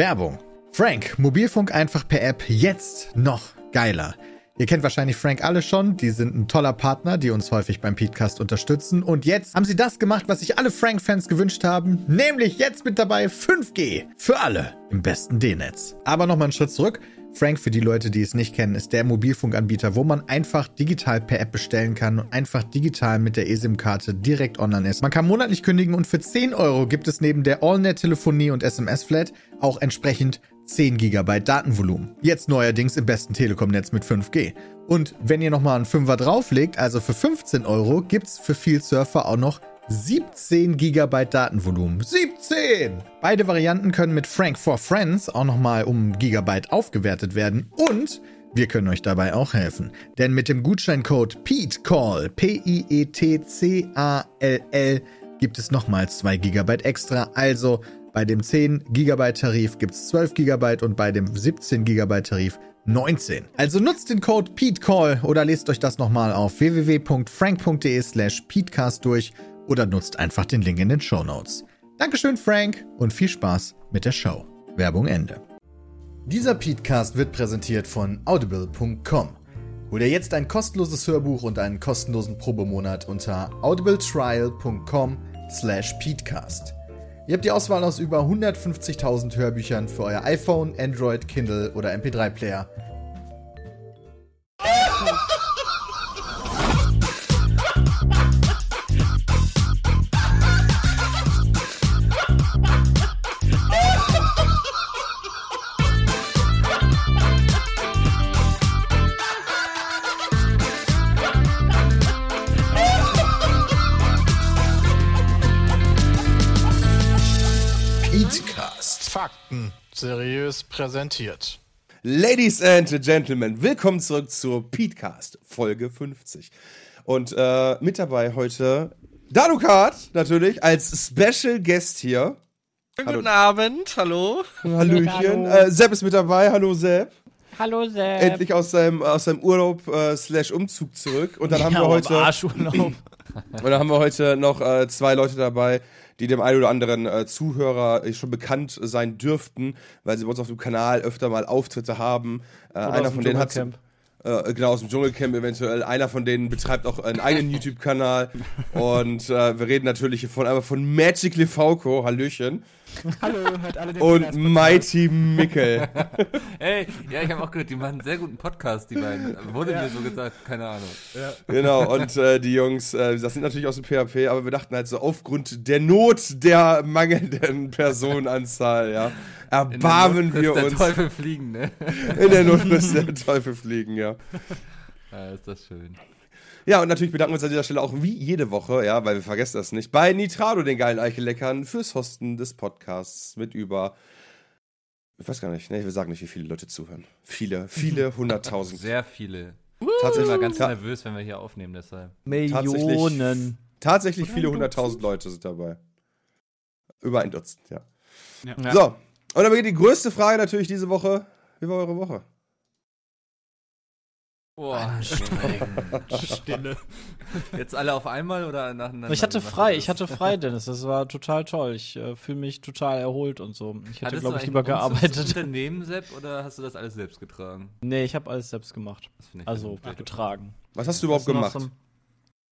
Werbung. Frank, Mobilfunk einfach per App jetzt noch geiler. Ihr kennt wahrscheinlich Frank alle schon, die sind ein toller Partner, die uns häufig beim Podcast unterstützen. Und jetzt haben sie das gemacht, was sich alle Frank-Fans gewünscht haben, nämlich jetzt mit dabei 5G für alle im besten D-Netz. Aber nochmal einen Schritt zurück. Frank, für die Leute, die es nicht kennen, ist der Mobilfunkanbieter, wo man einfach digital per App bestellen kann und einfach digital mit der eSIM-Karte direkt online ist. Man kann monatlich kündigen und für 10 Euro gibt es neben der AllNet-Telefonie und SMS-Flat auch entsprechend 10 GB Datenvolumen. Jetzt neuerdings im besten Telekom-Netz mit 5G. Und wenn ihr nochmal einen Fünfer drauflegt, also für 15 Euro, gibt's für viel Surfer auch noch 17 GB Datenvolumen. 17! Beide Varianten können mit Frank for Friends auch nochmal um Gigabyte aufgewertet werden und wir können euch dabei auch helfen. Denn mit dem Gutscheincode PETECALL, P-I-E-T-C-A-L-L, gibt es nochmal 2 GB extra. Also bei dem 10 GB Tarif gibt es 12 GB und bei dem 17 GB Tarif 19. Also nutzt den Code PETECALL oder lest euch das nochmal auf www.frank.de slash PETECAST durch oder nutzt einfach den Link in den Show Notes. Dankeschön, Frank, und viel Spaß mit der Show. Werbung Ende. Dieser Podcast wird präsentiert von audible.com. Hol dir jetzt ein kostenloses Hörbuch und einen kostenlosen Probemonat unter audibletrial.com slash peatcast. Ihr habt die Auswahl aus über 150.000 Hörbüchern für euer iPhone, Android, Kindle oder MP3-Player. Fakten seriös präsentiert. Ladies and Gentlemen, willkommen zurück zur Petecast, Folge 50. Und äh, mit dabei heute Danukat, natürlich, als Special Guest hier. Hallo. Guten Abend, hallo. Hallöchen. Äh, Sepp ist mit dabei. Hallo Sepp. Hallo Sepp. Endlich aus seinem, aus seinem Urlaub äh, slash Umzug zurück. Und dann haben wir heute. Arschurlaub. Und dann haben wir heute noch äh, zwei Leute dabei, die dem einen oder anderen äh, Zuhörer äh, schon bekannt sein dürften, weil sie bei uns auf dem Kanal öfter mal Auftritte haben. Äh, einer aus dem von denen hat Dschungelcamp. äh, genau aus dem Dschungelcamp eventuell. Einer von denen betreibt auch einen eigenen YouTube-Kanal. Und äh, wir reden natürlich von einmal von Magic Lefauco, Hallöchen, Hallo, hört alle den und Mighty Mickel. Ey, ja, ich habe auch gehört, die machen einen sehr guten Podcast, die beiden. Wurde mir so gesagt, keine Ahnung. genau, und äh, die Jungs, äh, das sind natürlich aus dem PHP, aber wir dachten halt so, aufgrund der Not der mangelnden Personenanzahl, ja, erbarmen wir der uns. Teufel fliegen, ne? In der Not der Teufel fliegen, ja. Ja, ist das schön. Ja, und natürlich bedanken wir uns an dieser Stelle auch wie jede Woche, ja, weil wir vergessen das nicht, bei Nitrado, den geilen Eicheleckern, fürs Hosten des Podcasts mit über. Ich weiß gar nicht, ne, wir sagen nicht, wie viele Leute zuhören. Viele, viele hunderttausend. Sehr viele. Ich Tatsächlich, immer ganz nervös, wenn wir hier aufnehmen, deshalb. Millionen. tatsächlich viele hunderttausend Leute sind dabei. Über ein Dutzend, ja. Ja. So, und dann beginnt die größte Frage natürlich diese Woche. Wie war eure Woche? Boah, Stille. jetzt alle auf einmal oder nacheinander? Ich hatte macht frei, ich hatte frei, Dennis. Das war total toll. Ich äh, fühle mich total erholt und so. Ich hätte, glaube du ich, lieber eigentlich ein gearbeitet. Unternehmen, Sepp, oder hast du das alles selbst getragen? Nee, ich habe alles selbst gemacht. Das finde ich Also getragen. Was hast du überhaupt Hast du gemacht? so-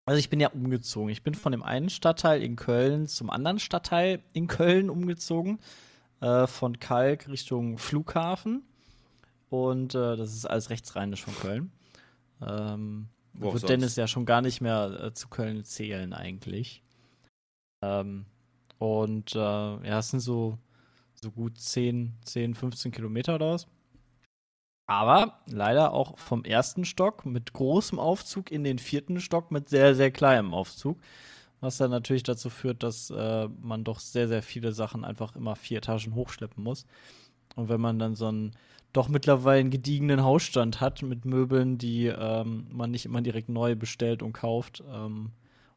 Also ich bin ja umgezogen. Ich bin von dem einen Stadtteil in Köln zum anderen Stadtteil in Köln umgezogen. Äh, von Kalk Richtung Flughafen. Und äh, das ist alles rechtsrheinisch von Köln. Ähm, Wo wird sonst. Dennis ja schon gar nicht mehr äh, zu Köln zählen eigentlich. Ähm, und äh, ja, es sind so, so gut 10, 10, 15 Kilometer oder was. Aber leider auch vom ersten Stock mit großem Aufzug in den vierten Stock mit sehr, sehr kleinem Aufzug. Was dann natürlich dazu führt, dass äh, man doch sehr, sehr viele Sachen einfach immer vier Etagen hochschleppen muss. Und wenn man dann so einen doch mittlerweile einen gediegenen Hausstand hat mit Möbeln, die ähm, man nicht immer direkt neu bestellt und kauft ähm,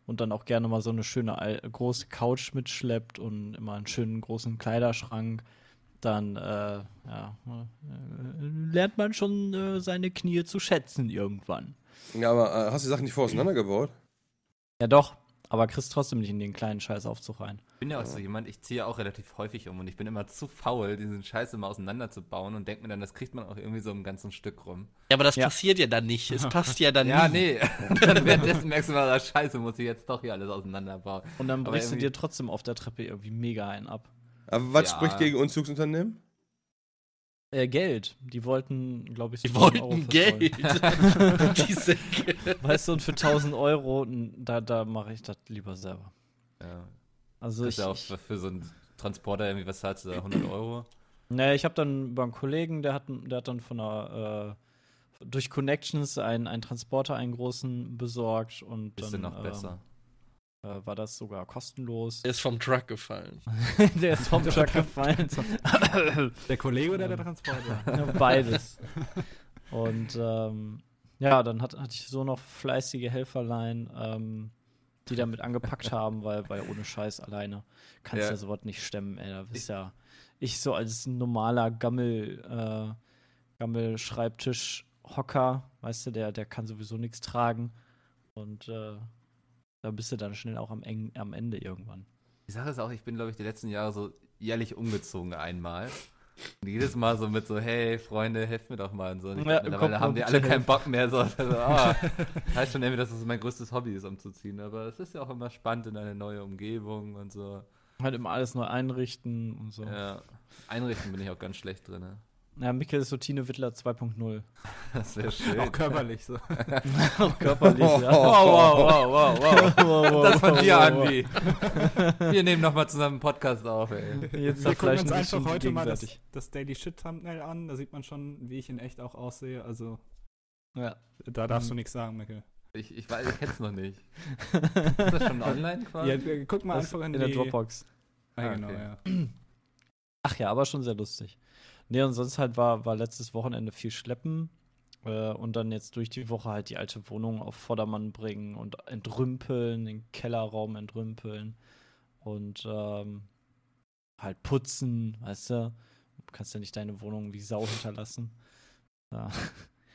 und dann auch gerne mal so eine schöne große Couch mitschleppt und immer einen schönen großen Kleiderschrank, dann äh, ja, äh, lernt man schon äh, seine Knie zu schätzen irgendwann. Ja, aber äh, hast du die Sachen nicht vor auseinandergebaut? Ja, doch. Aber kriegst trotzdem nicht in den kleinen Scheißaufzug rein. Ich bin ja auch so jemand, ich ziehe ja auch relativ häufig um und ich bin immer zu faul, diesen Scheiß immer auseinanderzubauen und denke mir dann, das kriegt man auch irgendwie so im ganzen Stück rum. Ja, aber das Ja. passiert ja dann nicht. Es passt ja dann Ja, nie. nee. dann währenddessen merkst du mal, ah, Scheiße, muss ich jetzt doch hier alles auseinanderbauen. Und dann brichst du dir trotzdem auf der Treppe irgendwie mega einen ab. Aber was Ja. spricht gegen Unzugsunternehmen? Äh, Geld. Die wollten, glaube ich, so Die 1000 Euro wollten verzollen. Geld. Die Säcke. Weißt du, und für 1000 Euro, da, da mache ich das lieber selber. Ja. Also Das ist ich, ja auch für, so einen Transporter irgendwie, was zahlst du da, 100 Euro? nee, ich habe dann beim Kollegen, der hat, der hat dann von einer, äh, durch Connections einen, einen Transporter, einen großen besorgt und Bisschen dann noch besser. Äh, war das sogar kostenlos. Er ist vom Truck gefallen. der ist vom Truck gefallen. Der Kollege oder der Transporter? Ja, Beides. Und ähm, ja, dann hat, hatte ich so noch fleißige Helferlein, ähm, die damit angepackt haben, weil, weil ohne Scheiß alleine kannst du Ja. ja sowas nicht stemmen, ey. Da bist ja ich so als normaler Gammel, äh, Gammel-Schreibtisch-Hocker, weißt du, der, der kann sowieso nichts tragen. Und äh, da bist du dann schnell auch am, eng, am Ende irgendwann. Die Sache ist auch, ich bin, glaube ich, die letzten Jahre so jährlich umgezogen einmal. Und jedes Mal so mit so, hey, Freunde, helft mir doch mal. Und so. Und ich Ja, mittlerweile mal haben die alle keinen. Bock mehr. So, also, ah, heißt schon irgendwie, dass es mein größtes Hobby ist, umzuziehen. Aber es ist ja auch immer spannend in eine neue Umgebung und so. Halt immer alles neu einrichten und so. Ja. Einrichten bin ich auch ganz schlecht drin. Ne? Ja Mikkel ist so Tine Wittler 2.0 Das ist sehr schön. Auch körperlich so. Auch körperlich, ja. Wow, wow, wow, wow, wow. wow, wow, Das von wow, dir, wow, Andy. Wir nehmen nochmal zusammen einen Podcast auf, ey. Jetzt Wir gucken uns einfach heute mal das, das Daily Shit Thumbnail an. Da sieht man schon, wie ich in echt auch aussehe. Also, Ja. da darfst du nichts sagen, Mikkel. Ich, ich weiß, ich kenn's noch nicht. Ist das schon online quasi? Ja, guck mal Das einfach in, in der Dropbox. Ah, Ah, genau, okay. ja. Ach ja, aber schon sehr lustig. Nee, und sonst halt war, war letztes Wochenende viel Schleppen äh, und dann jetzt durch die Woche halt die alte Wohnung auf Vordermann bringen und entrümpeln, den Kellerraum entrümpeln und ähm, halt putzen, weißt du? Du kannst ja nicht deine Wohnung wie Sau hinterlassen. Ja.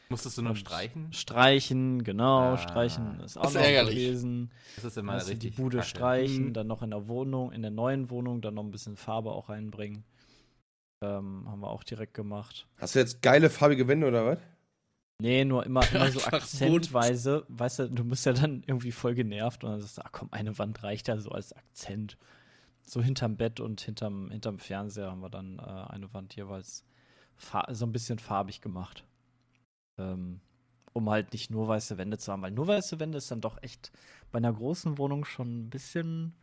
Musstest du noch streichen? Streichen, genau, Ah, streichen ist auch das ist noch ärgerlich. gewesen. Das ist immer richtig. die Bude kacke. streichen, Mhm. dann noch in der Wohnung, in der neuen Wohnung, dann noch ein bisschen Farbe auch reinbringen. Ähm, haben wir auch direkt gemacht. Hast du jetzt geile farbige Wände oder was? Nee, nur immer, immer so akzentweise. Weißt du, du bist ja dann irgendwie voll genervt und dann sagst du, ach komm, eine Wand reicht ja so als Akzent. So hinterm Bett und hinterm, hinterm Fernseher haben wir dann äh, eine Wand jeweils so ein bisschen farbig gemacht. Ähm, um halt nicht nur weiße Wände zu haben, weil nur weiße Wände ist dann doch echt bei einer großen Wohnung schon ein bisschen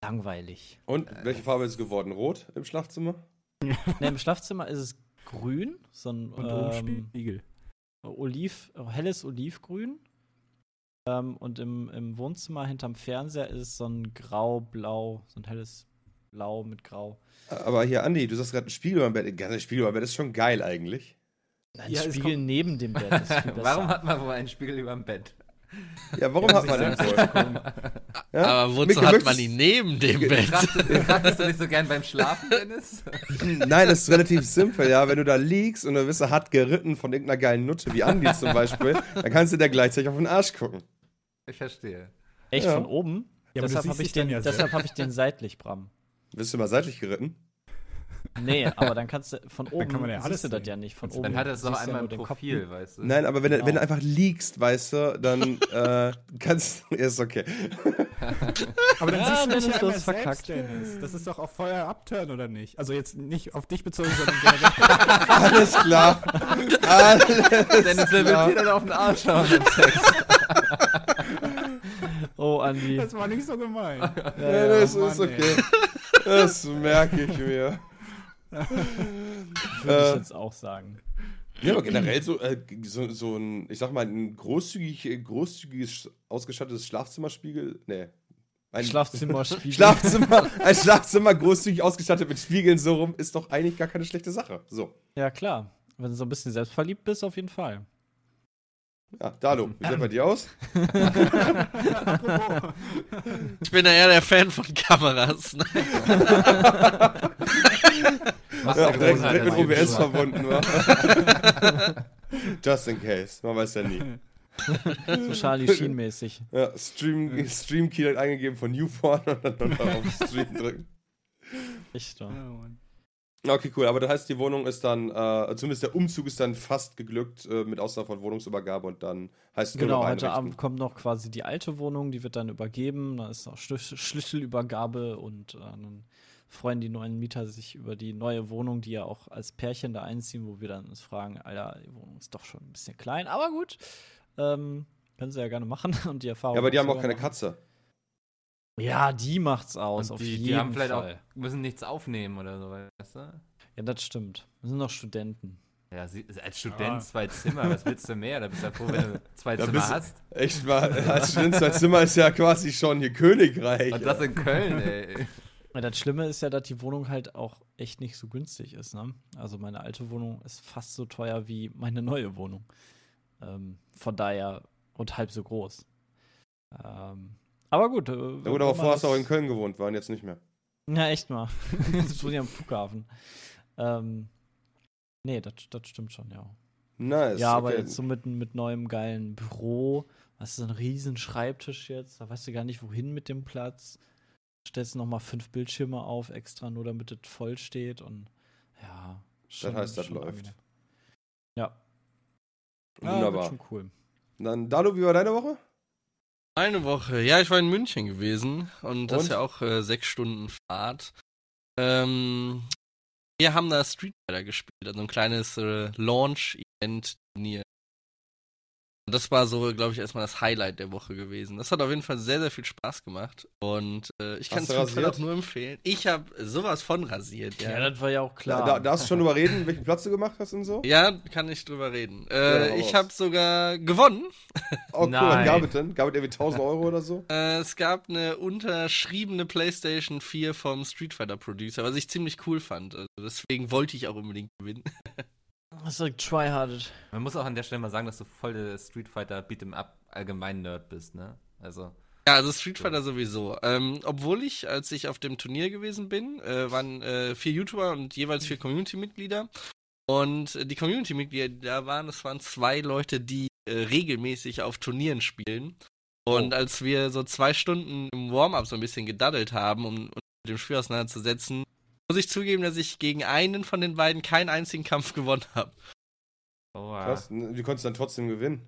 langweilig. Und welche Farbe ist es geworden? Rot im Schlafzimmer? Ne, Im Schlafzimmer ist es grün, so ein Und ähm, Spiegel. Oliv, helles Olivgrün. Ähm, und im, im Wohnzimmer hinterm Fernseher ist so ein grau-blau, so ein helles Blau mit Grau. Aber hier, Andi, du sagst gerade ein Spiegel beim Bett. Ein Spiegel beim Bett ist schon geil eigentlich. Ein Ja, es Spiegel neben dem Bett ist viel besser. Warum hat man wohl einen Spiegel über dem Bett? Ja, warum hat man den wohl? Ja? Aber wozu hat man ihn neben dem Bett? Betrachtest du dich so gern beim Schlafen, Dennis? Nein, das ist relativ simpel, ja. Wenn du da liegst und du wirst hart geritten von irgendeiner geilen Nutte, wie Andi zum Beispiel, dann kannst du dir gleichzeitig auf den Arsch gucken. Ich verstehe. Echt Ja. von oben? Ja, deshalb habe ich, den- ja deshalb hab ich den seitlich, Bram. Bist du mal seitlich geritten? Nee, aber dann kannst du von oben kann man ja siehst alles du das ja nicht. Von Dann oben Dann hat er es siehst ja einmal im Profil, Kopf. weißt du? Nein, aber wenn, du- wenn du Genau. einfach liegst, weißt du, dann äh, kannst du. Ist okay. Aber dann Ja, siehst du dich ja selbst, verkackt. Dennis. Das ist doch auch Feuer abturn, oder nicht? Also jetzt nicht auf dich bezogen, sondern generell. Alles klar. Alles Dennis, wer wird dir denn auf den Arsch schauen beim Sex? Oh, Andi. Das war nicht so gemein. Ja, das Mann, ist ey. okay. Das merke ich mir. Würde Äh. ich jetzt auch sagen. Ja, aber generell so, äh, so, so ein, ich sag mal, ein großzügig, großzügig ausgestattetes Schlafzimmerspiegel. Nee. Ein Schlafzimmerspiegel. Schlafzimmer, ein Schlafzimmer großzügig ausgestattet mit Spiegeln so rum, ist doch eigentlich gar keine schlechte Sache. So. Ja, klar. Wenn du so ein bisschen selbstverliebt bist, auf jeden Fall. Ja, Dalo, wie sieht bei dir aus? Ich bin ja eher der Fan von Kameras. ne? Was Ja, direkt, mit OBS verbunden war. Just in case, man weiß ja nie. So Charlie Sheen-mäßig. Ja, Stream, Stream Key eingegeben von Newporn und dann, dann auf Stream drücken. Echt, ja. Okay, cool. Aber das heißt, die Wohnung ist dann, äh, zumindest der Umzug ist dann fast geglückt, äh, mit Ausnahme von Wohnungsübergabe und dann heißt es nur Genau, noch heute. Abend kommt noch quasi die alte Wohnung, die wird dann übergeben. Da ist auch Schlüssel Schlüsselübergabe und äh, dann freuen die neuen Mieter sich über die neue Wohnung, die ja auch als Pärchen da einziehen, wo wir dann uns fragen, Alter, die Wohnung ist doch schon ein bisschen klein, aber gut. Ähm, können sie ja gerne machen und die Erfahrung. Ja, aber die haben auch keine machen. Katze. Ja, die macht's aus, Und auf die, jeden die haben vielleicht Fall. auch, müssen nichts aufnehmen oder so, weißt du? Ja, das stimmt. Wir sind noch Studenten. Ja, sie, als Student zwei Zimmer, was willst du mehr? Da bist du ja froh, wenn du zwei Da Zimmer hast. Echt mal, als Student zwei Zimmer ist ja quasi schon hier Königreich. Und das in Köln, ey. Ja, das Schlimme ist ja, dass die Wohnung halt auch echt nicht so günstig ist. Ne? Also meine alte Wohnung ist fast so teuer wie meine neue Wohnung. Ähm, von daher und halb so groß. Ähm, aber gut. Äh, Na gut, aber vorher hast du auch in Köln gewohnt, waren jetzt nicht mehr. Ja, echt mal. Jetzt wohne ich am Flughafen. Ähm, nee, das, stimmt schon, ja. Nice. ja, aber okay. jetzt so mit, mit neuem geilen Büro, hast du so einen riesen Schreibtisch jetzt, da weißt du gar nicht, wohin mit dem Platz. Stellst noch mal fünf Bildschirme auf, extra nur damit es voll steht und ja. schon- heißt, das läuft. angenehm. Ja. Ja, Wunderbar. wird schon cool. Dann, Dalu, wie war deine Woche? Eine Woche. Ja, ich war in München gewesen und das Und? ist ja auch äh, sechs Stunden Fahrt. Ähm, wir haben da Street Fighter gespielt, also ein kleines äh, Launch-Event-Turnier. Das war so, glaube ich, erstmal das Highlight der Woche gewesen. Das hat auf jeden Fall sehr, sehr viel Spaß gemacht und äh, ich kann es auch nur empfehlen. Ich habe sowas von rasiert, Ja, ja. das war ja auch klar. Da, darfst du schon drüber reden, welchen Platz du gemacht hast und so? Ja, kann ich drüber reden. Ja, Äh, hau ich habe sogar gewonnen. Oh, cool. Nein. Was gab es denn? Gab es irgendwie 1000 Euro oder so? Äh, es gab eine unterschriebene PlayStation 4 vom Street Fighter Producer, was ich ziemlich cool fand. Also deswegen wollte ich auch unbedingt gewinnen. Hast du tryhardet. Man muss auch an der Stelle mal sagen, dass du voll der Street Fighter Beat'em Up allgemein Nerd bist, ne? Also, Ja, also Street Fighter sowieso. Ähm, obwohl ich, als ich auf dem Turnier gewesen bin, äh, waren äh, vier YouTuber und jeweils vier Community-Mitglieder. Und äh, die Community-Mitglieder, die da waren, das waren zwei Leute, die äh, regelmäßig auf Turnieren spielen. Und als wir so zwei Stunden im Warm-up so ein bisschen gedaddelt haben, um uns mit dem Spiel auseinanderzusetzen, muss ich zugeben, dass ich gegen einen von den beiden keinen einzigen Kampf gewonnen habe. oh, Krass. Wie konntest du dann trotzdem gewinnen?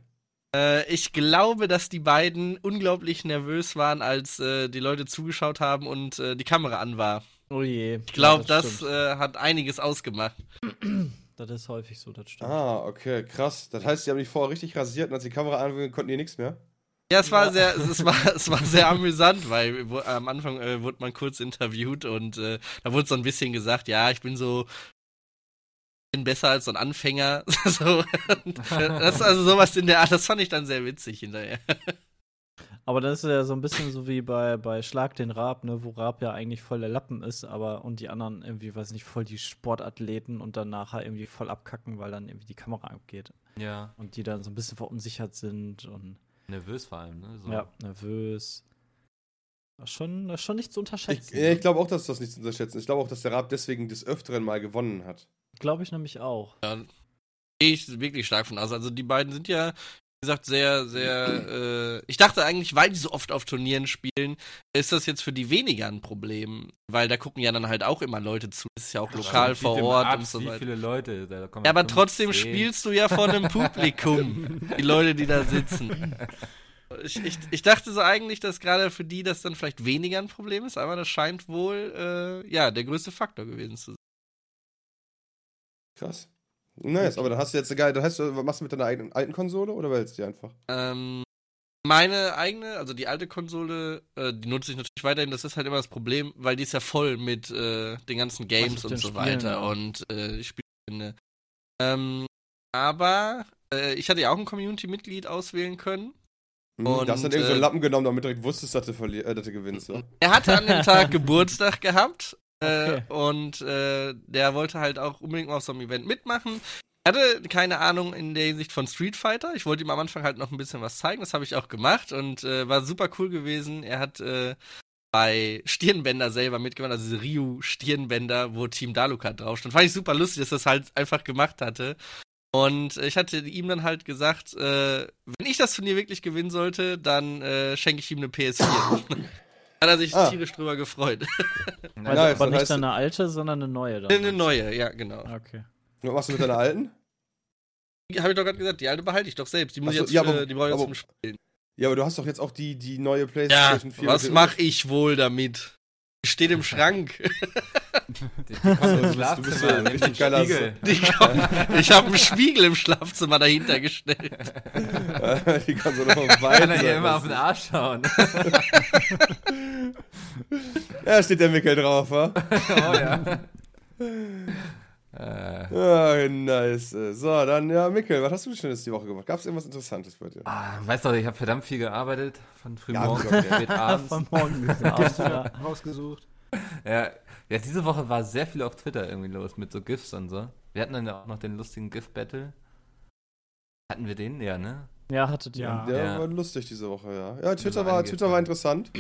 Äh, ich glaube, dass die beiden unglaublich nervös waren, als äh, die Leute zugeschaut haben und äh, die Kamera an war. Oh je. Ich glaube, ja, das, stimmt. äh, hat einiges ausgemacht. das ist häufig so, das stimmt. Ah, okay, krass. Das heißt, die haben dich vorher richtig rasiert und als die Kamera anging, konnten die nichts mehr? Ja, es war sehr, es war, es war sehr amüsant, weil wo, am Anfang äh, wurde man kurz interviewt und äh, da wurde so ein bisschen gesagt, ja, ich bin so bin besser als so ein Anfänger. so, das also sowas in der Art, das fand ich dann sehr witzig hinterher. Aber das ist ja so ein bisschen so wie bei, bei Schlag den Raab, ne, wo Raab ja eigentlich voll der Lappen ist, aber und die anderen irgendwie, weiß nicht, voll die Sportathleten und dann nachher irgendwie voll abkacken, weil dann irgendwie die Kamera abgeht. ja, Und die dann so ein bisschen verunsichert sind und nervös vor allem, ne? So. ja, nervös. Das ist schon, das ist schon nicht zu Ich, unterschätzen. ja, ich glaube auch, dass das nicht zu unterschätzen ist. Ich glaube auch, dass der Raab deswegen des Öfteren mal gewonnen hat. Glaube ich nämlich auch. Ja, ich wirklich stark von aus. Also die beiden sind ja, gesagt, sehr, sehr. Äh, ich dachte eigentlich, weil die so oft auf Turnieren spielen, ist das jetzt für die weniger ein Problem. Weil da gucken ja dann halt auch immer Leute zu. Das ist ja auch lokal vor Ort Ups, und so wie weiter. viele Leute, da kommen Ja, aber trotzdem zehn. spielst du ja vor einem Publikum. die Leute, die da sitzen. Ich, ich, ich dachte so eigentlich, dass gerade für die das dann vielleicht weniger ein Problem ist, aber das scheint wohl, äh, ja, der größte Faktor gewesen zu sein. Krass. Nice, aber dann hast du jetzt eine geile, dann hast du, was machst du mit deiner eigenen alten Konsole oder wählst du die einfach? Ähm, meine eigene, also die alte Konsole, äh, die nutze ich natürlich weiterhin. Das ist halt immer das Problem, weil die ist ja voll mit äh, den ganzen Games und so Spielen, weiter. Und äh, ich spiele. Ähm, aber äh, ich hatte ja auch ein Community-Mitglied auswählen können. Mhm, Und, da hast du dann irgendwie so äh, einen Lappen genommen, damit du direkt wusstest, dass du, äh, dass du gewinnst. Ja? Er hatte an dem Tag Geburtstag gehabt. Äh, Okay. Und äh, der wollte halt auch unbedingt mal auf so einem Event mitmachen. Er hatte keine Ahnung in der Hinsicht von Street Fighter. Ich wollte ihm am Anfang halt noch ein bisschen was zeigen. Das habe ich auch gemacht und äh, war super cool gewesen. Er hat äh, bei Stirnbänder selber mitgemacht, also diese Ryu-Stirnbänder, wo Team Daluka drauf stand. Fand ich super lustig, dass er das halt einfach gemacht hatte. Und ich hatte ihm dann halt gesagt, äh, wenn ich das Turnier wirklich gewinnen sollte, dann äh, schenke ich ihm eine PS4. Hat er sich Ah. tierisch drüber gefreut. Aber, Nice, aber nicht heißt- eine alte, sondern eine neue. Dann. eine neue, ja, genau. Okay. Was machst du mit deiner alten? Habe ich doch gerade gesagt, die alte behalte ich doch selbst. Die muss so, ich jetzt, ja, aber- äh, die brauche ich jetzt aber- zum Spielen. Ja, aber du hast doch jetzt auch die, die neue Ja, PlayStation 4. was mache ich wohl damit? Steht im Schrank. Die, die kommt ins du bist Schlafzimmer, nimmt den richtig geiler Spiegel. Kommt, ich habe einen Spiegel im Schlafzimmer dahinter gestellt. die kannst du noch auf Kann er ihr immer auf den Arsch schauen. Ja, steht der Mickel drauf, wa? oh ja. Äh, Ja, nice. So, dann, ja, Mickel, was hast du Schönes die Woche gemacht? Gab es irgendwas Interessantes bei dir? ah, weißt du, ich habe verdammt viel gearbeitet. Von früh Ja, morgens bis spät abends. Von morgen bis abends. Rausgesucht. Ja, ja, diese Woche war sehr viel auf Twitter irgendwie los mit so GIFs und so. Wir hatten dann ja auch noch den lustigen GIF-Battle. Hatten wir den? Ja, ne? ja, hattet ihr. Ja. Der Ja. war lustig diese Woche, ja. Ja, Twitter war, Twitter war interessant.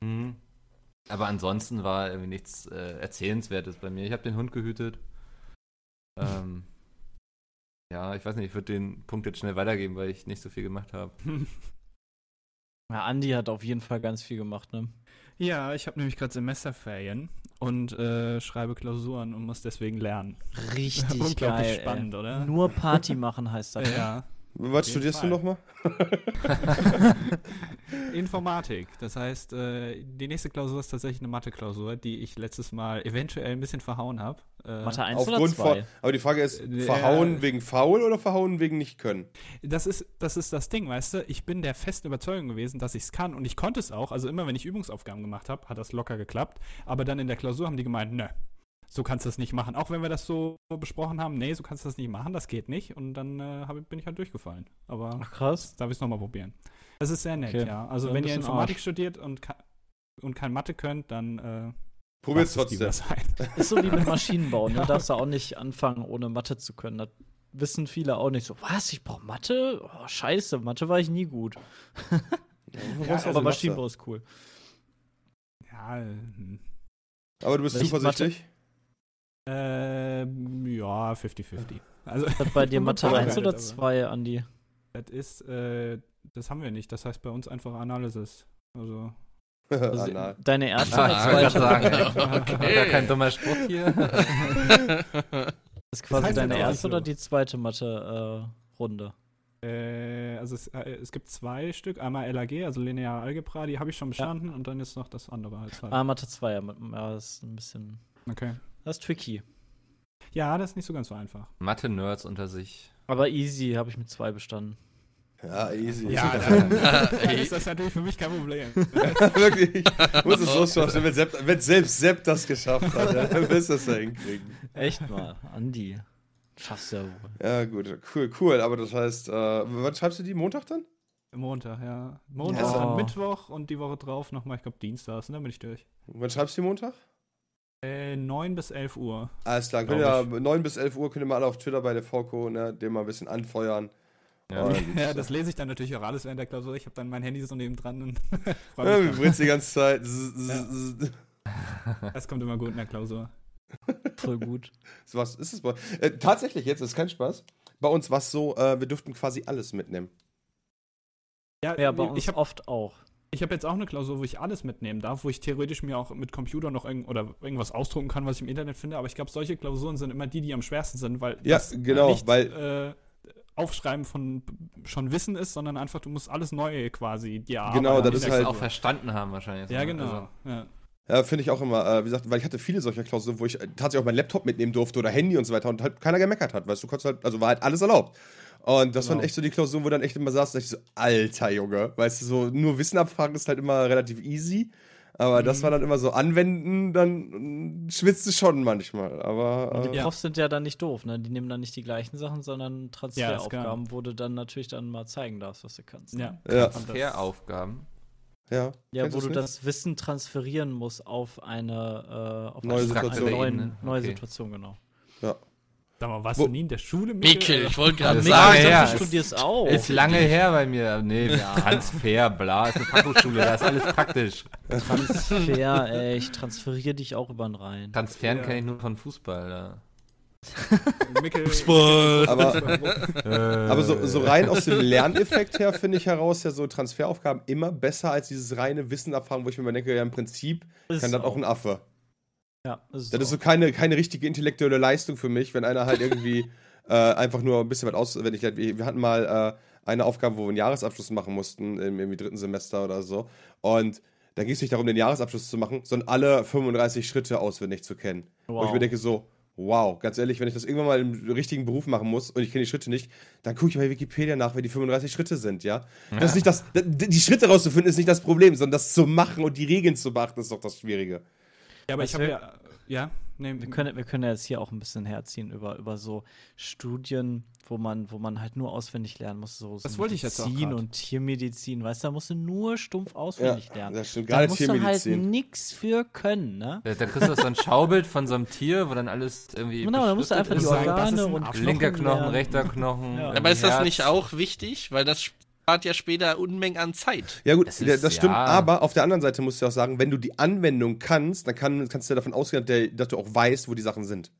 Mhm. Aber ansonsten war irgendwie nichts äh, Erzählenswertes bei mir. Ich habe den Hund gehütet. Ähm, ja, ich weiß nicht, ich würde den Punkt jetzt schnell weitergeben, weil ich nicht so viel gemacht habe. Ja, Andi hat auf jeden Fall ganz viel gemacht, ne? Ja, ich habe nämlich gerade Semesterferien und äh, schreibe Klausuren und muss deswegen lernen. Richtig Unglaublich geil. spannend, ey. oder? Nur Party machen heißt das. Ja. Was studierst Fall. du nochmal? Informatik. Das heißt, äh, die nächste Klausur ist tatsächlich eine Mathe-Klausur, die ich letztes Mal eventuell ein bisschen verhauen habe. Äh, Mathe 1 oder Aufgrund von, 2? aber die Frage ist, Äh, verhauen ja. wegen faul oder verhauen wegen nicht können? Das ist, das ist das Ding, weißt du? Ich bin der festen Überzeugung gewesen, dass ich es kann und ich konnte es auch. Also immer, wenn ich Übungsaufgaben gemacht habe, hat das locker geklappt. Aber dann in der Klausur haben die gemeint, nö, so kannst du das nicht machen. Auch wenn wir das so besprochen haben, nee, so kannst du das nicht machen, das geht nicht. Und dann äh, hab, bin ich halt durchgefallen. Aber Ach, krass. darf ich es nochmal probieren. Das ist sehr nett, Okay. ja. Also Ja, wenn ihr Informatik Arsch. studiert und, und kein Mathe könnt, dann äh, Probier's lasst es trotzdem. Ist so wie mit Maschinenbau, ne? Darfst du auch nicht anfangen, ohne Mathe zu können. Das wissen viele auch nicht so. Was? Ich brauche Mathe? Oh, scheiße, Mathe war ich nie gut. Ja, aber Maschinenbau ist cool. Ja, hm. Aber du bist Welche zuversichtlich? Ähm, ja, 50-50. Also, Ist das bei dir Mathe 1 vorbereitet, oder aber- 2, Andi? das ist, äh, das haben wir nicht. Das heißt bei uns einfach Analysis. Also, Also, Anal. deine erste Ah, oder ich wollte zweite? War gar kein dummer Spruch hier. ist quasi heißt deine erste oder die zweite Mathe-Runde? äh, also es, äh, es gibt zwei Stück. Einmal LAG, also lineare Algebra, die habe ich schon bestanden und dann ist noch das andere als halt. ah, Mathe 2, ja, ja, das ist ein bisschen. Okay. Das ist tricky. Ja, das ist nicht so ganz so einfach. Mathe-Nerds unter sich. Aber easy habe ich mit 2 bestanden. Ja, easy. Ja, dann, dann ist das natürlich für mich kein Problem. Wirklich. Muss es so schaffen, wenn, Sepp, wenn selbst Sepp das geschafft hat, ja, dann wirst du das ja hinkriegen. Echt mal, Andi. Schaffst ja wohl. Ja, gut, cool, cool. Aber das heißt, äh, wann schreibst du die? Montag dann? Montag, ja. Montag, Ja. dann Mittwoch und die Woche drauf nochmal, ich glaube, Dienstags, und dann bin ich durch. Wann schreibst du die Montag? Äh, 9 bis 11 Uhr. Alles klar, könnt ihr, 9 bis 11 Uhr könnt ihr mal alle auf Twitter bei der VCO, ne, den mal ein bisschen anfeuern. Ja. Und, Ja, das lese ich dann natürlich auch alles während der Klausur. Ich habe dann mein Handy so neben dran und freu ja, mich wir britzt die ganze Zeit. Dann. Das kommt immer gut in der Klausur. Voll gut. Was ist es bei äh, Tatsächlich, jetzt ist kein Spaß. Bei uns war es so, äh, wir durften quasi alles mitnehmen. Ja, bei uns ich habe oft auch. Ich hab jetzt auch eine Klausur, wo ich alles mitnehmen darf, wo ich theoretisch mir auch mit Computer noch irgend oder irgendwas ausdrucken kann, was ich im Internet finde. Aber ich glaube, solche Klausuren sind immer die, die am schwersten sind, weil Ja, das genau, nicht weil- äh, Aufschreiben von schon Wissen ist, sondern einfach, du musst alles neu quasi dir Genau, das ist halt- auch verstanden haben wahrscheinlich. Ja, genau. Also, ja. Ja, finde ich auch immer, äh, wie gesagt, weil ich hatte viele solcher Klausuren, wo ich tatsächlich auch meinen Laptop mitnehmen durfte oder Handy und so weiter und halt keiner gemeckert hat, weißt du, konntest halt, also war halt alles erlaubt. Und das Genau. waren echt so die Klausuren, wo dann echt immer saß, dass ich so, alter Junge, weißt du, so nur Wissen abfragen ist halt immer relativ easy, aber das Mhm. war dann immer so anwenden, dann äh, schwitzt es schon manchmal, aber Die äh, Ja. Profs sind ja dann nicht doof, ne? Die nehmen dann nicht die gleichen Sachen, sondern Ja, Transferaufgaben, wo du dann natürlich dann mal zeigen darfst, was du kannst. ne? Ja. ja, Transferaufgaben. ja. Ja, wo du nicht? das Wissen transferieren musst auf eine, äh, auf Neue eine, Situation. Eine neue, neue Okay. Situation, genau. Sag mal, warst Wo- du nie in der Schule? Mikkel, ich wollte Ja, gerade ich her. dachte, du studierst auch. Ist lange her bei mir. Nee, Transfer, bla, ist eine Fachhochschule, da ist alles praktisch. Transfer, ey, ich transferiere dich auch über den Rhein. Transferen Ja. kenne ich nur von Fußball. Da. Mickel. Sport. Aber, Äh, aber so, so rein aus dem Lerneffekt her finde ich heraus ja so Transferaufgaben immer besser als dieses reine Wissen abfragen, wo ich mir mal denke, ja im Prinzip Ist kann das auch auch. ein Affe. Ja, ist Das ist so keine, keine richtige intellektuelle Leistung für mich, wenn einer halt irgendwie äh, einfach nur ein bisschen was auswendig lernt. Wir wir hatten mal äh, eine Aufgabe, wo wir einen Jahresabschluss machen mussten, im, im dritten Semester oder so. Und da ging es nicht darum, den Jahresabschluss zu machen, sondern alle 35 Schritte auswendig zu kennen. Wo ich Wow. mir denke, so, wow, ganz ehrlich, wenn ich das irgendwann mal im richtigen Beruf machen muss und ich kenne die Schritte nicht, dann gucke ich bei Wikipedia nach, wer die 35 Schritte sind, ja. Das ist nicht das, die Schritte rauszufinden ist nicht das Problem, sondern das zu machen und die Regeln zu beachten, ist doch das Schwierige. Ja, aber Was ich habe wir- ja. Ja, nee, Wir können, wir können ja jetzt hier auch ein bisschen herziehen über, über so Studien, wo man, wo man halt nur auswendig lernen muss. So, so Das wollte ich jetzt auch Medizin grad. und Tiermedizin, weißt du, da musst du nur stumpf auswendig lernen. das stimmt. Da musst du halt nix für können, ne? Da, da kriegst du so ein Schaubild von so einem Tier, wo dann alles irgendwie. Genau, da musst du einfach die Organe und. Knochen Linker Knochen, lernen. rechter Knochen. Ja. Aber ist das nicht auch wichtig? Weil das spart ja später Unmengen an Zeit. Ja gut, Das ist- das stimmt, ja. aber auf der anderen Seite musst du auch sagen, wenn du die Anwendung kannst, dann kann, kannst du ja davon ausgehen, dass du auch weißt, wo die Sachen sind.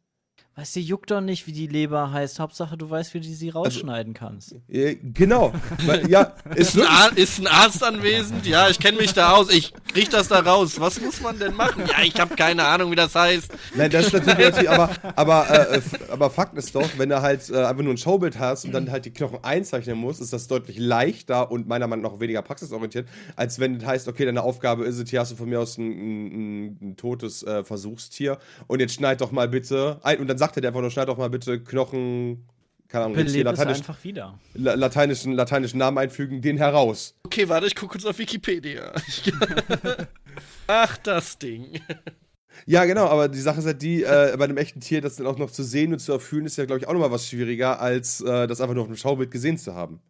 Weißt du, juckt doch nicht, wie die Leber heißt. Hauptsache, du weißt, wie du Also sie rausschneiden kannst. Äh, genau. Weil, ja, ist ein, wirklich, Ar ist ein Arzt anwesend? Ja, ich kenne mich da aus. Ich krieg das da raus. Was muss man denn machen? Ja, ich habe keine Ahnung, wie das heißt. Nein, das ist natürlich, natürlich aber, aber, äh, f- aber Fakt ist doch, wenn du halt äh, einfach nur ein Showbild hast und dann halt die Knochen einzeichnen musst, ist das deutlich leichter und meiner Meinung nach weniger praxisorientiert, als wenn das heißt, okay, deine Aufgabe ist es, hier hast du von mir aus ein, ein, ein totes äh, Versuchstier und jetzt schneid doch mal bitte ein und dann sagt er dir einfach nur, schneid doch mal bitte Knochen, keine Ahnung, Belebt es lateinisch, einfach wieder. la- lateinischen, lateinischen Namen einfügen, den heraus. Okay, warte, ich gucke kurz auf Wikipedia. Ach, das Ding. Ja, genau, aber die Sache ist halt die, äh, bei einem echten Tier, das dann auch noch zu sehen und zu erfühlen, ist ja, glaube ich, auch nochmal was schwieriger, als äh, das einfach nur auf einem Schaubild gesehen zu haben.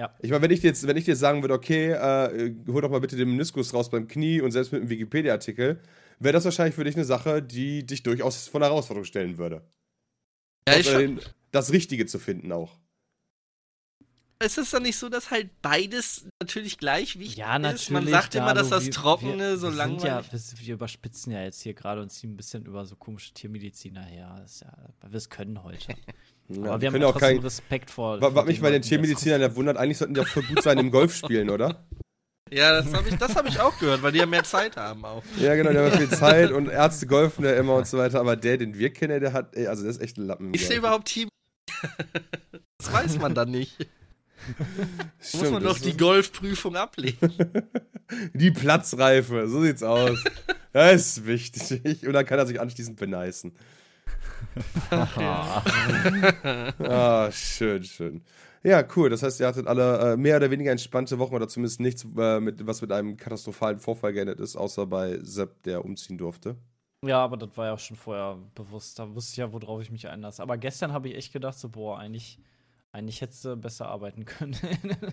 Ja. Ich meine, wenn ich dir jetzt, wenn ich dir jetzt sagen würde, okay, äh, hol doch mal bitte den Meniskus raus beim Knie und selbst mit einem Wikipedia-Artikel, wäre das wahrscheinlich für dich eine Sache, die dich durchaus vor eine Herausforderung stellen würde. Ja, ich, den- das Richtige zu finden auch. ist es dann nicht so, dass halt beides natürlich gleich wichtig Ja, natürlich. ist? Man sagt immer, dass das wir- Trockene wir, so wir langweilig Ja, wir, wir überspitzen ja jetzt hier gerade und ziehen ein bisschen über so komische Tiermediziner her. Das ja, wir es können heute. Ja, Aber wir haben auch trotzdem kein, Respekt vor. wa- vor was mich bei den Tiermedizinern ja wundert, eigentlich sollten die auch voll gut sein im Golfspielen, oder? Ja, das habe ich, das hab ich auch gehört, weil die ja mehr Zeit haben auch. Ja, genau, der hat viel Zeit und Ärzte golfen ja immer und so weiter, aber der, den wir kennen, der hat, ey, also der ist echt ein Lappen. Ist der überhaupt Team? das weiß man dann nicht. Stimmt, Muss man doch die Golfprüfung ablegen. Die Platzreife, so sieht's aus. Das ist wichtig. Und dann kann er sich anschließend beneisen. ah, schön, schön. Ja, cool. Das heißt, ihr hattet alle äh, mehr oder weniger entspannte Wochen oder zumindest nichts, äh, mit, was mit einem katastrophalen Vorfall geendet ist, außer bei Sepp, der umziehen durfte. Ja, aber das war ja auch schon vorher bewusst. Da wusste ich ja, worauf ich mich einlasse. Aber gestern habe ich echt gedacht, so, boah, eigentlich, eigentlich hättest du besser arbeiten können.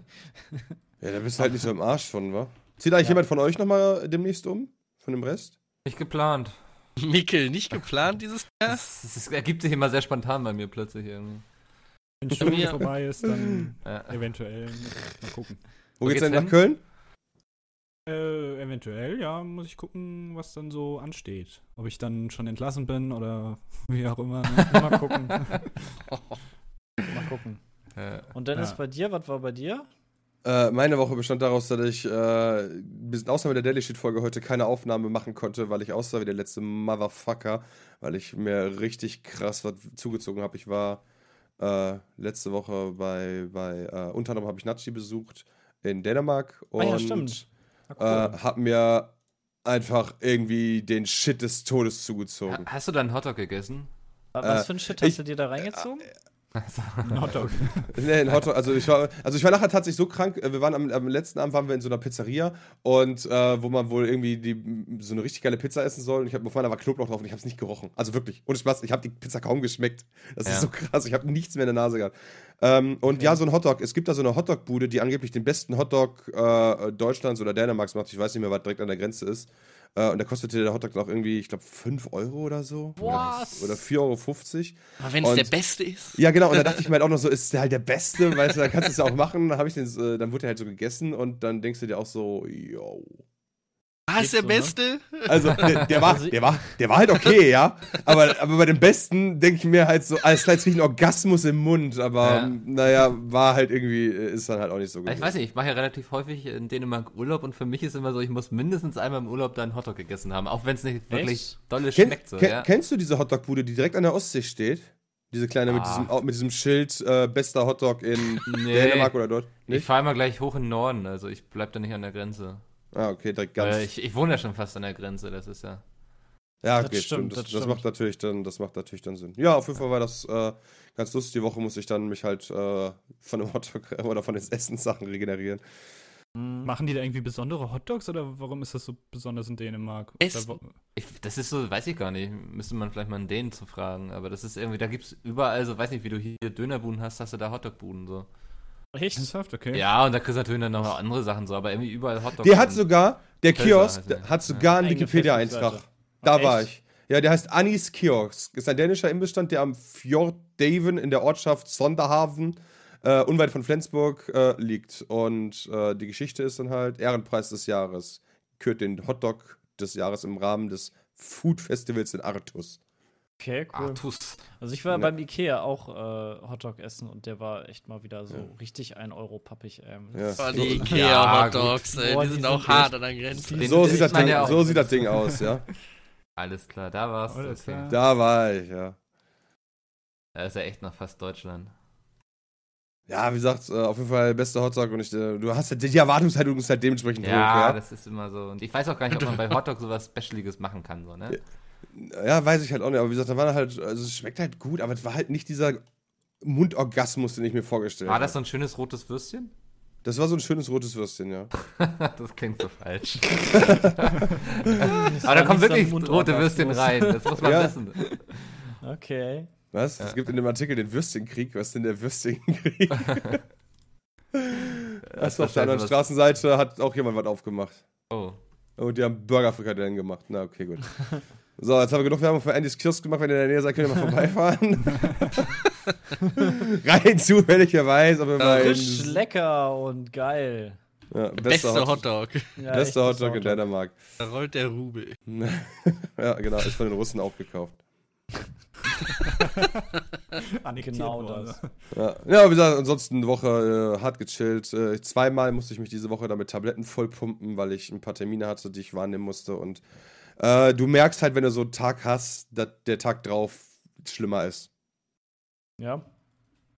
Ja, da bist du halt nicht so im Arsch von, wa? Zieht eigentlich Ja. jemand von euch nochmal demnächst um? Von dem Rest? Nicht geplant. Mikkel, nicht geplant dieses Jahr? Das, das ergibt sich immer sehr spontan bei mir plötzlich irgendwie. Wenn Schule mir- vorbei ist, dann Ja. eventuell mal gucken. Wo, Wo geht's geht's denn nach hin? Köln? Äh, eventuell, ja, muss ich gucken, was dann so ansteht. Ob ich dann schon entlassen bin oder wie auch immer. Ne? Mal gucken. Mal gucken. Und Dennis, Ja. bei dir, was war bei dir? Äh, meine Woche bestand daraus, dass ich äh, bis außer mit der Daily Sheet Folge heute keine Aufnahme machen konnte, weil ich aussah wie der letzte Motherfucker, weil ich mir richtig krass was zugezogen habe. Ich war äh, letzte Woche bei, bei äh, unter anderem habe ich Nachi besucht in Dänemark und Ah ja, stimmt. äh, habe mir einfach irgendwie den Shit des Todes zugezogen. Hast du dann Hotdog gegessen? was äh, für ein Shit hast ich- du dir da reingezogen? Ein Hotdog. Nee, ein Hotdog. Also ich war, also ich war nachher tatsächlich so krank. äh, Wir waren am, am letzten Abend waren wir in so einer Pizzeria und äh, wo man wohl irgendwie die, so eine richtig geile Pizza essen soll. Und ich habe bevor da war Knoblauch drauf und ich habe es nicht gerochen. Also wirklich, ohne Spaß. Ich habe die Pizza kaum geschmeckt. Das Ja. ist so krass. Ich habe nichts mehr in der Nase gehabt. Ähm, und ja, so ein Hotdog. Es gibt da so eine Hotdog-Bude, die angeblich den besten Hotdog äh, Deutschlands oder Dänemarks macht. Ich weiß nicht mehr, was direkt an der Grenze ist. Äh, und da kostete der Hotdog noch irgendwie, ich glaube, 5 Euro oder so. Was? Oder 4,50 Euro. Aber wenn es der Beste ist. Ja, genau, und da dachte ich mir halt auch noch so, ist der halt der Beste, weißt du, dann kannst du es ja auch machen. Dann, hab ich den, äh, dann wurde er halt so gegessen und dann denkst du dir auch so, yo. Ah, ist der so, ne? Beste? Also, der, der, war, der, war, der war halt okay, ja. Aber, aber bei dem Besten denke ich mir halt so, als klar, jetzt krieg ich einen Orgasmus im Mund. Aber Ja. naja, war halt irgendwie, äh, ist dann halt auch nicht so gut. Ich weiß nicht, ich mache ja relativ häufig in Dänemark Urlaub und für mich ist immer so, ich muss mindestens einmal im Urlaub da einen Hotdog gegessen haben, auch wenn es nicht wirklich dolle Ken, schmeckt. So, ken, ja. Kennst du diese Hotdog-Bude, die direkt an der Ostsee steht? Diese kleine mit, Ah. diesem, au- mit diesem Schild, äh, bester Hotdog in Nee. Dänemark oder dort? Ich Nicht? fahre mal gleich hoch in den Norden, also ich bleib da nicht an der Grenze. Ah, okay, direkt ganz. Weil ich, ich wohne ja schon fast an der Grenze, das ist ja. Ja, Das okay, stimmt, stimmt. Das, das das, macht natürlich dann, das macht natürlich dann Sinn. Ja, auf jeden Fall war das äh, ganz lustig. Die Woche muss ich dann mich halt äh, von dem Hotdog oder von den Essenssachen regenerieren. Mhm. Machen die da irgendwie besondere Hotdogs oder warum ist das so besonders in Dänemark? Wo- Ich, das ist so, weiß ich gar nicht. Müsste man vielleicht mal einen Dänen zu fragen. Aber das ist irgendwie, da gibt's überall so, weiß nicht, wie du hier Dönerbuden hast, hast du da Hotdogbuden so. Echt? Ernsthaft? Okay. Ja, und da kriegst du natürlich dann noch andere Sachen so, aber irgendwie überall Hotdogs. Der hat sogar, der Kiosk, hat sogar einen Wikipedia-Eintrag. Da Ach, war echt? ich. Ja, der heißt Anis Kiosk. Ist ein dänischer Imbissstand, der am Fjord Daven in der Ortschaft Sonderhaven, äh, unweit von Flensburg, äh, liegt. Und äh, die Geschichte ist dann halt Ehrenpreis des Jahres. Kürt den Hotdog des Jahres im Rahmen des Food Festivals in Artus. Okay, cool. Artus. Also ich war Ja. beim Ikea auch äh, Hotdog essen und der war echt mal wieder so richtig ein Euro pappig. Ähm, Ja. Oh, So- die Ja, Ikea-Hotdogs, ey, Boah, die die sind sind auch hart an der Grenze. Den So sieht, das Ding, ja so sieht das Ding aus, ja. Alles klar, da war's. Alles Okay. Da war ich, ja. Da ist ja echt noch fast Deutschland. Ja, wie gesagt, äh, auf jeden Fall bester Hotdog und ich, äh, du hast halt, die Erwartungshaltung ist halt dementsprechend hoch, Ja, ja. das ist immer so. Und ich weiß auch gar nicht, ob man bei Hotdog sowas Specialiges machen kann, so, ne? Ja, weiß ich halt auch nicht, aber wie gesagt, da war halt, also es schmeckt halt gut, aber es war halt nicht dieser Mundorgasmus, den ich mir vorgestellt War das habe. so ein schönes rotes Würstchen? Das war so ein schönes rotes Würstchen, ja. das klingt so falsch. Aber da kommen wirklich rote Würstchen rein, das muss man Ja. wissen. Okay. Was? Es gibt in dem Artikel den Würstchenkrieg. Was ist denn der Würstchenkrieg? Achso, auf der anderen Straßenseite hat auch jemand was aufgemacht. Oh. Und die haben Burgerfrikadellen gemacht. Na, okay, gut. So, jetzt haben wir genug Werbung für Andys Kiosk gemacht. Wenn ihr in der Nähe seid, könnt ihr mal vorbeifahren. Rein zufälligerweise, aber bei Frisch, lecker und geil. ja, Bester bester, Hot Hotdog. Ja, bester echt, Hotdog in Dänemark. Da rollt der Rubel. ja, genau, ist von den Russen auch gekauft. Genau das. Ja, ja wie gesagt, ansonsten eine Woche äh, hart gechillt. Äh, zweimal musste ich mich diese Woche damit Tabletten vollpumpen, weil ich ein paar Termine hatte, die ich wahrnehmen musste. Und äh, du merkst halt, wenn du so einen Tag hast, dass der Tag drauf schlimmer ist. Ja.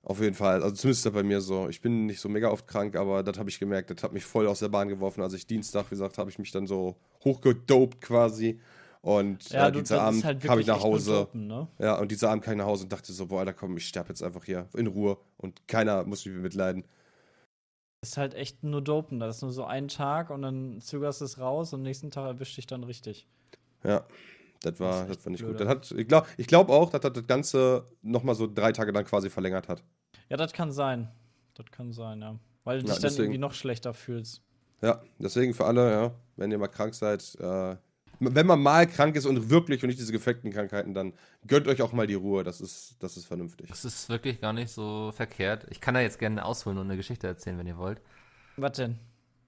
Auf jeden Fall. Also zumindest ist das bei mir so. Ich bin nicht so mega oft krank, aber das habe ich gemerkt. Das hat mich voll aus der Bahn geworfen. Als ich Dienstag, wie gesagt, habe ich mich dann so hochgedopt quasi. Und Ja, äh, dieser Abend halt kam ich nach Hause. Dopen, ne? Ja, und dieser Abend kam ich nach Hause und dachte so, boah, Alter, komm, ich sterbe jetzt einfach hier in Ruhe. Und keiner muss mich mitleiden. Das ist halt echt nur Dopen. Das ist nur so ein Tag und dann zögerst du es raus und am nächsten Tag erwischt dich dann richtig. Ja, das war, das echt war nicht blöde. gut. Das hat, ich glaube ich glaub auch, dass das das Ganze nochmal so drei Tage dann quasi verlängert hat. Ja, das kann sein. Das kann sein, ja. Weil du Ja, dich dann deswegen- irgendwie noch schlechter fühlst. Ja, deswegen für alle, ja, wenn ihr mal krank seid, äh, wenn man mal krank ist und wirklich und nicht diese gefleckten Krankheiten, dann gönnt euch auch mal die Ruhe. Das ist, das ist vernünftig. Das ist wirklich gar nicht so verkehrt. Ich kann da jetzt gerne ausholen und eine Geschichte erzählen, wenn ihr wollt. Was denn?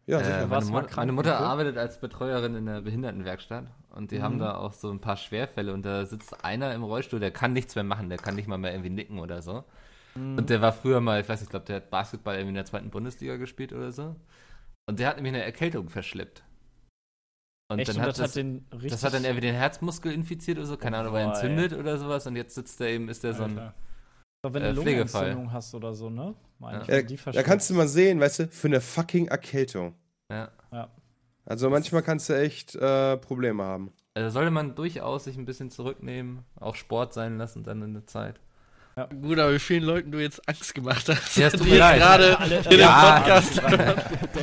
Ja, Äh, sicher. meine, warst mal Mu krank, meine Mutter arbeitet als Betreuerin in der Behindertenwerkstatt und die haben da auch so ein paar Schwerfälle und da sitzt einer im Rollstuhl, der kann nichts mehr machen, der kann nicht mal mehr irgendwie nicken oder so. Und der war früher mal, ich weiß nicht, ich glaube, der hat Basketball irgendwie in der zweiten Bundesliga gespielt oder so. Und der hat nämlich eine Erkältung verschleppt. Und Echt? dann und hat das, das, hat den richtig. das hat dann irgendwie den Herzmuskel infiziert oder so, keine Ahnung, weil er Boah, ey. entzündet oder sowas und jetzt sitzt er eben, ist der so ein, Alter. Doch, wenn äh, du Pflegefall. Lungenentzündung hast oder so, ne? Meine Ja. ich, Ja, da kannst du mal sehen, weißt du, für eine fucking Erkältung. ja. Ja. Also manchmal kannst du echt äh, Probleme haben. Also sollte man durchaus sich ein bisschen zurücknehmen, auch Sport sein lassen dann in der Zeit. Gut, aber wie vielen Leuten du jetzt Angst gemacht hast. Ja, es tut die mir jetzt leid. gerade in Ja. dem Podcast.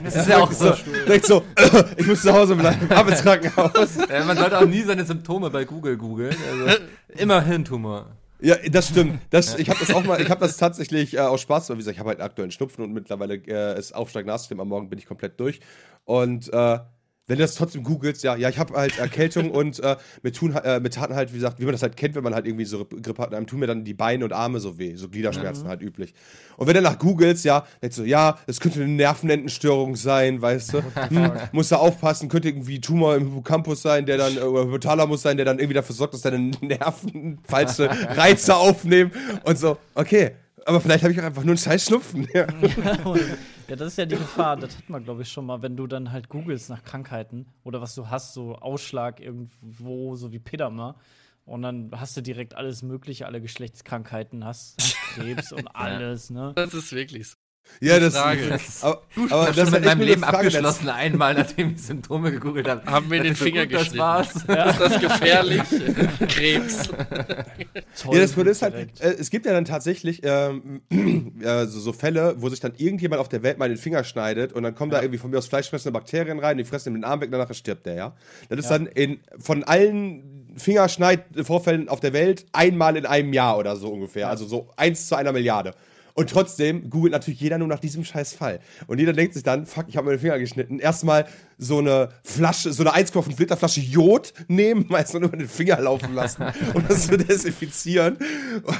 Das ist ja auch so. Direkt so, ich muss zu Hause bleiben, ab ins Krankenhaus. Ja, man sollte auch nie seine Symptome bei Google googeln. Also immer Hirntumor. Ja, das stimmt. Das, Ich habe das auch mal, ich habe das tatsächlich äh, aus Spaß, weil wie gesagt, ich habe halt aktuell einen Schnupfen und mittlerweile äh, ist Aufschlag Nasssystem. Am Morgen bin ich komplett durch. Und äh, wenn du das trotzdem googelst, ja, ja, ich habe halt Erkältung und äh, mir tun äh, mir taten halt, wie gesagt, wie man das halt kennt, wenn man halt irgendwie so Grippe hat, einem tun mir dann die Beine und Arme so weh, so Gliederschmerzen halt üblich. Und wenn du nach googelst, ja, denkst du, ja, es könnte eine Nervenendenstörung sein, weißt du, hm, musst du aufpassen, könnte irgendwie Tumor im Hippocampus sein, der dann, oder Hypothalamus sein, der dann irgendwie dafür sorgt, dass deine Nerven falsche Reize aufnehmen und so, okay. Aber vielleicht habe ich auch einfach nur einen scheiß Schnupfen. Ja. Ja, das ist ja die Gefahr. Das hat man, glaube ich, schon mal, wenn du dann halt googelst nach Krankheiten oder was du hast, so Ausschlag irgendwo, so wie Pedama. Und dann hast du direkt alles Mögliche, alle Geschlechtskrankheiten, hast Krebs und alles, ne? Das ist wirklich so. Ja, das, Frage. das aber, Ich aber habe das mit meinem Leben abgeschlossen, einmal nachdem ich Symptome gegoogelt habe. Haben wir den So Finger gut, das geschnitten. war's. Ist das gefährlich? Krebs. Toll. Ja, das Problem ist halt, äh, es gibt ja dann tatsächlich ähm, äh, so, so Fälle, wo sich dann irgendjemand auf der Welt mal den Finger schneidet und dann kommen da irgendwie von mir aus fleischfressende Bakterien rein, die fressen ihm den Arm weg, danach stirbt der, ja. Das ist Ja. dann in, von allen Fingerschneidvorfällen auf der Welt einmal in einem Jahr oder so ungefähr. Also so eins zu einer Milliarde. Und trotzdem googelt natürlich jeder nur nach diesem scheiß Fall. Und jeder denkt sich dann, fuck, ich habe mir den Finger geschnitten. Erstmal so eine Flasche, so eine 1,5 Liter Flasche Jod nehmen, meist nur über den Finger laufen lassen, um das zu desinfizieren.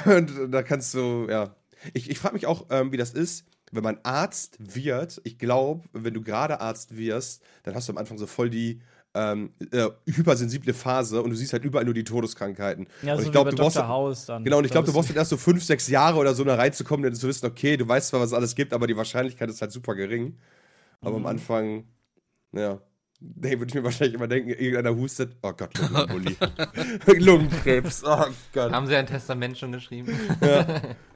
Und da kannst du, ja. Ich, ich frage mich auch, ähm, wie das ist, wenn man Arzt wird. Ich glaube, wenn du gerade Arzt wirst, dann hast du am Anfang so voll die ähm, äh, hypersensible Phase und du siehst halt überall nur die Todeskrankheiten. Ja, und so ich glaube, du brauchst. House dann. Genau, und ich glaube, du brauchst dann erst so fünf, sechs Jahre oder so da reinzukommen, denn zu wissen, okay, du weißt zwar, was es alles gibt, aber die Wahrscheinlichkeit ist halt super gering. Aber Mhm. am Anfang, ja, nee, würde ich mir wahrscheinlich immer denken, irgendeiner hustet, oh Gott, Lungenembolie. Lungenkrebs, oh Gott. Haben Sie ein Testament schon geschrieben? Ja,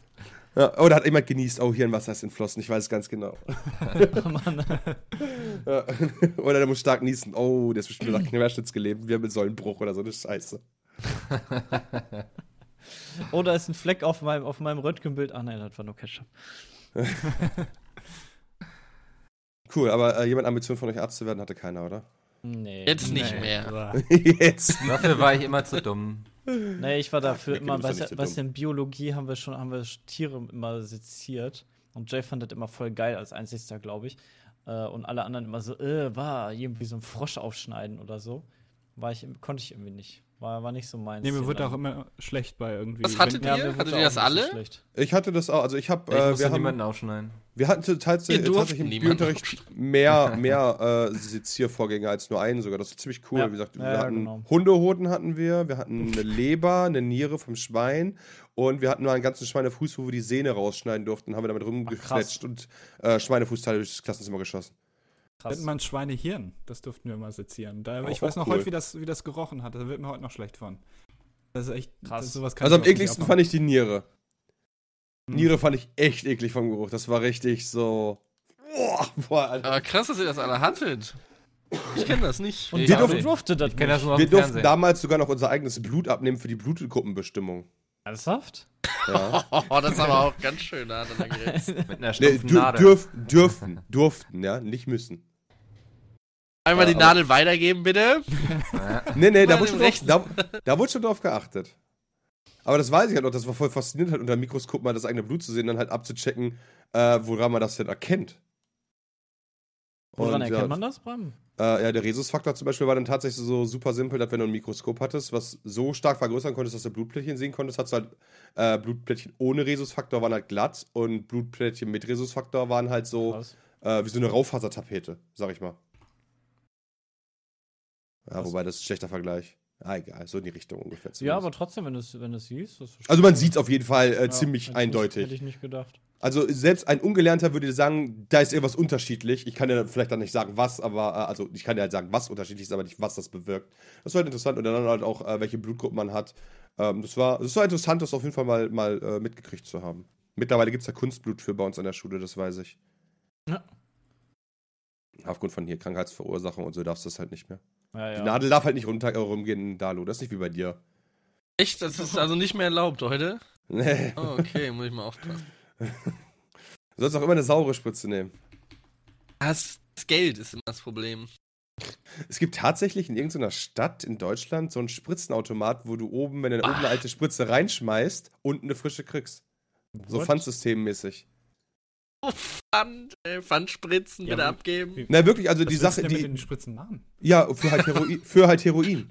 oder hat jemand genießt, oh, Hirnwasser ist entflossen, ich weiß es ganz genau. ja. Oder der muss stark niesen, oh, der ist bestimmt nach Querschnitts gelebt, Wirbelsäulenbruch oder so eine Scheiße. Oh, da ist ein Fleck auf meinem, auf meinem Röntgenbild. Ach nein, das war nur Ketchup. Cool, aber äh, jemand Ambition von euch Arzt zu werden, hatte keiner, oder? Nee. Jetzt nicht Nee, mehr. Jetzt. Dafür war ich immer zu dumm. Nee, ich war dafür okay, immer, du, so weißt du, in Biologie haben wir schon, haben wir Tiere immer seziert. Und Jay fand das immer voll geil als einzigster, glaube ich. Äh, und alle anderen immer so, äh, war irgendwie so ein Frosch aufschneiden oder so. War ich, konnte ich irgendwie nicht. War, war nicht so meins. Nee, mir wird auch immer schlecht bei irgendwie. Was hattet wenn- Ja, ihr? Hattet ihr das so alle? schlecht. Ich hatte das auch, also ich habe, Ich äh, wir haben, niemanden aufschneiden. wir hatten tatsächlich, tatsächlich im Biounterricht mehr, mehr äh, Seziervorgänge als nur einen sogar. Das ist ziemlich cool. Ja. Wie gesagt, Ja, wir ja, hatten genau. Hundehoden hatten wir, wir hatten eine Leber, eine Niere vom Schwein und wir hatten nur einen ganzen Schweinefuß, wo wir die Sehne rausschneiden durften, haben wir damit rumgefletscht und äh, Schweinefußteile durchs Klassenzimmer geschossen. Wir Krass. mal ein Schweinehirn. Das durften wir mal sezieren. Da, Auch- ich weiß noch cool. heute, wie das, wie das gerochen hat. Da wird mir heute noch schlecht von. Das ist echt Krass. Das, sowas kann Also am ekligsten fand ich die Niere. Hm. Niere fand ich echt eklig vom Geruch. Das war richtig so. Boah, boah Alter. Aber krass, dass ihr das alle hattet. Ich kenne das nicht. Und Ich wir auch durfte, das Ich nur Wir durften damals sogar noch unser eigenes Blut abnehmen für die Blutgruppenbestimmung. Ernsthaft? Ja. Oh, das ist aber auch ganz schön Grenze. Mit einer Nee, Nadel. dürf dürften, durften, ja, nicht müssen. Einmal Ja, die Nadel weitergeben, bitte. Nee, nee, da wurde, schon drauf, da, da wurde schon drauf geachtet. Aber das weiß ich halt noch, das war voll faszinierend, halt unter dem Mikroskop mal das eigene Blut zu sehen, dann halt abzuchecken, äh, woran man das denn erkennt. Woran Und, erkennt ja, man das, Bram? Äh, ja, der Rhesusfaktor zum Beispiel war dann tatsächlich so super simpel, dass wenn du ein Mikroskop hattest, was so stark vergrößern konntest, dass du Blutplättchen sehen konntest, du halt äh, Blutplättchen ohne Rhesusfaktor waren halt glatt und Blutplättchen mit Rhesusfaktor waren halt so Krass. äh, wie so eine Raufasertapete, sag ich mal. Ja, Was? wobei das ist ein schlechter Vergleich. Ah, egal, so in die Richtung ungefähr. Ja, zumindest. aber trotzdem, wenn du es wenn du's siehst. Also man sieht es auf jeden Fall äh, Ja, ziemlich hätte ich eindeutig. Nicht, hätte ich nicht gedacht. Also selbst ein Ungelernter würde sagen, da ist irgendwas unterschiedlich. Ich kann dir vielleicht dann nicht sagen, was, aber äh, also ich kann dir halt sagen, was unterschiedlich ist, aber nicht, was das bewirkt. Das war halt interessant und dann halt auch, äh, welche Blutgruppen man hat. Ähm, das war, das war interessant, das auf jeden Fall mal, mal äh, mitgekriegt zu haben. Mittlerweile gibt es ja Kunstblut für bei uns an der Schule, das weiß ich. Ja. Aufgrund von hier Krankheitsverursachung und so darfst du das halt nicht mehr. Ja, ja. Die Nadel darf halt nicht runter rumgehen, Dalu. Das ist nicht wie bei dir. Echt? Das ist also nicht mehr erlaubt heute? Nee. Oh, okay, muss ich mal aufpassen. Du sollst auch immer eine saure Spritze nehmen. Das Geld ist immer das Problem. Es gibt tatsächlich in irgendeiner Stadt in Deutschland so einen Spritzenautomat, wo du oben, wenn du oben Ah. eine alte Spritze reinschmeißt, unten eine frische kriegst. So? Pfandsystemmäßig. Pfand, äh, Pfandspritzen Ja, bitte abgeben. Na wirklich, also Was die Sache, denn mit die, den Spritzen machen? ja, für halt Heroin. für halt Heroin.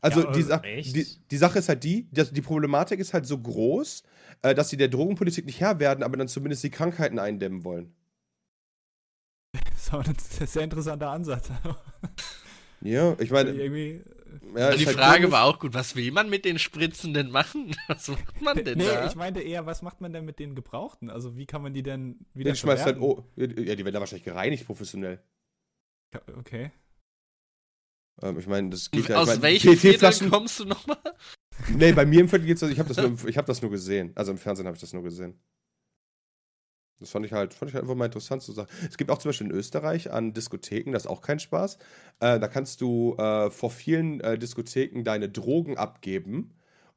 Also Ja, die, äh, Sa echt? die, die Sache ist halt die, dass die Problematik ist halt so groß, äh, dass sie der Drogenpolitik nicht Herr werden, aber dann zumindest die Krankheiten eindämmen wollen. So, das ist ein sehr interessanter Ansatz. Ja, ich meine, Irgendwie. ja, die ist halt Frage komisch. war auch gut, was will man mit den Spritzen denn machen? Was macht man denn Nee, da? ich meinte eher, was macht man denn mit den Gebrauchten? Also, wie kann man die denn wieder Den schmeißt halt, oh, ja, die werden da wahrscheinlich gereinigt professionell. Okay. Ähm, ich meine, das geht ja. ich Aus mein, welchem Viertel kommst du nochmal? Nee, bei mir im Viertel geht's, also ich habe das, nur ich hab das nur gesehen. Also im Fernsehen habe ich das nur gesehen. Das fand ich halt, fand ich halt einfach mal interessant zu sagen. Es gibt auch zum Beispiel in Österreich an Diskotheken, das ist auch kein Spaß. Äh, da kannst du äh, vor vielen äh, Diskotheken deine Drogen abgeben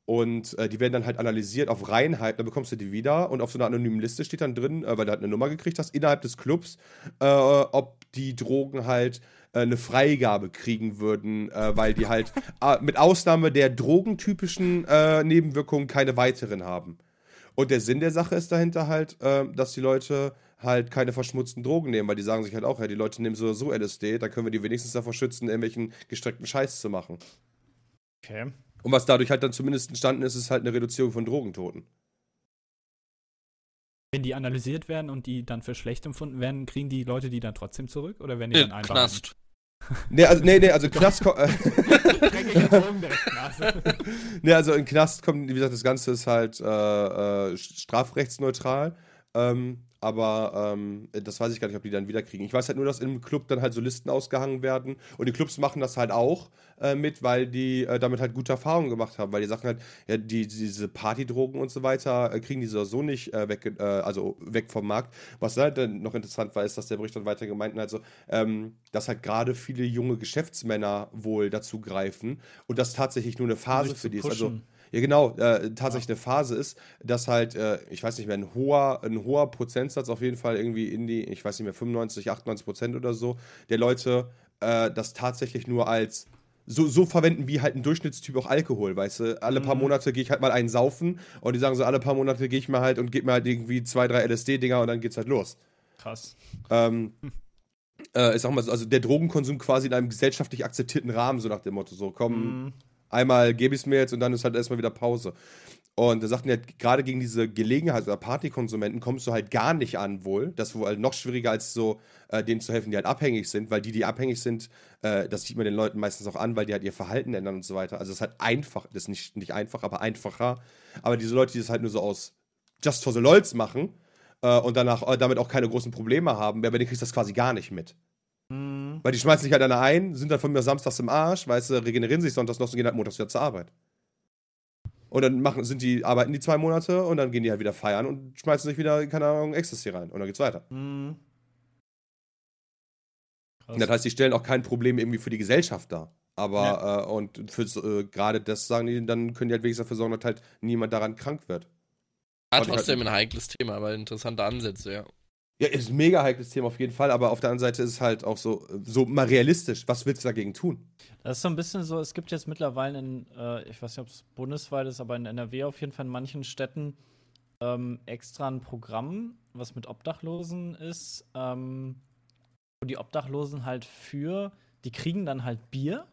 und äh, die werden dann halt analysiert auf Reinheit, dann bekommst du die wieder und auf so einer anonymen Liste steht dann drin, äh, weil du halt eine Nummer gekriegt hast, innerhalb des Clubs, äh, ob die Drogen halt äh, eine Freigabe kriegen würden, äh, weil die halt äh, mit Ausnahme der drogentypischen äh, Nebenwirkungen keine weiteren haben. Und der Sinn der Sache ist dahinter halt, äh, dass die Leute halt keine verschmutzten Drogen nehmen, weil die sagen sich halt auch, ja, die Leute nehmen so oder so LSD, da können wir die wenigstens davor schützen, irgendwelchen gestreckten Scheiß zu machen. Okay. Und was dadurch halt dann zumindest entstanden ist, ist halt eine Reduzierung von Drogentoten. Wenn die analysiert werden und die dann für schlecht empfunden werden, kriegen die Leute die dann trotzdem zurück? Oder werden die dann einfach. Knast. Nee, also, nee, nee, also Knast, ko- Dreckige Drogen direkt Knast. nee, also in Knast kommt, wie gesagt, das Ganze ist halt äh, äh, strafrechtsneutral. Ähm, aber ähm, das weiß ich gar nicht, ob die dann wieder kriegen. Ich weiß halt nur, dass im Club dann halt so Listen ausgehangen werden. Und die Clubs machen das halt auch äh, mit, weil die äh, damit halt gute Erfahrungen gemacht haben. Weil die sagen halt, ja, die, diese Partydrogen und so weiter äh, kriegen die so nicht äh, weg, äh, also weg vom Markt. Was halt dann noch interessant war, ist, dass der Bericht dann weiter gemeint hat, also, ähm, dass halt gerade viele junge Geschäftsmänner wohl dazu greifen und das tatsächlich nur eine Phase für die ist. Also. Ja, genau, äh, tatsächlich eine Phase ist, dass halt, äh, ich weiß nicht mehr, ein hoher, ein hoher Prozentsatz auf jeden Fall irgendwie in die, ich weiß nicht mehr, 95, 98 Prozent oder so, der Leute äh, das tatsächlich nur als so, so verwenden wie halt ein Durchschnittstyp auch Alkohol, weißt du? Alle paar Monate gehe ich halt mal einen saufen und die sagen so, alle paar Monate gehe ich mal halt und gebe mir halt irgendwie zwei, drei LSD-Dinger und dann geht's halt los. Krass. Ähm, äh, ich sag mal so, also der Drogenkonsum quasi in einem gesellschaftlich akzeptierten Rahmen, so nach dem Motto, so komm, Mhm. Einmal gebe ich es mir jetzt und dann ist halt erstmal wieder Pause. Und da sagten ja, gerade gegen diese Gelegenheits- oder Partykonsumenten kommst du halt gar nicht an, wohl. Das ist wohl halt noch schwieriger, als so äh, denen zu helfen, die halt abhängig sind, weil die, die abhängig sind, äh, das sieht man den Leuten meistens auch an, weil die halt ihr Verhalten ändern und so weiter. Also es ist halt einfach, das ist nicht, nicht einfach, aber einfacher. Aber diese Leute, die das halt nur so aus Just for the Lols machen äh, und danach äh, damit auch keine großen Probleme haben, bei denen kriegst du das quasi gar nicht mit. Mhm. Weil die schmeißen sich halt einer ein, sind dann von mir samstags im Arsch, weißt du, regenerieren sich sonntags noch und gehen halt montags wieder zur Arbeit. Und dann machen, sind die, arbeiten die zwei Monate und dann gehen die halt wieder feiern und schmeißen sich wieder, keine Ahnung, Ecstasy rein. Und dann geht's weiter. Mhm. Das heißt, die stellen auch kein Problem irgendwie für die Gesellschaft dar. Aber, äh, und für äh, gerade das sagen die, dann können die halt wenigstens dafür sorgen, dass halt niemand daran krank wird. Ja, ich trotzdem halt- ein heikles Thema, aber interessante Ansätze, ja. Ja, ist ein mega heikles Thema auf jeden Fall, aber auf der anderen Seite ist es halt auch so, so mal realistisch. Was willst du dagegen tun? Das ist so ein bisschen so, es gibt jetzt mittlerweile in, äh, ich weiß nicht, ob es bundesweit ist, aber in NRW auf jeden Fall in manchen Städten ähm, extra ein Programm, was mit Obdachlosen ist, ähm, wo die Obdachlosen halt für, die kriegen dann halt Bier,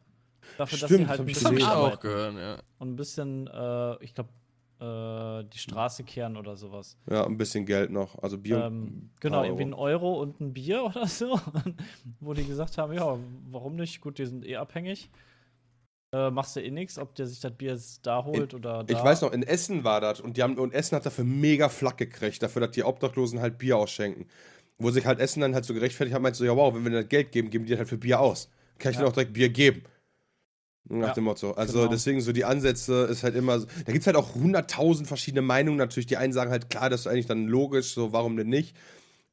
dafür, dass Stimmt, sie halt hab ein Das bisschen ich auch gehört, ja. und ein bisschen, äh, ich glaube, äh, die Straße kehren oder sowas. Ja, ein bisschen Geld noch. Also Bier. Ähm, genau, irgendwie ein Euro und ein Bier oder so. Wo die gesagt haben, ja, warum nicht? Gut, die sind eh abhängig. Äh, machst du eh nichts, ob der sich das Bier jetzt da holt oder da. Ich weiß noch, in Essen war das und die haben und Essen hat dafür mega Flack gekriegt, dafür, dass die Obdachlosen halt Bier ausschenken. Wo sich halt Essen dann halt so gerechtfertigt hat, meint so, ja wow, wenn wir das Geld geben, geben die halt für Bier aus. Kann ich Ja. dir auch direkt Bier geben. Nach Ja, dem Motto. Also genau. deswegen so die Ansätze ist halt immer, so- da gibt es halt auch hunderttausend verschiedene Meinungen natürlich. Die einen sagen halt, klar, das ist eigentlich dann logisch, so warum denn nicht?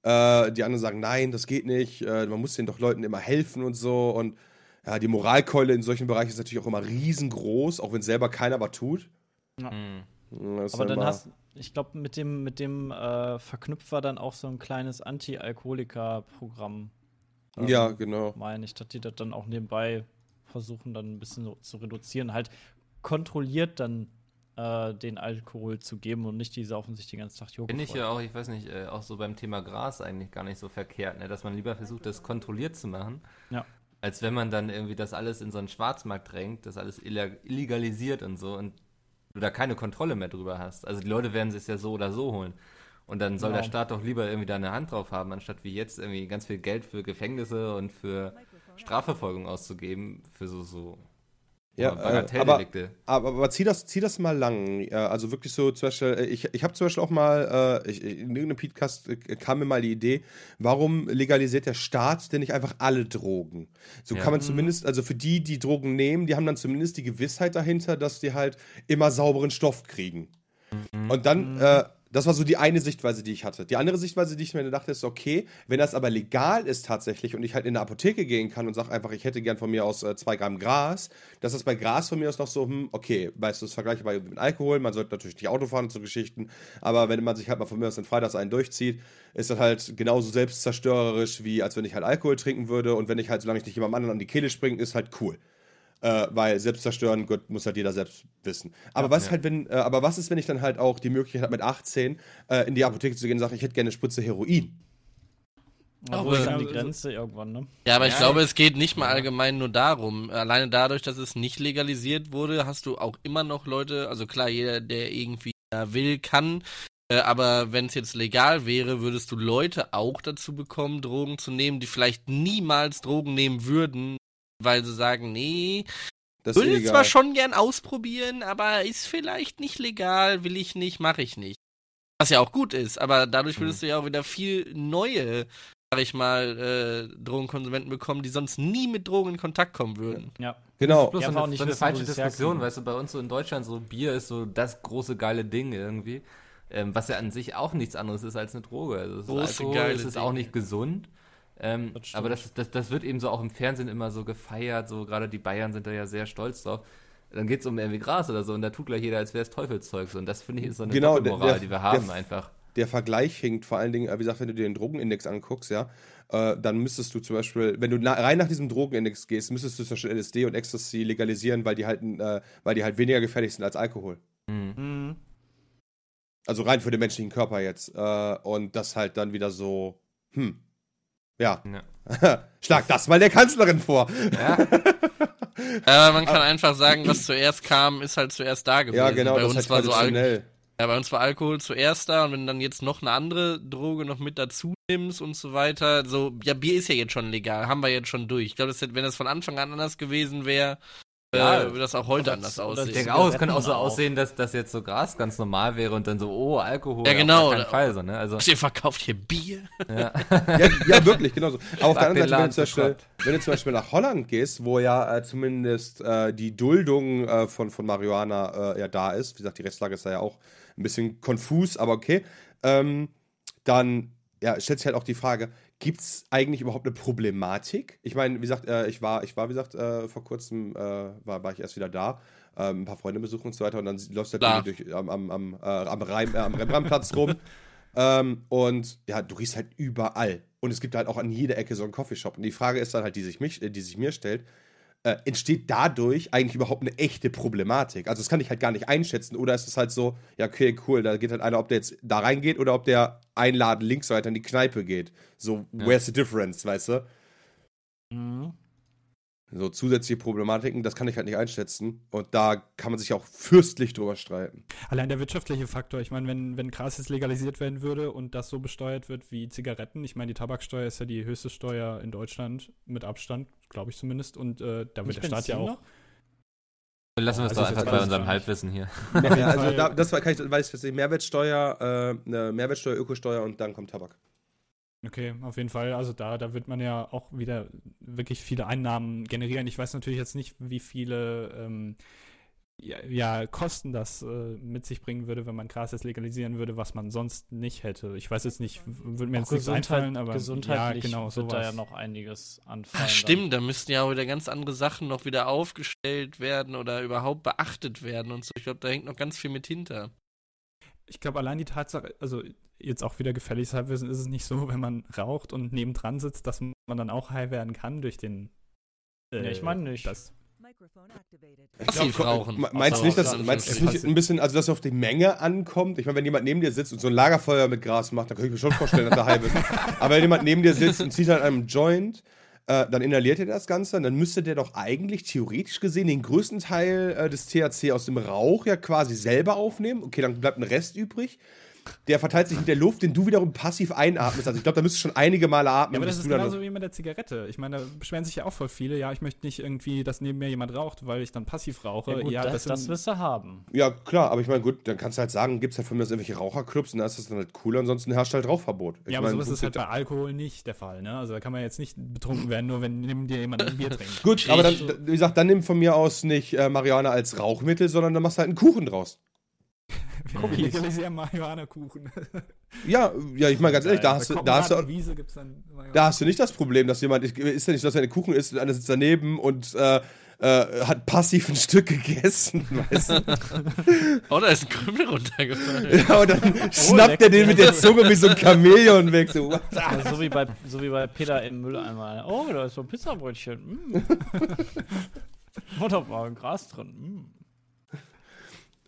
Äh, die anderen sagen, nein, das geht nicht. Äh, man muss den doch Leuten immer helfen und so. Und ja, die Moralkeule in solchen Bereichen ist natürlich auch immer riesengroß, auch wenn selber keiner was tut. Mhm. Ja, ist Aber dann hast ich glaube, mit dem, mit dem äh, verknüpft war dann auch so ein kleines Anti-Alkoholiker-Programm. Ähm, Ja, genau. Meine ich, dass die das dann auch nebenbei versuchen, dann ein bisschen so zu reduzieren. Halt kontrolliert dann äh, den Alkohol zu geben und nicht die saufen sich den ganzen Tag Joghurt. Finde ich ja auch, ich weiß nicht, äh, auch so beim Thema Gras eigentlich gar nicht so verkehrt, ne? dass man lieber versucht, das kontrolliert zu machen, Ja. als wenn man dann irgendwie das alles in so einen Schwarzmarkt drängt, das alles illegalisiert und so und du da keine Kontrolle mehr drüber hast. Also die Leute werden es ja so oder so holen. Und dann soll Genau. der Staat doch lieber irgendwie da eine Hand drauf haben, anstatt wie jetzt irgendwie ganz viel Geld für Gefängnisse und für Strafverfolgung auszugeben, für so, so Ja, äh, aber, aber, aber zieh, das, zieh das mal lang. Also wirklich so, zum Beispiel, äh, ich, ich habe zum Beispiel auch mal, äh, ich, in irgendeinem Podcast äh, kam mir mal die Idee, warum legalisiert der Staat denn nicht einfach alle Drogen? So Ja. kann man zumindest, also für die, die Drogen nehmen, die haben dann zumindest die Gewissheit dahinter, dass die halt immer sauberen Stoff kriegen. Und dann, äh, das war so die eine Sichtweise, die ich hatte. Die andere Sichtweise, die ich mir dachte, ist, okay, wenn das aber legal ist tatsächlich und ich halt in eine Apotheke gehen kann und sage einfach, ich hätte gern von mir aus äh, zwei Gramm Gras, das ist bei Gras von mir aus noch so, hm, okay, weißt du, das vergleichbar mit Alkohol, man sollte natürlich nicht Auto fahren und so Geschichten, aber wenn man sich halt mal von mir aus den Freitags einen durchzieht, ist das halt genauso selbstzerstörerisch, wie als wenn ich halt Alkohol trinken würde und wenn ich halt, solange ich nicht jemandem anderen an die Kehle springe, ist halt cool. Äh, weil selbst zerstören, gut, muss halt jeder selbst wissen. Aber was ja. halt, wenn, äh, aber was ist, wenn ich dann halt auch die Möglichkeit habe, mit 18 äh, in die Apotheke zu gehen und sage, ich hätte gerne eine Spritze Heroin? Ja, wo Aber- ist dann die Grenze irgendwann, ne? Ja, aber ich Ja. glaube, es geht nicht mal allgemein nur darum. Alleine dadurch, dass es nicht legalisiert wurde, hast du auch immer noch Leute, also klar, jeder, der irgendwie da will, kann. Äh, aber wenn es jetzt legal wäre, würdest du Leute auch dazu bekommen, Drogen zu nehmen, die vielleicht niemals Drogen nehmen würden, weil sie sagen, nee, Das ist würde illegal. zwar schon gern ausprobieren, aber ist vielleicht nicht legal, will ich nicht, mache ich nicht. Was ja auch gut ist, aber dadurch würdest du ja auch wieder viel neue, sag ich mal, äh, Drogenkonsumenten bekommen, die sonst nie mit Drogen in Kontakt kommen würden. Ja. Genau. bloß Ja, so aber auch eine, nicht so eine wissen, falsche Diskussion, weißt du, bei uns so in Deutschland so Bier ist so das große geile Ding irgendwie, ähm, was ja an sich auch nichts anderes ist als eine Droge. Also es ist Große, Alkohol, geile es ist auch nicht gesund. Ähm, Das aber das, das, das wird eben so auch im Fernsehen immer so gefeiert, so gerade die Bayern sind da ja sehr stolz drauf. Dann geht es um irgendwie Gras oder so und da tut gleich jeder, als wäre es Teufelszeug. So. Und das finde ich ist so eine Genau, der- Doppelmoral, der- die wir haben der- einfach. der Vergleich hinkt vor allen Dingen, wie gesagt, wenn du dir den Drogenindex anguckst, ja, äh, dann müsstest du zum Beispiel, wenn du na, rein nach diesem Drogenindex gehst, müsstest du zum Beispiel LSD und Ecstasy legalisieren, weil die halt, äh, weil die halt weniger gefährlich sind als Alkohol. Mhm. Mhm. Also rein für den menschlichen Körper jetzt. Äh, und das halt dann wieder so, hm, ja. Ja. Schlag das mal der Kanzlerin vor. Ja, Aber man kann einfach sagen, was zuerst kam, ist halt zuerst da gewesen. Ja, genau, bei das uns war so Al traditionell. ja, bei uns war Alkohol zuerst da und wenn du dann jetzt noch eine andere Droge noch mit dazu nimmst und so weiter, so, ja, Bier ist ja jetzt schon legal, haben wir jetzt schon durch. Ich glaube, wenn das von Anfang an anders gewesen wäre, Ja, äh, würde das auch heute anders das- oder ich aussehen. denke auch, es könnte auch so auch. aussehen, dass das jetzt so Gras ganz normal wäre und dann so, oh, Alkohol. Ja, auf genau, gar keinen oder- Fall so, ne? Also, Ihr verkauft hier Bier. ja. Ja, ja, wirklich, genau so. Aber auf der anderen Seite, wenn du, zum Beispiel, wenn du zum Beispiel nach Holland gehst, wo ja äh, zumindest äh, die Duldung äh, von, von Marihuana äh, ja da ist, wie gesagt, die Rechtslage ist da ja auch ein bisschen konfus, aber okay, ähm, dann ja, stellt sich halt auch die Frage, gibt es eigentlich überhaupt eine Problematik? Ich meine, wie gesagt, äh, ich war, ich war, wie gesagt, äh, vor kurzem äh, war, war ich erst wieder da, ähm, ein paar Freunde besuchen und so weiter und dann läufst du natürlich durch, am, am, am, äh, am, Reim, äh, am Rembrandtplatz rum ähm, und ja, du riechst halt überall. Und es gibt halt auch an jeder Ecke so einen Coffeeshop. Und die Frage ist dann halt, die sich, mich, äh, die sich mir stellt, äh, entsteht dadurch eigentlich überhaupt eine echte Problematik? Also das kann ich halt gar nicht einschätzen. Oder ist es halt so, ja, okay, cool, da geht halt einer, ob der jetzt da reingeht oder ob der einladen links weiter in die Kneipe geht. So, where's the difference, weißt du? Mhm. So zusätzliche Problematiken, das kann ich halt nicht einschätzen. Und da kann man sich auch fürstlich drüber streiten. Allein der wirtschaftliche Faktor, ich meine, wenn, wenn Gras jetzt legalisiert werden würde und das so besteuert wird wie Zigaretten, ich meine, die Tabaksteuer ist ja die höchste Steuer in Deutschland, mit Abstand, glaube ich zumindest, und äh, da wird der Staat ja auch. noch? Lassen wir es Also doch einfach jetzt bei unserem. Halbwissen hier. Ja, also da, das war, kann ich, weiß ich Mehrwertsteuer, äh, eine Mehrwertsteuer, Ökosteuer und dann kommt Tabak. Okay, auf jeden Fall. Also da, da wird man ja auch wieder wirklich viele Einnahmen generieren. Ich weiß natürlich jetzt nicht, wie viele ähm, ja, ja, Kosten das äh, mit sich bringen würde, wenn man Gras jetzt legalisieren würde, was man sonst nicht hätte. Ich weiß jetzt nicht, würde mir jetzt nichts einfallen, aber gesundheitlich ja, genau, wird sowas. da ja noch einiges anfallen. Ach, stimmt, da müssten ja auch wieder ganz andere Sachen noch wieder aufgestellt werden oder überhaupt beachtet werden und so. Ich glaube, da hängt noch ganz viel mit hinter. Ich glaube, allein die Tatsache, also jetzt auch wieder gefälliges Halbwissen, ist es nicht so, wenn man raucht und nebendran sitzt, dass man dann auch high werden kann durch den. Nee, ich meine nicht. Das, Passiv rauchen. Me- Meinst du nicht, dass, meinst nicht ein bisschen, also dass auf die Menge ankommt? Ich meine, wenn jemand neben dir sitzt und so ein Lagerfeuer mit Gras macht, dann kann ich mir schon vorstellen, dass der halb ist. Aber wenn jemand neben dir sitzt und zieht halt einem Joint, äh, dann inhaliert er das Ganze, dann müsste der doch eigentlich theoretisch gesehen den größten Teil äh, des THC aus dem Rauch ja quasi selber aufnehmen. Okay, dann bleibt ein Rest übrig. Der verteilt sich mit der Luft, den du wiederum passiv einatmest. Also ich glaube, da müsstest du schon einige Male atmen. Ja, aber das ist genauso wie mit der Zigarette. Ich meine, da beschweren sich ja auch voll viele. Ja, ich möchte nicht irgendwie, dass neben mir jemand raucht, weil ich dann passiv rauche. Ja, gut, ja, das, das sind- wirst du haben. Ja, klar, aber ich meine, gut, dann kannst du halt sagen, gibt es halt von mir aus irgendwelche Raucherclubs und da ist das dann halt cool, ansonsten herrscht halt Rauchverbot. Ich ja, aber meine, sowas ist halt bei Alkohol nicht der Fall, ne? Also da kann man jetzt nicht betrunken werden, nur wenn neben dir jemand ein Bier trinkt. Gut, Ich- aber dann, wie gesagt, dann nimm von mir aus nicht äh, Marihuana als Rauchmittel, sondern dann machst du halt einen Kuchen draus. Wir legalisieren Marihuana-Kuchen. Ja, ja, ich meine ganz ehrlich, da hast, du, da, hast du, Wiese gibt's dann da hast du nicht das Problem, dass jemand, ist ja nicht, so, dass er einen Kuchen isst und einer sitzt daneben und äh, äh, hat passiv ein Stück gegessen, weißt du? Oh, da ist ein Krümel runtergefallen. Ja, und dann schnappt er den mit der Zunge wie so ein Chamäleon weg. So, Also so, wie bei, so wie bei Peter im Mülleimer. Oh, da ist so ein Pizzabrötchen. Mm. oh, da war Gras drin. Mm.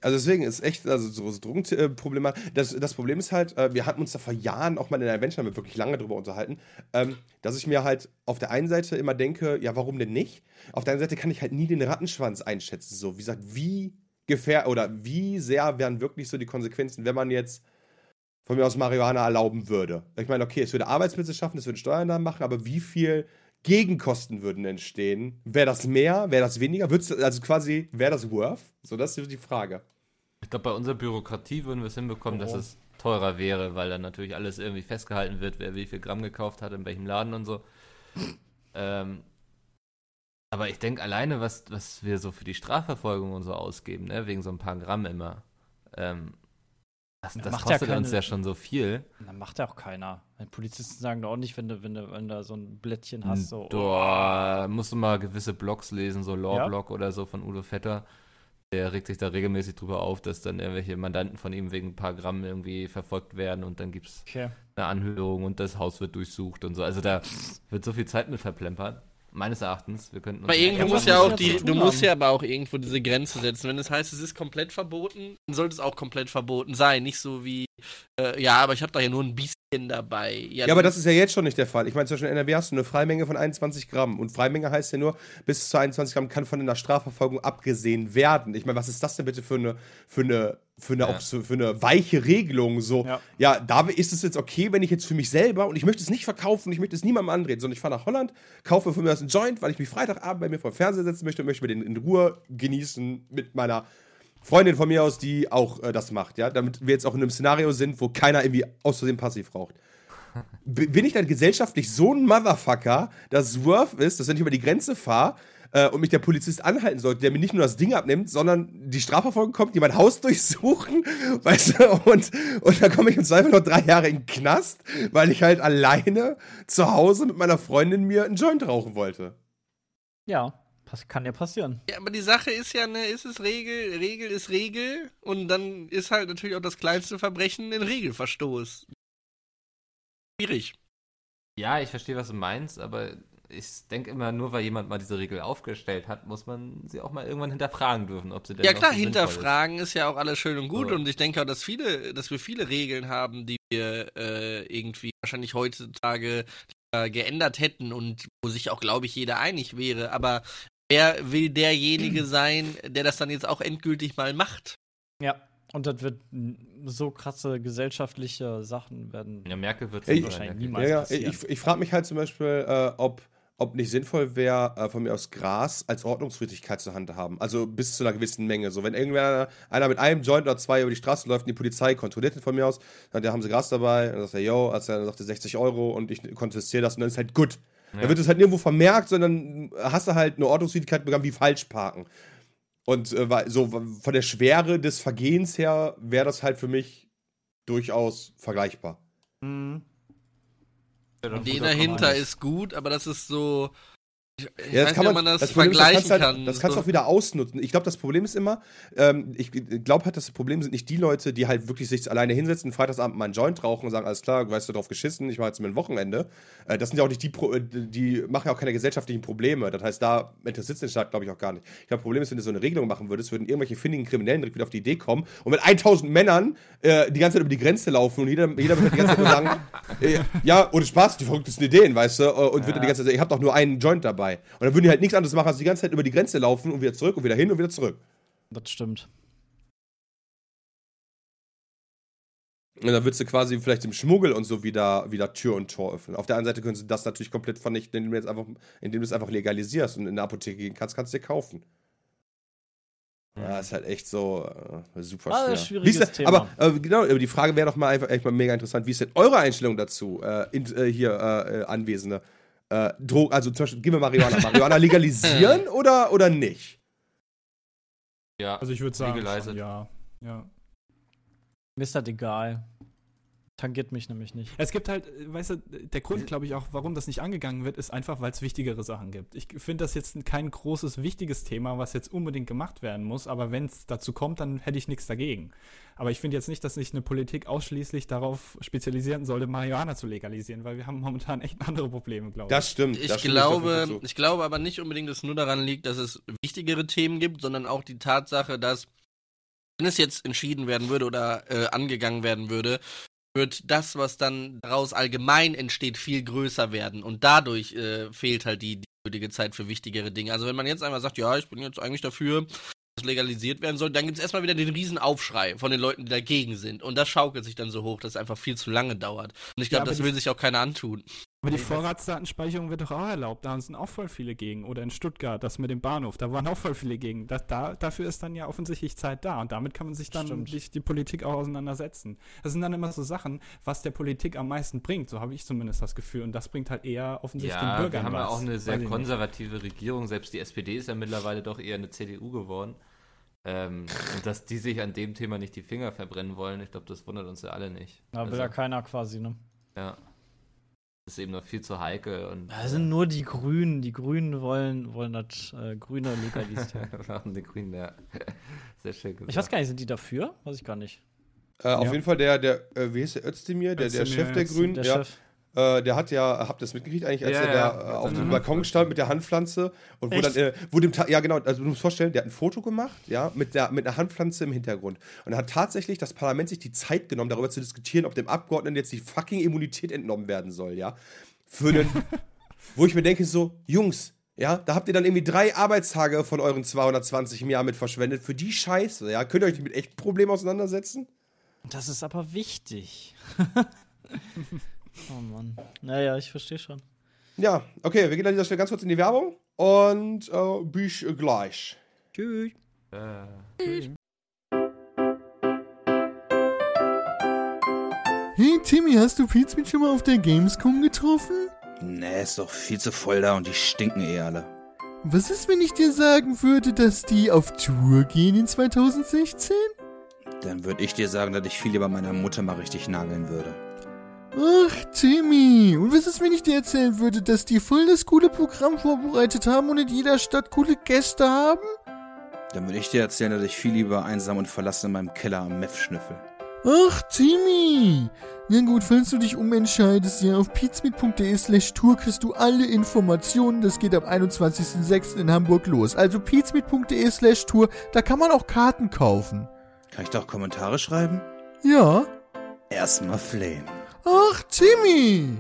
Also deswegen ist echt, also so, so Drogenproblem. Das, das Problem ist halt, äh, wir hatten uns da vor Jahren auch mal in der Adventure mit wirklich lange drüber unterhalten, ähm, dass ich mir halt auf der einen Seite immer denke, ja, warum denn nicht? Auf der anderen Seite kann ich halt nie den Rattenschwanz einschätzen. So, wie gesagt, wie gefähr oder wie sehr wären wirklich so die Konsequenzen, wenn man jetzt von mir aus Marihuana erlauben würde. Ich meine, okay, es würde Arbeitsplätze schaffen, es würde Steuern machen, aber wie viel Gegenkosten würden entstehen? Wäre das mehr? Wäre das weniger? Würd's, also quasi, wäre das worth? So, das ist die Frage. Ich glaube, bei unserer Bürokratie würden wir es hinbekommen, dass es teurer wäre, weil dann natürlich alles irgendwie festgehalten wird, wer wie viel Gramm gekauft hat, in welchem Laden und so. ähm, aber ich denke alleine, was, was wir so für die Strafverfolgung und so ausgeben, ne, wegen so ein paar Gramm immer, ähm, das, Das macht ja kostet uns keine- ja schon so viel. Dann macht ja auch keiner. Polizisten sagen doch auch nicht, wenn du, wenn du, wenn du so ein Blättchen hast, so. oh, Da musst du mal gewisse Blogs lesen, so Law-Blog oder so von Udo Vetter. Der regt sich da regelmäßig drüber auf, dass dann irgendwelche Mandanten von ihm wegen ein paar Gramm irgendwie verfolgt werden und dann gibt's Okay. eine Anhörung und das Haus wird durchsucht und so. Also da wird so viel Zeit mit verplempert. Meines Erachtens. Wir könnten uns Aber irgendwo Ja, muss ja auch die, du tun musst haben? ja aber auch irgendwo diese Grenze setzen. Wenn es heißt, es ist komplett verboten, dann sollte es auch komplett verboten sein. Nicht so wie, äh, ja, aber ich habe da ja nur ein bisschen dabei. Ja, aber das ist ja jetzt schon nicht der Fall. Ich meine, zum Beispiel in NRW hast du eine Freimenge von 21 Gramm. Und Freimenge heißt ja nur, bis zu 21 Gramm kann von einer Strafverfolgung abgesehen werden. Ich meine, was ist das denn bitte für eine, für eine, für eine, Ja. auch so, für eine weiche Regelung? So, ja. Ja. da ist es jetzt okay, wenn ich jetzt für mich selber und ich möchte es nicht verkaufen, ich möchte es niemandem andrehen, sondern ich fahre nach Holland, kaufe für mich das einen Joint, weil ich mich Freitagabend bei mir vor dem Fernseher setzen möchte und möchte mir den in Ruhe genießen mit meiner Freundin von mir aus, die auch äh, das macht, ja, damit wir jetzt auch in einem Szenario sind, wo keiner irgendwie aus Versehen passiv raucht. Bin ich dann gesellschaftlich so ein Motherfucker, dass es worth ist, dass wenn ich über die Grenze fahre äh, und mich der Polizist anhalten sollte, der mir nicht nur das Ding abnimmt, sondern die Strafverfolgung kommt, die mein Haus durchsuchen, weißt du, und, und dann komme ich im Zweifel noch drei Jahre in den Knast, weil ich halt alleine zu Hause mit meiner Freundin mir einen Joint rauchen wollte. Ja, pass, kann ja passieren. Ja, aber die Sache ist ja, ne, ist es Regel, Regel ist Regel und dann ist halt natürlich auch das kleinste Verbrechen ein Regelverstoß. Schwierig. Ja, ich verstehe, was du meinst, aber ich denke immer, nur weil jemand mal diese Regel aufgestellt hat, muss man sie auch mal irgendwann hinterfragen dürfen, ob sie denn Ja klar, so sinnvoll ist. hinterfragen ist. ja auch alles schön und gut So. und ich denke auch, dass viele, dass wir viele Regeln haben, die wir äh, irgendwie wahrscheinlich heutzutage äh, geändert hätten und wo sich auch, glaube ich, jeder einig wäre. Aber wer will derjenige sein, der das dann jetzt auch endgültig mal macht? Ja. Und das wird so krasse gesellschaftliche Sachen werden. Ja, Merkel wird Ey, wahrscheinlich niemals Ja, passieren. ich, ich frage mich halt zum Beispiel, äh, ob, ob nicht sinnvoll wäre, äh, von mir aus Gras als Ordnungswidrigkeit zur Hand haben. Also bis zu einer gewissen Menge. So, wenn irgendwer einer mit einem Joint oder zwei über die Straße läuft und die Polizei kontrolliert ihn von mir aus, dann da haben sie Gras dabei, dann sagt er, yo, also er sagte 60 Euro und ich kontestiere das und dann ist halt gut. Ja. Dann wird es halt nirgendwo vermerkt, sondern hast du halt eine Ordnungswidrigkeit begangen wie falsch parken. Und äh, so von der Schwere des Vergehens her wäre das halt für mich durchaus vergleichbar. Mhm. Ja, doch Die dahinter ist gut, aber das ist so, Ich Ja, weiß nicht, ob man das, ist, vergleichen kannst halt, kann. Das kannst du so. auch wieder ausnutzen. Ich glaube, das Problem ist immer, ähm, ich glaube halt, das Problem sind nicht die Leute, die halt wirklich sich alleine hinsetzen, Freitagsabend mal einen Joint rauchen und sagen, alles klar, weißt du, drauf geschissen, ich mache jetzt mal ein Wochenende. Äh, das sind ja auch nicht die, Pro äh, die machen ja auch keine gesellschaftlichen Probleme. Das heißt, da interessiert es den Staat, glaube ich, auch gar nicht. Ich glaube, das Problem ist, wenn du so eine Regelung machen würdest, würden irgendwelche findigen Kriminellen direkt wieder auf die Idee kommen und mit 1000 Männern äh, die ganze Zeit über die Grenze laufen und jeder, jeder wird die ganze Zeit nur sagen, äh, ja, ohne Spaß, die verrücktesten Ideen, weißt du, äh, und wird dann die ganze Zeit sagen, ich habe doch nur einen Joint dabei. Und dann würden die halt nichts anderes machen, als die ganze Zeit über die Grenze laufen und wieder zurück und wieder hin und wieder zurück. Das stimmt. Und dann würdest du quasi vielleicht im Schmuggel und so wieder, wieder Tür und Tor öffnen. Auf der anderen Seite könntest du das natürlich komplett vernichten, indem du, jetzt einfach, indem du es einfach legalisierst und in der Apotheke gehen kannst, kannst du dir kaufen. Ja, ist halt echt so äh, super Ah, schwer. schwieriges Wie ist Thema. Aber äh, genau, die Frage wäre doch mal einfach echt mal mega interessant. Wie ist denn eure Einstellung dazu, äh, in, äh, hier äh, äh, Anwesende? Äh, Dro also zum Beispiel, gehen wir Marihuana. Marihuana legalisieren oder, oder nicht? Ja, Also ich würde sagen, schon, ja. ja. Mir ist das egal. Tangiert mich nämlich nicht. Es gibt halt, äh, weißt du, der Grund, glaube ich, auch, warum das nicht angegangen wird, ist einfach, weil es wichtigere Sachen gibt. Ich finde das jetzt kein großes, wichtiges Thema, was jetzt unbedingt gemacht werden muss, aber wenn es dazu kommt, dann hätte ich nichts dagegen. Aber ich finde jetzt nicht, dass sich eine Politik ausschließlich darauf spezialisieren sollte, Marihuana zu legalisieren, weil wir haben momentan echt andere Probleme, glaube ich. Das stimmt. Ich da stimme dir auf jeden Fall glaube, zu. ich glaube aber nicht unbedingt, dass es nur daran liegt, dass es wichtigere Themen gibt, sondern auch die Tatsache, dass wenn es jetzt entschieden werden würde oder äh, angegangen werden würde, wird das, was dann daraus allgemein entsteht, viel größer werden. Und dadurch äh, fehlt halt die, die nötige Zeit für wichtigere Dinge. Also wenn man jetzt einmal sagt, ja, ich bin jetzt eigentlich dafür, dass legalisiert werden soll, dann gibt es erstmal wieder den riesen Aufschrei von den Leuten, die dagegen sind. Und das schaukelt sich dann so hoch, dass es einfach viel zu lange dauert. Und ich Ja, glaube, aber das will sich auch keiner antun. Aber die Nee, Vorratsdatenspeicherung wird doch auch erlaubt. Da sind auch voll viele gegen. Oder in Stuttgart, das mit dem Bahnhof, da waren auch voll viele gegen. Das, da, dafür ist dann ja offensichtlich Zeit da. Und damit kann man sich dann die, die Politik auch auseinandersetzen. Das sind dann immer so Sachen, was der Politik am meisten bringt. So habe ich zumindest das Gefühl. Und das bringt halt eher offensichtlich den Ja, wir Bürgern haben ja was. auch eine sehr ich nicht. konservative Regierung. Selbst die SPD ist ja mittlerweile doch eher eine CDU geworden. Ähm, und dass die sich an dem Thema nicht die Finger verbrennen wollen, ich glaube, das wundert uns ja alle nicht. Da will Also, ja keiner quasi, ne? ja. Das ist eben noch viel zu heikel. Und, Da sind nur die Grünen. Die Grünen wollen, wollen das äh, Grüne legalisieren. machen die Grünen, ja. Sehr schön gesagt. ich weiß gar nicht, sind die dafür? Weiß ich gar nicht. Äh, auf Ja. jeden Fall der, der, äh, wie hieß der, Özdemir, der, der Özdemir, Chef der Özdemir, Grünen, Der ja, Chef. Äh, der hat ja, habt ihr das mitgekriegt eigentlich, als Ja, er ja, da äh, auf dem Balkon stand mit der Handpflanze und wo Echt? dann, äh, wo dem Ta ja genau, also du musst vorstellen, der hat ein Foto gemacht, ja, mit der mit einer Handpflanze im Hintergrund und hat tatsächlich das Parlament sich die Zeit genommen, darüber zu diskutieren, ob dem Abgeordneten jetzt die fucking Immunität entnommen werden soll, ja, für einen, wo ich mir denke so, Jungs, ja, da habt ihr dann irgendwie drei Arbeitstage von euren 220 im Jahr mit verschwendet für die Scheiße, ja, könnt ihr euch nicht mit echten Problemen auseinandersetzen? Das ist aber wichtig. oh Mann. Naja, ich verstehe schon. Ja, okay, wir gehen an dieser Stelle ganz kurz in die Werbung und äh, bis gleich. Tschüss. Äh, Hey Timmy, hast du Pizmeet schon mal auf der Gamescom getroffen? Nee, ist doch viel zu voll da und die stinken eh alle. Was ist, wenn ich dir sagen würde, dass die auf Tour gehen in 2016? Dann würde ich dir sagen, dass ich viel lieber meiner Mutter mal richtig nageln würde. Ach, Timmy. Und was ist, wenn ich dir erzählen würde, dass die voll das coole Programm vorbereitet haben und in jeder Stadt coole Gäste haben? Dann würde ich dir erzählen, dass ich viel lieber einsam und verlassen in meinem Keller am Meth schnüffel. Ach, Timmy. Na gut, falls du dich umentscheidest, ja, auf pizmeet.de slash tour kriegst du alle Informationen. Das geht am 21.06. in Hamburg los. Also pizmeet.de slash tour, da kann man auch Karten kaufen. Kann ich doch Kommentare schreiben? Ja. Erstmal flehen. Ach, Timmy.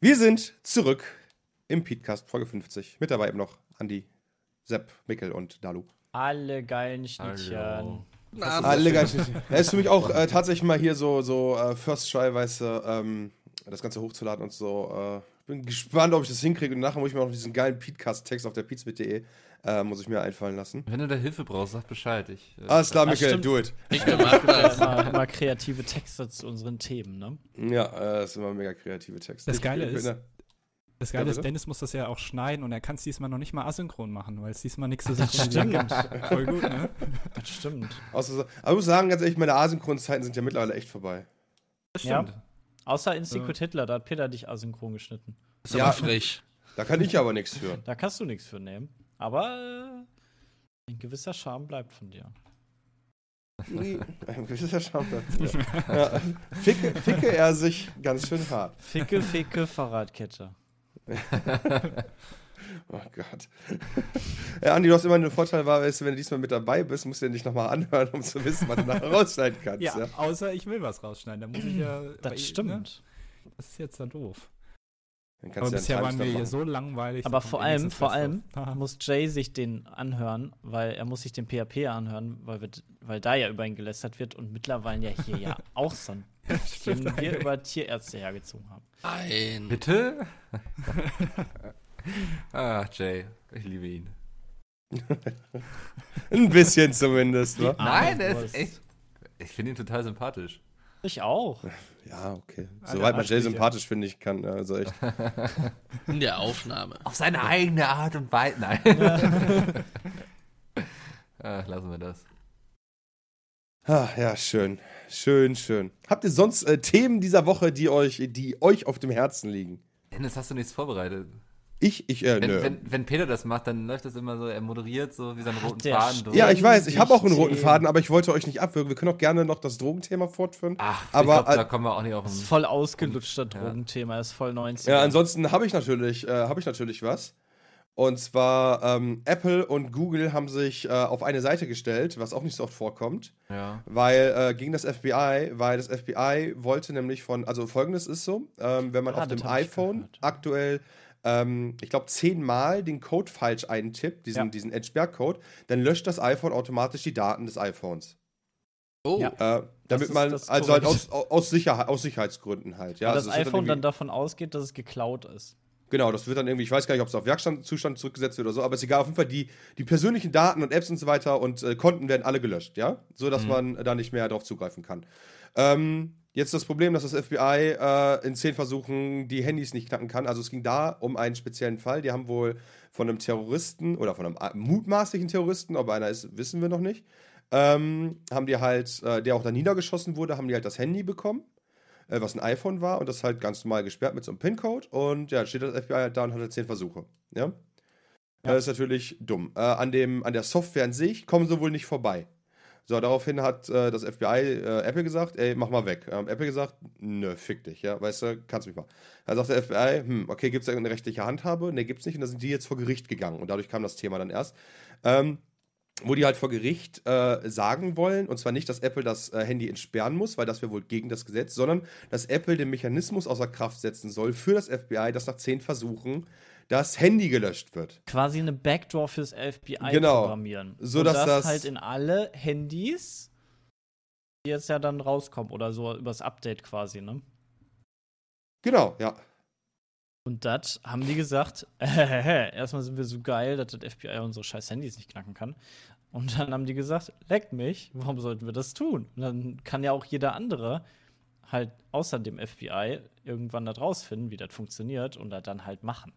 Wir sind zurück im Podcast Folge 50. Mit dabei eben noch Andi, Sepp, Mikkel und Dalu. Alle geilen Schnittchen. hallo. Alle ganz Er ist für mich auch äh, tatsächlich mal hier so, so äh, First Try, weißt du, ähm, das Ganze hochzuladen und so. Äh, bin gespannt, ob ich das hinkriege. Und nachher muss ich mir auch noch diesen geilen Podcast-Text auf der pizmit.de äh, muss ich mir einfallen lassen. Wenn du da Hilfe brauchst, sag Bescheid. Ich, äh, Alles klar, Mikkel, stimmt. do it. Ich gemacht Ja, das. immer, immer kreative Texte zu unseren Themen, ne? Ja, äh, das sind immer mega kreative Texte. Das Geile ich- ist- ne, Das Geile Ja, ist? Dennis muss das ja auch schneiden und er kann es diesmal noch nicht mal asynchron machen, weil es diesmal nichts zu synchronisieren gibt. Voll gut, ne? Das stimmt. aber ich muss sagen, ganz ehrlich, meine Asynchronzeiten sind ja mittlerweile echt vorbei. Das Ja. Außer in Secret Hitler, da hat Peter dich asynchron geschnitten. Ist Ja. aber frech. Da kann ich aber nichts für. Da kannst du nichts für nehmen. Aber äh, ein gewisser Charme bleibt von dir. Nee, Ein gewisser Charme dafür. ja. ficke, ficke er sich ganz schön hart. Ficke, ficke, Fahrradkette. Oh Gott. Ja, Andi, du hast immer einen Vorteil, war, weißt du, wenn du diesmal mit dabei bist, musst du dir nicht nochmal anhören, um zu wissen, was du nachher rausschneiden kannst. Ja, Ja. außer ich will was rausschneiden. Da muss ich ja. Das bei- stimmt. Ne? Das ist jetzt da doof. Dann Aber kannst du bisher ja waren wir hier so langweilig. Aber vor allem, vor allem muss Jay sich den anhören, weil er muss sich den PHP anhören, weil, wir, weil da ja über ihn gelästert wird und mittlerweile ja hier ja auch so ein bisschen wir über Tierärzte hergezogen haben. Nein. Bitte? ah, Jay, ich liebe ihn. Ein bisschen zumindest, wa? Nein, Wurst. ist echt. Ich finde ihn total sympathisch. Ich auch. Ja, okay. Alle Soweit man Jay sympathisch finde ich kann, also echt. In der Aufnahme. Auf seine eigene Art und Weise. Nein. Ach, lassen wir das. Ah, ja, schön. Schön, schön. Habt ihr sonst äh, Themen dieser Woche, die euch, die euch auf dem Herzen liegen? Dennis, hast du nichts vorbereitet? Ich, ich, äh, Wenn, nö. wenn, wenn Peter das macht, dann läuft das immer so, er moderiert so wie seinen roten der Faden durch. ja, ich weiß, ich habe auch einen roten. Faden, aber ich wollte euch nicht abwürgen. Wir können auch gerne noch das Drogenthema fortführen. Ach, Aber, ich glaub, äh, da kommen wir auch nicht auf Das ist den. voll ausgelutschter Drogenthema, das ist voll 90. Ja, ansonsten habe ich natürlich, äh, habe ich natürlich was. Und zwar ähm, Apple und Google haben sich äh, auf eine Seite gestellt, was auch nicht so oft vorkommt, Ja. weil äh, gegen das FBI, weil das FBI wollte nämlich von, also folgendes ist so, ähm, wenn man Ah, auf dem iPhone aktuell, ähm, ich glaube, zehnmal den Code falsch eintippt, diesen, Ja. diesen Edge-Code, dann löscht das iPhone automatisch die Daten des iPhones. Oh, Ja. Äh, damit ist- man, das also halt aus, aus, Sicherheit, aus Sicherheitsgründen halt. Ja, Weil also das es wird iPhone dann irgendwie- davon ausgeht, dass es geklaut ist. Genau, das wird dann irgendwie, ich weiß gar nicht, ob es auf Werkstattzustand zurückgesetzt wird oder so, aber ist egal, auf jeden Fall die, die persönlichen Daten und Apps und so weiter und äh, Konten werden alle gelöscht, ja? So dass man da nicht mehr drauf zugreifen kann. Ähm, jetzt das Problem, dass das FBI äh, in zehn Versuchen die Handys nicht knacken kann. Also es ging da um einen speziellen Fall. Die haben wohl von einem Terroristen oder von einem äh, mutmaßlichen Terroristen, ob einer ist, wissen wir noch nicht, ähm, haben die halt, äh, der auch da niedergeschossen wurde, haben die halt das Handy bekommen äh, was ein iPhone war und das halt ganz normal gesperrt mit so einem PIN-Code und ja, steht das FBI halt da und hat halt zehn Versuche. Ja. Das ist natürlich dumm. Äh, an, dem, an der Software an sich kommen sie wohl nicht vorbei. So, daraufhin hat äh, das FBI äh, Apple gesagt, ey, mach mal weg. Ähm, Apple gesagt, nö, fick dich, ja, weißt du, kannst mich mal. Dann sagt der FBI, hm, okay, gibt es da eine rechtliche Handhabe? Ne, gibt's nicht. Und da sind die jetzt vor Gericht gegangen und dadurch kam das Thema dann erst. Ähm, wo die halt vor Gericht äh, sagen wollen, und zwar nicht, dass Apple das äh, Handy entsperren muss, weil das wäre wohl gegen das Gesetz, sondern dass Apple den Mechanismus außer Kraft setzen soll für das FBI, dass nach zehn Versuchen das Handy gelöscht wird. Quasi eine Backdoor fürs FBI Genau. programmieren. So, dass das, das- halt in alle Handys, die jetzt ja dann rauskommen oder so übers Update quasi, ne? Genau, ja. Und das haben die gesagt, äh, erstmal sind wir so geil, dass das FBI unsere scheiß Handys nicht knacken kann. Und dann haben die gesagt, leck mich, warum sollten wir das tun? Und dann kann ja auch jeder andere halt außer dem FBI irgendwann das rausfinden, wie das funktioniert und das dann halt machen.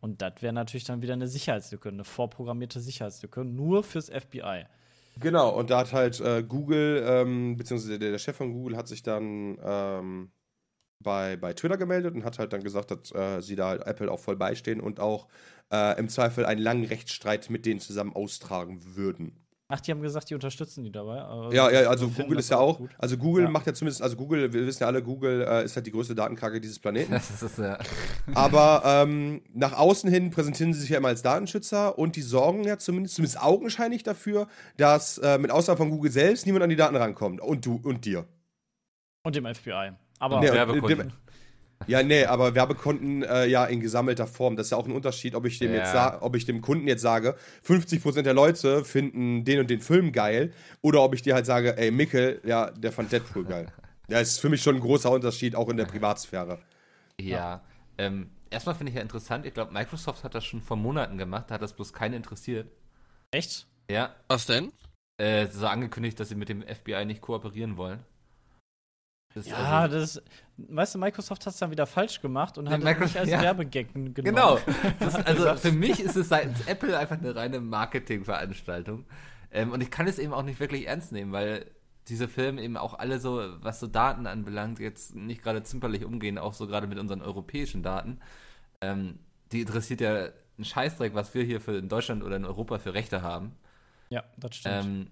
Und das wäre natürlich dann wieder eine Sicherheitslücke, eine vorprogrammierte Sicherheitslücke, nur fürs FBI. Genau, und da hat halt äh, Google, ähm, beziehungsweise der, der Chef von Google hat sich dann ähm, bei, bei Twitter gemeldet und hat halt dann gesagt, dass äh, sie da halt Apple auch voll beistehen und auch äh, im Zweifel einen langen Rechtsstreit mit denen zusammen austragen würden. Ach, die haben gesagt, die unterstützen die dabei. aber Ja, ja, also Google ist ja auch, gut. also Google Ja. macht ja zumindest, also Google, wir wissen ja alle, Google äh, ist halt die größte Datenkrake dieses Planeten. Das ist ja. Aber ähm, nach außen hin präsentieren sie sich ja immer als Datenschützer und die sorgen ja zumindest, zumindest augenscheinlich dafür, dass äh, mit Ausnahme von Google selbst niemand an die Daten rankommt. Und du und dir. Und dem FBI. Aber Nee, Werbekunden. Ja, nee, aber Werbekonten äh, ja in gesammelter Form. Das ist ja auch ein Unterschied, ob ich dem Ja. jetzt ob ich dem Kunden jetzt sage, 50% der Leute finden den und den Film geil, oder ob ich dir halt sage, ey, Mickel, ja, der fand Deadpool geil. Ja, ist für mich schon ein großer Unterschied, auch in der Privatsphäre. Ja. Ähm, erstmal finde ich ja interessant, ich glaube, Microsoft hat das schon vor Monaten gemacht, da hat das bloß keinen interessiert. echt? Ja. was denn? Äh, so angekündigt, dass sie mit dem FBI nicht kooperieren wollen. Das Ja, also- das, weißt du, Microsoft hat es dann wieder falsch gemacht und hat es nicht als ja. Werbegag genommen. Genau. Das also für mich ist es seitens Apple einfach eine reine Marketingveranstaltung. Ähm, und ich kann es eben auch nicht wirklich ernst nehmen, weil diese Firmen eben auch alle so, was so Daten anbelangt, jetzt nicht gerade zimperlich umgehen, auch so gerade mit unseren europäischen Daten. Ähm, die interessiert ja einen Scheißdreck, was wir hier für in Deutschland oder in Europa für Rechte haben. Ja, das stimmt. Ähm,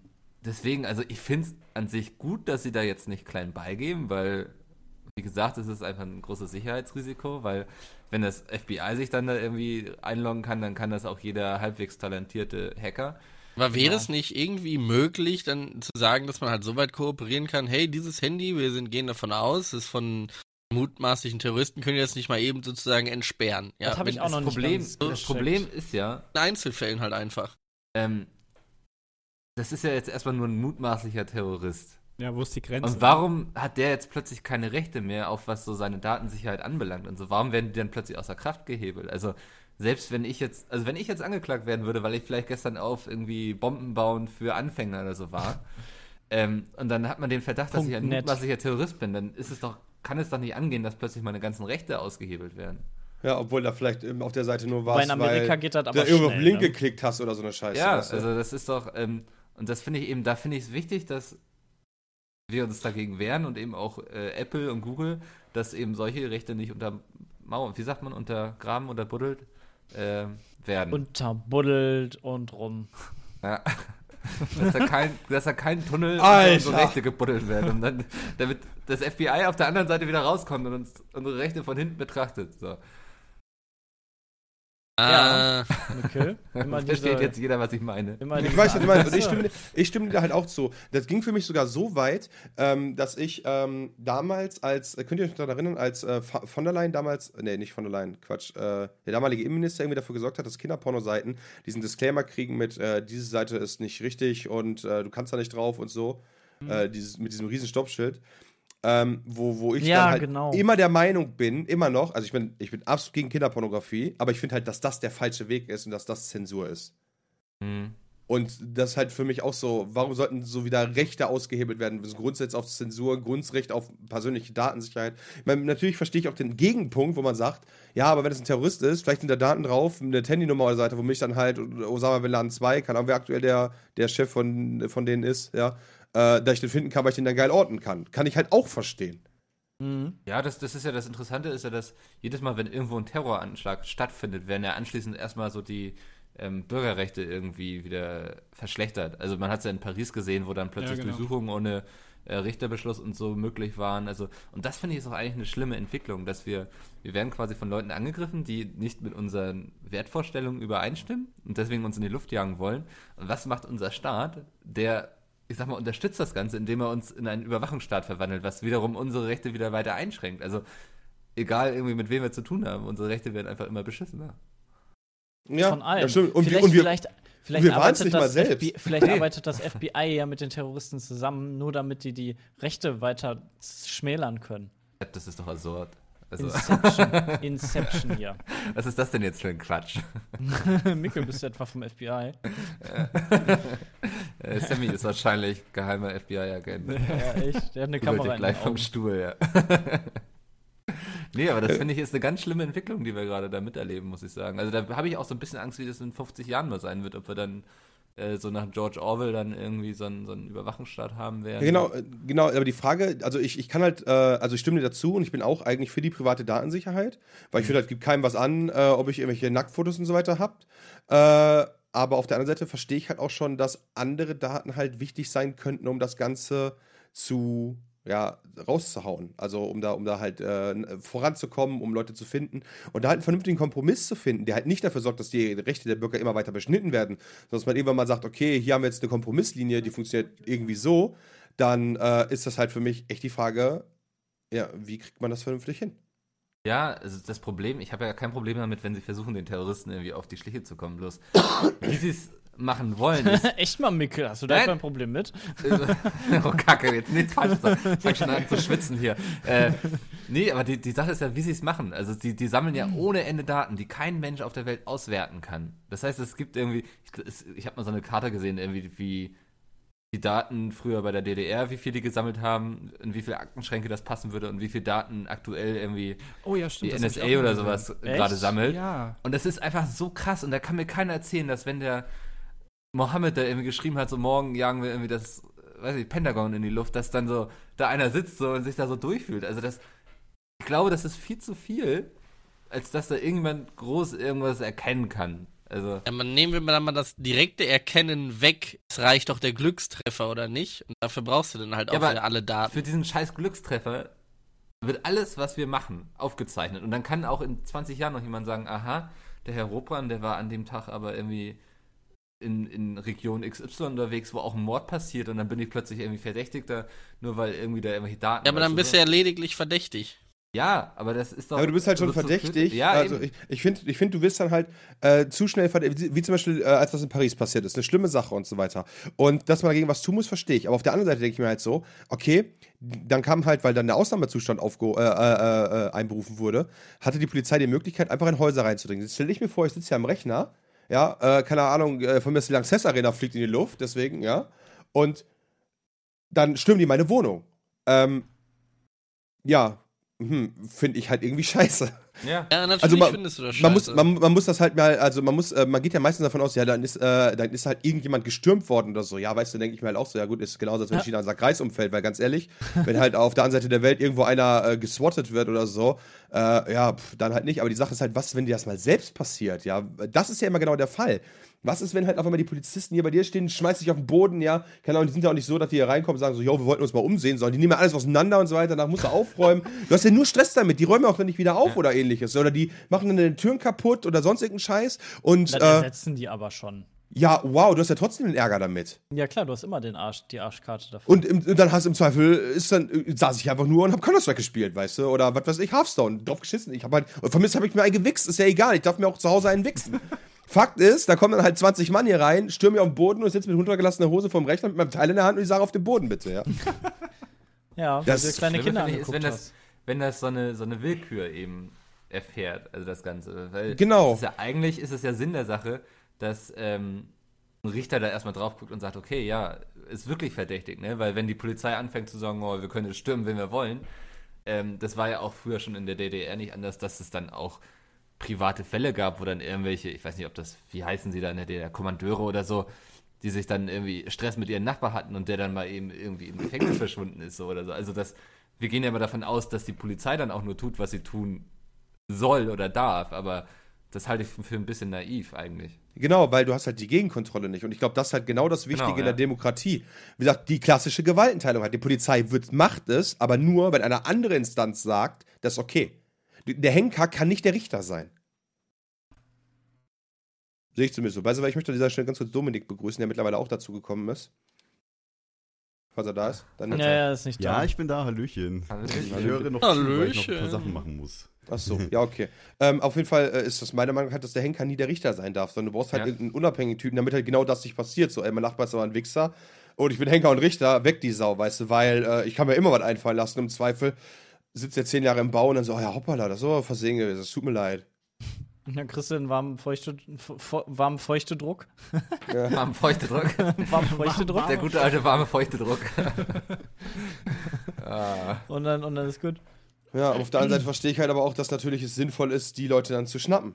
deswegen, also ich finde es an sich gut, dass sie da jetzt nicht klein beigeben, weil, wie gesagt, es ist einfach ein großes Sicherheitsrisiko, weil wenn das FBI sich dann da irgendwie einloggen kann, dann kann das auch jeder halbwegs talentierte Hacker. Aber wäre Ja. es nicht irgendwie möglich, dann zu sagen, dass man halt so weit kooperieren kann, hey, dieses Handy, wir sind, gehen davon aus, ist von mutmaßlichen Terroristen, können wir das nicht mal eben sozusagen entsperren. Ja, Das hab ich auch noch nicht Problem, ganz das. Problem ist ja, in Einzelfällen halt einfach. ähm, das ist ja jetzt erstmal nur ein mutmaßlicher Terrorist. Ja, wo ist die Grenze? Und warum hat der jetzt plötzlich keine Rechte mehr, auf was so seine Datensicherheit anbelangt und so? Warum werden die dann plötzlich außer Kraft gehebelt? Also, selbst wenn ich jetzt, also wenn ich jetzt angeklagt werden würde, weil ich vielleicht gestern auf irgendwie Bomben bauen für Anfänger oder so war, ähm, und dann hat man den Verdacht, dass ich ein Punkt net. mutmaßlicher Terrorist bin, dann ist es doch, kann es doch nicht angehen, dass plötzlich meine ganzen Rechte ausgehebelt werden. Ja, obwohl da vielleicht auf der Seite nur Weil in Amerika weil geht das du aber da irgendwo auf den Link ne? geklickt hast oder so eine Scheiße. Ja, weißt du? also das ist doch, ähm, und das finde ich eben, da finde ich es wichtig, dass wir uns dagegen wehren und eben auch äh, Apple und Google, dass eben solche Rechte nicht unter Mauern, wie sagt man, untergraben oder buddelt äh, werden. Unterbuddelt und rum. ja. dass, da kein, dass da kein Tunnel Alter. unsere Rechte gebuddelt wird und dann, damit das FBI auf der anderen Seite wieder rauskommt und uns unsere Rechte von hinten betrachtet. So. Ja. Ah, Mikkel, immer Versteht diese, jetzt jeder, was ich meine. immer Ich weiß, was du meinst. Ich stimme, ich stimme dir halt auch zu. Das ging für mich sogar so weit, ähm, dass ich ähm, damals als, äh, könnt ihr euch daran erinnern, als äh, von der Leyen damals, nee, nicht von der Leyen, Quatsch, äh, der damalige Innenminister irgendwie dafür gesorgt hat, dass Kinderpornoseiten diesen Disclaimer kriegen mit, äh, diese Seite ist nicht richtig und äh, du kannst da nicht drauf und so, äh, dieses, mit diesem riesen Stoppschild. Ähm, wo, wo ich Ja, dann halt genau. immer der Meinung bin, immer noch, also ich bin, ich bin absolut gegen Kinderpornografie, aber ich finde halt, dass das der falsche Weg ist und dass das Zensur ist. Hm. Und das ist halt für mich auch so, warum sollten so wieder Rechte ausgehebelt werden? Das Grundsatz auf Zensur, Grundrecht auf persönliche Datensicherheit. Ich meine, natürlich verstehe ich auch den Gegenpunkt, wo man sagt, ja, aber wenn es ein Terrorist ist, vielleicht sind da Daten drauf, eine Handynummer oder Seite, wo mich dann halt Osama Bin Laden 2, keine Ahnung, wer aktuell der, der Chef von, von denen ist, ja, äh, da ich den finden kann, weil ich den dann geil orten kann. Kann ich halt auch verstehen. Mhm. Ja, das, das ist ja das Interessante, ist ja, dass jedes Mal, wenn irgendwo ein Terroranschlag stattfindet, werden ja anschließend erstmal so die ähm, Bürgerrechte irgendwie wieder verschlechtert. Also man hat es ja in Paris gesehen, wo dann plötzlich Ja, genau. Durchsuchungen ohne äh, Richterbeschluss und so möglich waren. Also, und das finde ich ist auch eigentlich eine schlimme Entwicklung, dass wir, wir werden quasi von Leuten angegriffen, die nicht mit unseren Wertvorstellungen übereinstimmen und deswegen uns in die Luft jagen wollen. Und was macht unser Staat? Der ich sag mal, unterstützt das Ganze, indem er uns in einen Überwachungsstaat verwandelt, was wiederum unsere Rechte wieder weiter einschränkt. Also egal irgendwie mit wem wir zu tun haben, unsere Rechte werden einfach immer beschissener. Ja, Von allem. das stimmt. Und, vielleicht, wir, und wir, vielleicht, vielleicht, wir arbeitet nicht mal das selbst. FBI, vielleicht arbeitet das FBI ja mit den Terroristen zusammen, nur damit die die Rechte weiter schmälern können. Das ist doch absurd. Also, Inception. Inception hier. was ist das denn jetzt für ein Quatsch? Mikkel, bist du etwa vom FBI? Äh, Sammy ist wahrscheinlich geheimer FBI-Agent. Ja, echt. Der hat eine Kamera gleich vom. Stuhl, ja. nee, aber das finde ich ist eine ganz schlimme Entwicklung, die wir gerade da miterleben, muss ich sagen. Also da habe ich auch so ein bisschen Angst, wie das in 50 Jahren mal sein wird, ob wir dann äh, so nach George Orwell dann irgendwie so einen, so einen Überwachungsstaat haben werden. Genau, äh, genau, aber die Frage, also ich, ich kann halt, äh, also ich stimme dir dazu und ich bin auch eigentlich für die private Datensicherheit, weil ich finde, halt gibt keinem was an, äh, ob ich irgendwelche Nacktfotos und so weiter habt. Aber auf der anderen Seite verstehe ich halt auch schon, dass andere Daten halt wichtig sein könnten, um das Ganze zu ja, rauszuhauen. Also um da, um da halt äh, voranzukommen, um Leute zu finden und da halt einen vernünftigen Kompromiss zu finden, der halt nicht dafür sorgt, dass die Rechte der Bürger immer weiter beschnitten werden, sondern dass man irgendwann mal sagt, okay, hier haben wir jetzt eine Kompromisslinie, die funktioniert irgendwie so, dann äh, ist das halt für mich echt die Frage, ja, wie kriegt man das vernünftig hin? Ja, also das Problem, ich habe ja kein Problem damit, wenn sie versuchen, den Terroristen irgendwie auf die Schliche zu kommen. Bloß, wie sie es machen wollen, ist. Echt mal, Mikkel, hast du da Nein. etwa ein Problem mit? oh, Kacke, jetzt nichts falsch sagen. Ich fang schon an zu schwitzen hier. Äh, nee, aber die, die Sache ist ja, wie sie es machen. Also, die, die sammeln ja ohne Ende Daten, die kein Mensch auf der Welt auswerten kann. Das heißt, es gibt irgendwie, ich, ich habe mal so eine Karte gesehen, irgendwie, wie die Daten früher bei der DDR, wie viel die gesammelt haben, in wie viele Aktenschränke das passen würde und wie viel Daten aktuell irgendwie Oh ja, die stimmt. ich NSA oder sowas Echt? gerade sammelt. Ja. Und das ist einfach so krass. Und da kann mir keiner erzählen, dass wenn der Mohammed da irgendwie geschrieben hat, so morgen jagen wir irgendwie das weiß ich, Pentagon in die Luft, dass dann so da einer sitzt so und sich da so durchfühlt. Also das, ich glaube, das ist viel zu viel, als dass da irgendjemand groß irgendwas erkennen kann. Also, Ja, man nehmen wir mal, mal das direkte Erkennen weg. Es reicht doch der Glückstreffer, oder nicht? Und dafür brauchst du dann halt auch Ja, aber wieder alle Daten. für diesen scheiß Glückstreffer wird alles, was wir machen, aufgezeichnet. Und dann kann auch in 20 Jahren noch jemand sagen, aha, der Herr Ropran, der war an dem Tag aber irgendwie in, in Region XY unterwegs, wo auch ein Mord passiert und dann bin ich plötzlich irgendwie Verdächtigter, nur weil irgendwie da irgendwelche Daten... Ja, aber dann bist du ja lediglich verdächtig. Ja, aber das ist doch... aber du bist halt schon verdächtig. Ja, also eben. ich, ich finde, ich find, du bist dann halt äh, zu schnell verdächtig, wie, zum Beispiel, äh, als das in Paris passiert ist. Eine schlimme Sache und so weiter. Und dass man dagegen was tun muss, verstehe ich. Aber auf der anderen Seite denke ich mir halt so, okay, dann kam halt, weil dann der Ausnahmezustand aufge äh, äh, äh, einberufen wurde, hatte die Polizei die Möglichkeit, einfach in Häuser reinzudringen. Jetzt stelle ich mir vor, ich sitze hier am Rechner, ja, äh, keine Ahnung, von mir ist die Lanxess Arena fliegt in die Luft, deswegen, ja. Und dann stürmen die meine Wohnung. Ähm, ja, hm, finde ich halt irgendwie scheiße. Ja. Ja, natürlich Also man, findest du das scheiße. man, muss, man, man muss das halt mal, also man muss, äh, man geht ja meistens davon aus, ja, dann ist, äh, dann ist halt irgendjemand gestürmt worden oder so. Ja, weißt du, denke ich mir halt auch so, ja gut, ist genauso, als wenn Ja. China unser Kreis umfällt, weil ganz ehrlich, wenn halt auf der anderen Seite der Welt irgendwo einer äh, geswattet wird oder so, äh, ja, pf, dann halt nicht. Aber die Sache ist halt, was, wenn dir das mal selbst passiert, ja? Das ist ja immer genau der Fall. Was ist, wenn halt auf einmal die Polizisten hier bei dir stehen, schmeißt dich auf den Boden, ja? Keine Ahnung, die sind ja auch nicht so, dass die hier reinkommen und sagen so, jo, wir wollten uns mal umsehen, sondern die nehmen ja alles auseinander und so weiter, danach musst du aufräumen. Du hast ja nur Stress damit, die räumen auch dann nicht wieder auf oder ähnliches. Oder die machen dann deine Türen kaputt oder sonst irgendeinen Scheiß. Und Das äh, ersetzen die aber schon. ja, wow, du hast ja trotzdem den Ärger damit. Ja klar, du hast immer den Arsch, die Arschkarte davon. Und, im, und dann hast du im Zweifel, ist dann, äh, saß ich einfach nur und hab Counter-Strike gespielt, weißt du? Oder was weiß ich, Hearthstone, drauf geschissen. Ich hab halt, und vermisst habe ich mir einen gewichst, ist ja egal, ich darf mir auch zu Hause einen wichsen. Fakt ist, da kommen dann halt 20 Mann hier rein, stürmen mir auf den Boden und ich sitze mit runtergelassener Hose vom Rechner mit meinem Teil in der Hand und ich sage auf den Boden bitte, ja. ja, das du kleine Kinder ist, wenn das, wenn das so eine, so eine Willkür eben erfährt, also das Ganze. Weil Genau. Ist ja, eigentlich ist es ja Sinn der Sache, dass ähm, ein Richter da erstmal drauf guckt und sagt, okay, ja, ist wirklich verdächtig, ne? Weil wenn die Polizei anfängt zu sagen, oh, wir können jetzt stürmen, wenn wir wollen, ähm, das war ja auch früher schon in der DDR nicht anders, dass es dann auch private Fälle gab, wo dann irgendwelche, ich weiß nicht, ob das, wie heißen sie da in der DDR, Kommandeure oder so, die sich dann irgendwie Stress mit ihren Nachbar hatten und der dann mal eben irgendwie im Gefängnis verschwunden ist so oder so. Also das, wir gehen ja immer davon aus, dass die Polizei dann auch nur tut, was sie tun soll oder darf, aber das halte ich für ein bisschen naiv eigentlich. Genau, weil du hast halt die Gegenkontrolle nicht. Und ich glaube, das ist halt genau das Wichtige Genau, in der ja. Demokratie. Wie gesagt, die klassische Gewaltenteilung hat. Die Polizei wird, macht es, aber nur, wenn eine andere Instanz sagt, das ist okay. Der Henker kann nicht der Richter sein. Sehe ich zumindest so. Weißt du, weil ich möchte an dieser Stelle ganz kurz Dominik begrüßen, der mittlerweile auch dazu gekommen ist. Falls er da ist. Dann Ja, ja, ist nicht Ja, da. ich bin da, Hallöchen. Hallöchen. Ich höre noch zu, weil ich noch ein paar Hallöchen. Sachen machen muss. Ach so, ja, okay. Ähm, auf jeden Fall äh, ist das meiner Meinung nach, dass der Henker nie der Richter sein darf, sondern du brauchst halt Ja. irgendeinen unabhängigen Typen, damit halt genau das nicht passiert. So, ey, mein Nachbar ist aber ein Wichser und ich bin Henker und Richter, weg die Sau, weißt du, weil äh, ich kann mir immer was einfallen lassen. Im Zweifel sitzt er zehn Jahre im Bau und dann so, oh ja, hoppala, das ist aber versehen gewesen, es tut mir leid. Dann kriegst du einen warmen, feuchte, warmen feuchte Druck. Warme feuchte Druck. warmen feuchte Druck. Der gute alte warme feuchte Druck. ah. Und dann, und dann ist gut. Ja, auf der anderen Seite verstehe ich halt aber auch, dass natürlich es sinnvoll ist, die Leute dann zu schnappen.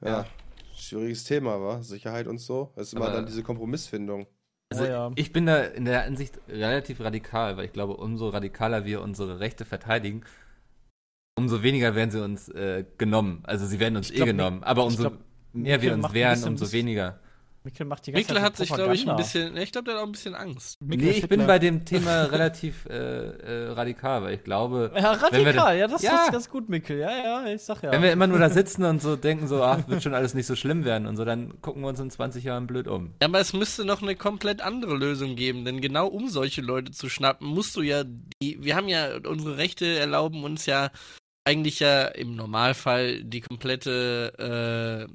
Ja, Ja. schwieriges Thema, war Sicherheit und so. Das ist immer Aber- dann diese Kompromissfindung. Also Ja, ja. ich bin da in der Ansicht relativ radikal, weil ich glaube, umso radikaler wir unsere Rechte verteidigen, umso weniger werden sie uns äh, genommen. Also sie werden uns Ich eh glaub, genommen, aber umso glaub, mehr wir uns wehren, umso weniger. Mikkel macht die ganze Mikkel Zeit hat sich, glaube ich, ein bisschen, ich glaube, der hat auch ein bisschen Angst. Mikkel Nee, ich bin bei dem Thema relativ äh, äh, radikal, weil ich glaube, Ja, Wenn wir radikal, da- ja, das Ja. ist ganz gut, Mikkel. Ja, ja, ich sag ja. wenn wir immer nur da sitzen und so denken, so, ach, wird schon alles nicht so schlimm werden und so, dann gucken wir uns in 20 Jahren blöd um. Ja, aber es müsste noch eine komplett andere Lösung geben, denn genau um solche Leute zu schnappen, musst du ja die, wir haben ja, unsere Rechte erlauben uns ja eigentlich ja im Normalfall die komplette,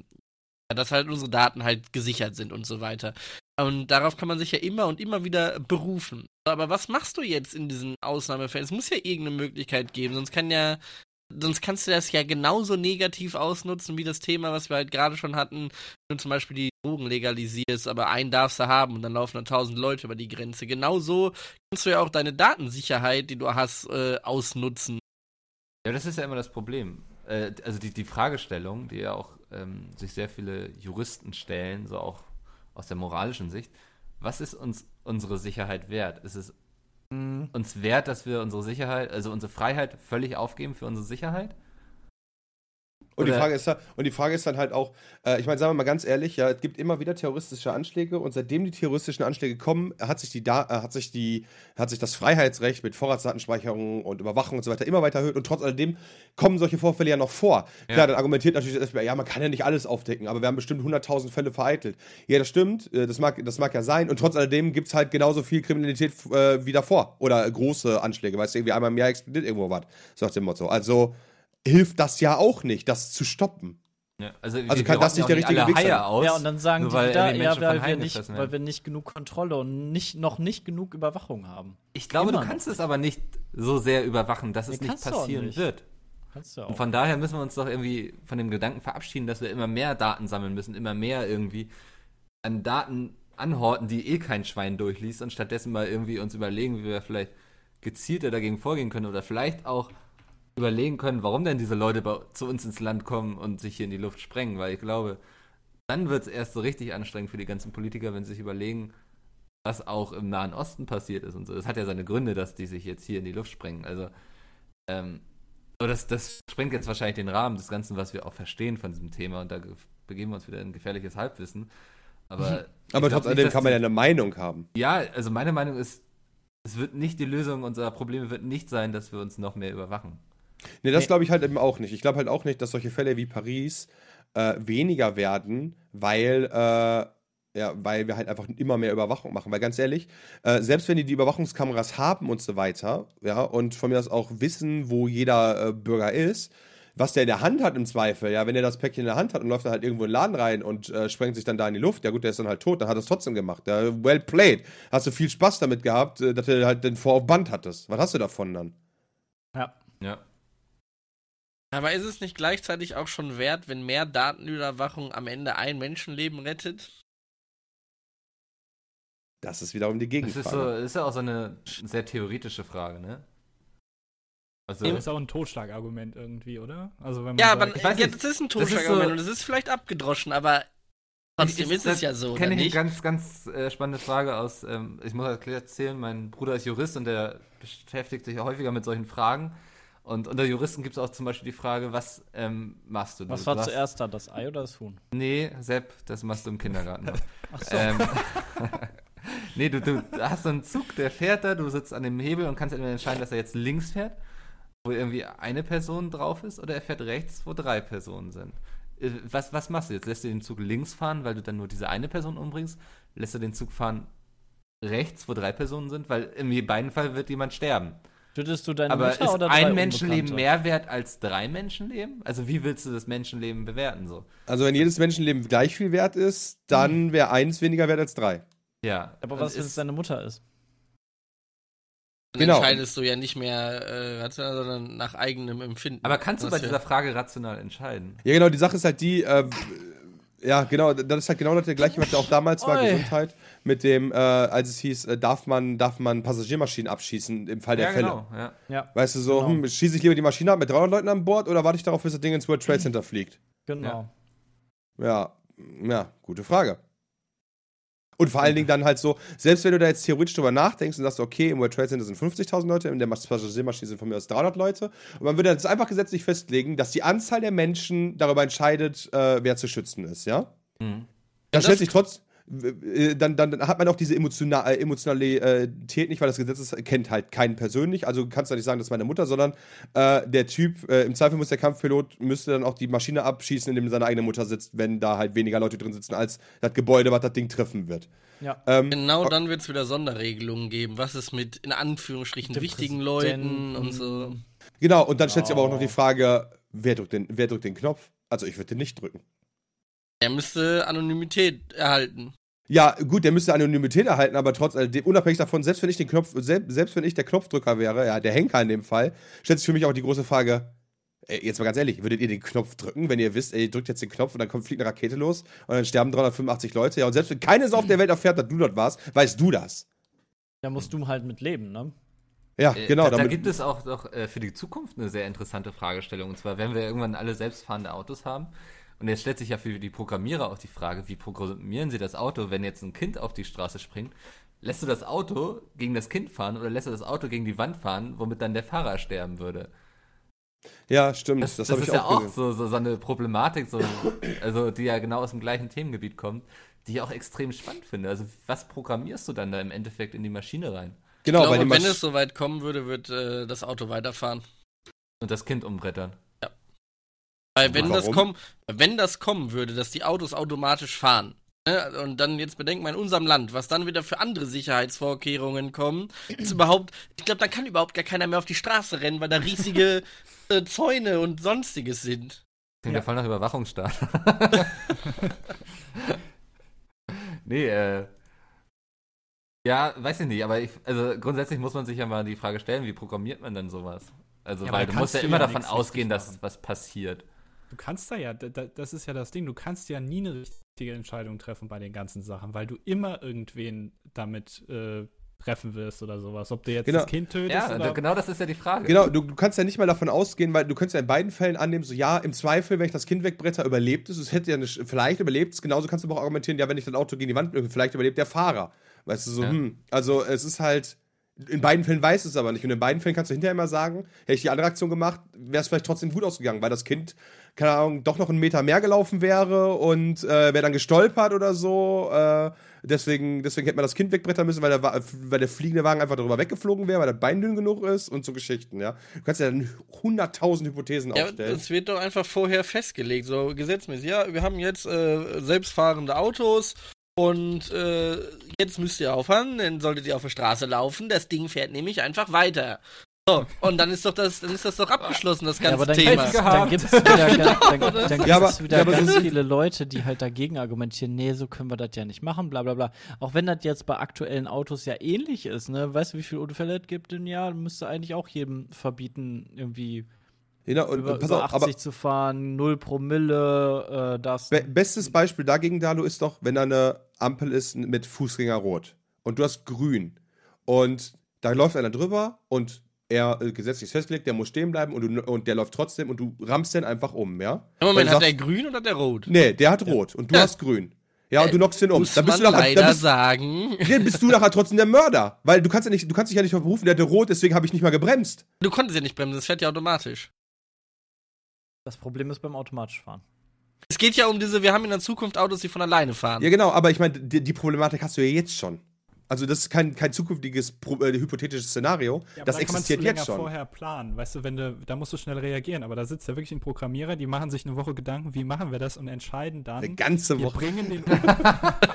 äh, dass halt unsere Daten halt gesichert sind und so weiter. Und darauf kann man sich ja immer und immer wieder berufen. Aber was machst du jetzt in diesen Ausnahmefällen? Es muss ja irgendeine Möglichkeit geben, sonst kann ja, sonst kannst du das ja genauso negativ ausnutzen wie das Thema, was wir halt gerade schon hatten, wenn du zum Beispiel die Drogen legalisierst, aber einen darfst du haben und dann laufen dann tausend Leute über die Grenze. Genauso kannst du ja auch deine Datensicherheit, die du hast, äh, ausnutzen. Ja, das ist ja immer das Problem. Äh, also die, die Fragestellung, die ja auch ähm, sich sehr viele Juristen stellen, so auch aus der moralischen Sicht, was ist uns unsere Sicherheit wert? Ist es Mhm. uns wert, dass wir unsere Sicherheit, also unsere Freiheit völlig aufgeben für unsere Sicherheit? Und die, Frage ist, und die Frage ist dann halt auch, äh, ich meine, sagen wir mal ganz ehrlich, ja, es gibt immer wieder terroristische Anschläge und seitdem die terroristischen Anschläge kommen, hat sich die da, äh, hat sich die, hat sich das Freiheitsrecht mit Vorratsdatenspeicherung und Überwachung und so weiter immer weiter erhöht und trotz alledem kommen solche Vorfälle ja noch vor. Ja. Klar, dann argumentiert natürlich das FBI, ja, man kann ja nicht alles aufdecken, aber wir haben bestimmt 100.000 Fälle vereitelt. Ja, das stimmt, äh, das mag, das mag ja sein und trotz alledem gibt es halt genauso viel Kriminalität äh, wie davor oder große Anschläge, weißt du, irgendwie einmal im Jahr explodiert irgendwo was, nach dem Motto. Also hilft das ja auch nicht, das zu stoppen. Ja, also, Also kann das nicht der richtige Weg sein? Aus, Ja, und dann sagen die weil wieder, irgendwie ja, weil wir, nicht, weil wir nicht genug Kontrolle und nicht, noch nicht genug Überwachung haben. Ich glaube, Immer du noch. kannst es aber nicht so sehr überwachen, dass es nicht passieren nicht. wird. Kannst du Und auch. von daher müssen wir uns doch irgendwie von dem Gedanken verabschieden, dass wir immer mehr Daten sammeln müssen, immer mehr irgendwie an Daten anhorten, die eh kein Schwein durchliest und stattdessen mal irgendwie uns überlegen, wie wir vielleicht gezielter dagegen vorgehen können oder vielleicht auch überlegen können, warum denn diese Leute bei, zu uns ins Land kommen und sich hier in die Luft sprengen, weil ich glaube, dann wird es erst so richtig anstrengend für die ganzen Politiker, wenn sie sich überlegen, was auch im Nahen Osten passiert ist und so. Das hat ja seine Gründe, dass die sich jetzt hier in die Luft sprengen. Also, ähm, aber das, das sprengt jetzt wahrscheinlich den Rahmen des Ganzen, was wir auch verstehen von diesem Thema und da ge- begeben wir uns wieder in gefährliches Halbwissen. Aber, ich Aber trotz alledem kann man ja eine Meinung haben. Ja, also meine Meinung ist, es wird nicht die Lösung unserer Probleme wird nicht sein, dass wir uns noch mehr überwachen. Nee, das Nee. glaube ich halt eben auch nicht. Ich glaube halt auch nicht, dass solche Fälle wie Paris äh, weniger werden, weil, äh, ja, weil wir halt einfach immer mehr Überwachung machen. Weil ganz ehrlich, äh, selbst wenn die die Überwachungskameras haben und so weiter, ja, und von mir aus auch wissen, wo jeder äh, Bürger ist, was der in der Hand hat im Zweifel, ja, wenn er das Päckchen in der Hand hat und läuft dann halt irgendwo in den Laden rein und äh, sprengt sich dann da in die Luft, ja gut, der ist dann halt tot, dann hat er es trotzdem gemacht. Ja, well played. Hast du viel Spaß damit gehabt, äh, dass du halt den Vor auf Band hattest. Was hast du davon dann? Ja. Ja. Aber ist es nicht gleichzeitig auch schon wert, wenn mehr Datenüberwachung am Ende ein Menschenleben rettet? Das ist wiederum die Das Gegenfrage. ist, so, ist ja auch so eine sehr theoretische Frage, ne? Also, Das ist auch ein Totschlagargument irgendwie, oder? Also wenn man Ja, sagt, aber ich weiß ja, das ist ein Das Totschlagargument so- und es ist vielleicht abgedroschen, aber trotzdem ist es ja so, oder kenne ich eine nicht? ganz, ganz äh, spannende Frage aus, ähm, ich muss erzählen, mein Bruder ist Jurist und der beschäftigt sich häufiger mit solchen Fragen. Und unter Juristen gibt es auch zum Beispiel die Frage, was ähm, machst du? Was war hast- zuerst da, das Ei oder das Huhn? Nee, Sepp, das machst du im Kindergarten noch. Ach so. ähm, nee, du, du hast so einen Zug, der fährt da, du sitzt an dem Hebel und kannst entweder entscheiden, dass er jetzt links fährt, wo irgendwie eine Person drauf ist, oder er fährt rechts, wo drei Personen sind. Äh, Was, was machst du jetzt? Lässt du den Zug links fahren, weil du dann nur diese eine Person umbringst? Lässt du den Zug fahren rechts, wo drei Personen sind? Weil in beiden Fall wird jemand sterben. Tötest du deine Aber Mutter ist oder drei ein Menschenleben mehr wert als drei Menschenleben? Also wie willst du das Menschenleben bewerten so? Also wenn jedes Menschenleben gleich viel wert ist, dann wäre eins weniger wert als drei. Ja. Aber was, wenn es deine Mutter ist? Dann Genau. entscheidest du ja nicht mehr äh, rational, sondern nach eigenem Empfinden. Aber kannst du bei ja- dieser Frage rational entscheiden? Ja, genau, die Sache ist halt die, äh, ja, genau, das ist halt genau das gleiche, was auch damals war, Oi. Gesundheit, mit dem, äh, als es hieß, äh, darf man, darf man Passagiermaschinen abschießen im Fall der Fälle. genau. Ja. Ja, Weißt du, so, Genau. hm, schieße ich lieber die Maschine ab mit 300 Leuten an Bord oder warte ich darauf, bis das Ding ins World Trade Center fliegt? genau. Ja, ja, gute Frage. Und vor allen Dingen dann halt so, selbst wenn du da jetzt theoretisch drüber nachdenkst und sagst, okay, im World Trade Center sind 50.000 Leute, in der Passagiermaschine sind von mir aus 300 Leute. Und man würde jetzt einfach gesetzlich festlegen, dass die Anzahl der Menschen darüber entscheidet, äh, wer zu schützen ist, ja? Mhm. Dann das- stellt sich trotz, äh, dann, dann, dann hat man auch diese emotional, äh, Emotionalität nicht, weil das Gesetz ist, kennt halt keinen persönlich. Also kannst du nicht sagen, das ist meine Mutter, sondern äh, der Typ, äh, im Zweifel muss der Kampfpilot, müsste dann auch die Maschine abschießen, indem seine eigene Mutter sitzt, wenn da halt weniger Leute drin sitzen, als das Gebäude, was das Ding treffen wird. Ja. Ähm, Genau dann wird es wieder Sonderregelungen geben. Was ist mit, in Anführungsstrichen, Dem wichtigen. Leuten und so. genau, und dann stellt sich aber auch noch die Frage, wer drückt den, wer drückt den Knopf? Also ich würde den nicht drücken. Er müsste Anonymität erhalten. Ja, gut, der müsste Anonymität erhalten, aber trotz alledem, unabhängig davon, selbst wenn ich den Knopf, selbst, selbst wenn ich der Knopfdrücker wäre, ja, der Henker in dem Fall, stellt sich für mich auch die große Frage, ey, jetzt mal ganz ehrlich, würdet ihr den Knopf drücken, wenn ihr wisst, ey, ihr drückt jetzt den Knopf und dann kommt, fliegt eine Rakete los und dann sterben 385 Leute, ja, und selbst wenn keine Sau auf der Welt erfährt, dass du dort warst, weißt du das. Da musst du halt mit leben, ne? Ja, Äh, genau. Da, da damit- gibt es auch noch äh, für die Zukunft eine sehr interessante Fragestellung. Und zwar, wenn wir irgendwann alle selbstfahrende Autos haben Und jetzt stellt sich ja für die Programmierer auch die Frage, wie programmieren sie das Auto, wenn jetzt ein Kind auf die Straße springt? Lässt du das Auto gegen das Kind fahren oder lässt du das Auto gegen die Wand fahren, womit dann der Fahrer sterben würde? Ja, stimmt. Das, Das, das, ist ich ja auch auch so, so, so eine Problematik, so, also die ja genau aus dem gleichen Themengebiet kommt, die ich auch extrem spannend finde. Also was programmierst du dann da im Endeffekt in die Maschine rein? Genau, ich weil glaube, wenn es soweit kommen würde, wird äh, das Auto weiterfahren. Und das Kind umbrettern. Weil wenn das, Warum? kommen, wenn das kommen würde, dass die Autos automatisch fahren, ne, und dann jetzt bedenken wir in unserem Land, was dann wieder für andere Sicherheitsvorkehrungen kommen, ist überhaupt, ich glaube, dann kann überhaupt gar keiner mehr auf die Straße rennen, weil da riesige äh, Zäune und sonstiges sind. Klingt ja. voll nach Überwachungsstaat. nee, äh. Ja, weiß ich nicht, aber ich, also grundsätzlich muss man sich ja mal die Frage stellen, wie programmiert man denn sowas? Also, Ja, weil du musst ja immer davon ausgehen, dass was passiert. Du kannst da ja, da, da- das ist ja das Ding, du kannst ja nie eine richtige Entscheidung treffen bei den ganzen Sachen, weil du immer irgendwen damit äh, treffen wirst oder sowas. Ob du jetzt Genau. das Kind tötest Ja, oder. genau das ist ja die Frage. Genau, du, du kannst ja nicht mal davon ausgehen, weil du könntest ja in beiden Fällen annehmen, so ja, im Zweifel, wenn ich das Kind wegbretter, überlebt es. Es hätte ja nicht, vielleicht überlebt es. Genauso kannst du aber auch argumentieren, ja, wenn ich das Auto gegen die Wand vielleicht überlebt der Fahrer. Weißt du, so, Ja. hm. Also es ist halt, in beiden Fällen weiß es aber nicht. Und in beiden Fällen kannst du hinterher immer sagen, hätte ich die andere Aktion gemacht, wäre es vielleicht trotzdem gut ausgegangen, weil das Kind, keine Ahnung, doch noch einen Meter mehr gelaufen wäre und äh, wäre dann gestolpert oder so. Äh, deswegen, deswegen hätte man das Kind wegbrettern müssen, weil der, weil der fliegende Wagen einfach darüber weggeflogen wäre, weil das Bein dünn genug ist und so Geschichten, ja. Du kannst ja dann hunderttausend Hypothesen Ja, aufstellen. es wird doch einfach vorher festgelegt, so gesetzmäßig. Ja, wir haben jetzt äh, selbstfahrende Autos und äh, jetzt müsst ihr aufhören, dann solltet ihr auf der Straße laufen. Das Ding fährt nämlich einfach weiter. So, und dann ist doch das, dann ist das doch abgeschlossen, das Ja, ganze aber dann, Thema. gibt's- dann gibt es wieder, ganz, dann, dann gibt's Ja, aber- wieder ja, ganz so- viele Leute, die halt dagegen argumentieren, nee, so können wir das ja nicht machen, bla bla bla. Auch wenn das jetzt bei aktuellen Autos ja ähnlich ist, ne? Weißt du, wie viele Unfälle es gibt im Jahr? Müsste eigentlich auch jedem verbieten, irgendwie Genau, und, über, pass über auf, 80 aber zu fahren, 0 Promille, äh, das. be bestes Beispiel dagegen, Dalu, ist doch, wenn da eine Ampel ist mit Fußgänger rot und du hast grün und da läuft einer drüber und er äh, gesetzlich ist festgelegt, der muss stehen bleiben und, du, und der läuft trotzdem und du rammst den einfach um, ja? Im Moment, hat du der sagst, grün oder der rot? Nee, der hat rot und du hast grün. Ja, und du knockst den um. Muss Dann bist man du nachher, leider dann bist, sagen. dann bist du nachher trotzdem der Mörder. Weil du kannst ja nicht, du kannst dich ja nicht berufen, der hatte rot, deswegen habe ich nicht mal gebremst. Du konntest ja nicht bremsen, das fährt ja automatisch. Das Problem ist beim automatisch fahren. Es geht ja um diese, wir haben in der Zukunft Autos, die von alleine fahren. Ja, genau, aber ich meine, die, die Problematik hast du ja jetzt schon. Also, das ist kein, kein zukünftiges, äh, hypothetisches Szenario. Ja, aber das existiert länger jetzt schon. vorher planen, weißt du, wenn du, da musst du schnell reagieren, aber da sitzt ja wirklich ein Programmierer, die machen sich eine Woche Gedanken, wie machen wir das und entscheiden dann. Eine ganze wir Woche. bringen den.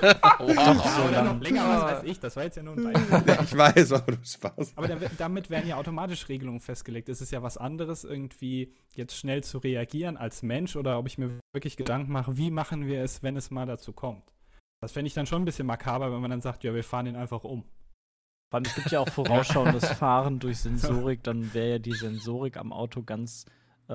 Doch, so Oder lang. noch länger, was weiß ich, das war jetzt ja nur ein Beispiel. Ich weiß, war nur Spaß. Aber da, damit werden ja automatisch Regelungen festgelegt. Es ist ja was anderes, irgendwie jetzt schnell zu reagieren als Mensch oder ob ich mir wirklich Gedanken mache, wie machen wir es, wenn es mal dazu kommt. Das fände ich dann schon ein bisschen makaber, wenn man dann sagt, ja, wir fahren ihn einfach um. Allem, es gibt ja auch vorausschauendes Fahren durch Sensorik, dann wäre ja die Sensorik am Auto ganz, äh,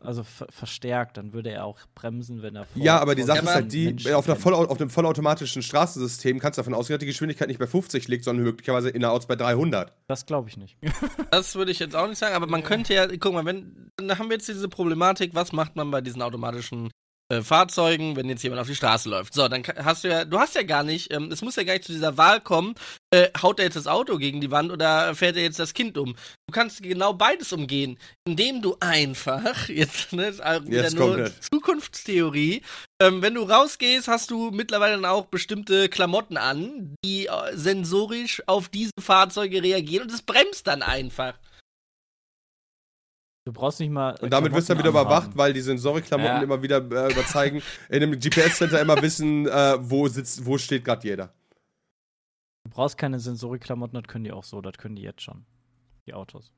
also ver verstärkt, dann würde er auch bremsen, wenn er vor- Ja, aber die Sache ist halt die, Menschen auf, einer auf einem vollautomatischen Straßensystem kannst du davon ausgehen, dass die Geschwindigkeit nicht bei 50 liegt, sondern möglicherweise innerorts bei 300. Das glaube ich nicht. Das würde ich jetzt auch nicht sagen, aber man könnte ja, guck mal, wenn, dann haben wir jetzt diese Problematik, was macht man bei diesen automatischen äh, Fahrzeugen, wenn jetzt jemand auf die Straße läuft? So, dann hast du ja, du hast ja gar nicht, ähm, es muss ja gar nicht zu dieser Wahl kommen, äh, haut er jetzt das Auto gegen die Wand oder fährt er jetzt das Kind um? Du kannst genau beides umgehen, indem du einfach, jetzt, ne, wieder nur es. Zukunftstheorie, ähm, wenn du rausgehst, hast du mittlerweile dann auch bestimmte Klamotten an, die äh, sensorisch auf diese Fahrzeuge reagieren und es bremst dann einfach. Du brauchst nicht mal. Und damit wirst du dann wieder überwacht, weil die Sensorikklamotten Ja. immer wieder äh, überzeigen, in dem GPS-Center immer wissen, äh, wo sitzt, wo steht gerade jeder. Du brauchst keine Sensorikklamotten, das können die auch so, das können die jetzt schon. Die Autos.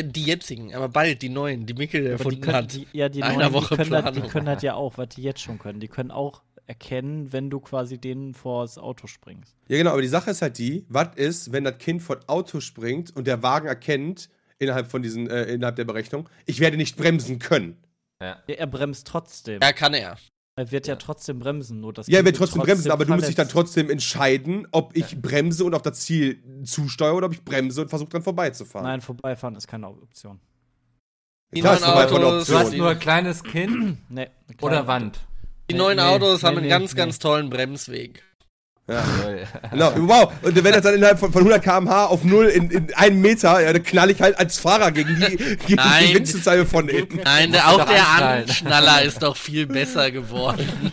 Die jetzigen, aber bald die neuen, die Mikkel Aber die erfunden können, hat. die, ja, die Einer neuen, die Woche können, das, die können das ja auch, was die jetzt schon können. Die können auch erkennen, wenn du quasi denen vors Auto springst. Ja, genau, aber die Sache ist halt die, was ist, wenn das Kind von Auto springt und der Wagen erkennt, innerhalb von diesen, äh, innerhalb der Berechnung, ich werde nicht bremsen können. Ja. Ja, er bremst trotzdem. Ja, kann er. Er wird ja, trotzdem bremsen, nur das Ja, er wird trotzdem bremsen, aber du musst dich dann trotzdem entscheiden, ob ich bremse und auf das Ziel zusteuere oder ob ich bremse und versuche dann vorbeizufahren. Nein, vorbeifahren ist keine Option. Die Klar, ist neuen vorbeifahren eine Autos, Du hast Option. nur ein kleines Kind Nee, oder klar. Wand. Die neuen nee, Autos nee, haben einen nee, ganz, nee. ganz tollen Bremsweg. Ja. Ja. Genau, wow. Und wenn das dann innerhalb von, von 100 km/h auf 0 in, in einem Meter, ja, dann knall ich halt als Fahrer gegen die, gegen Nein. die Windschutzscheibe von hinten. Nein, der, auch der. Anschnaller ist doch viel besser geworden.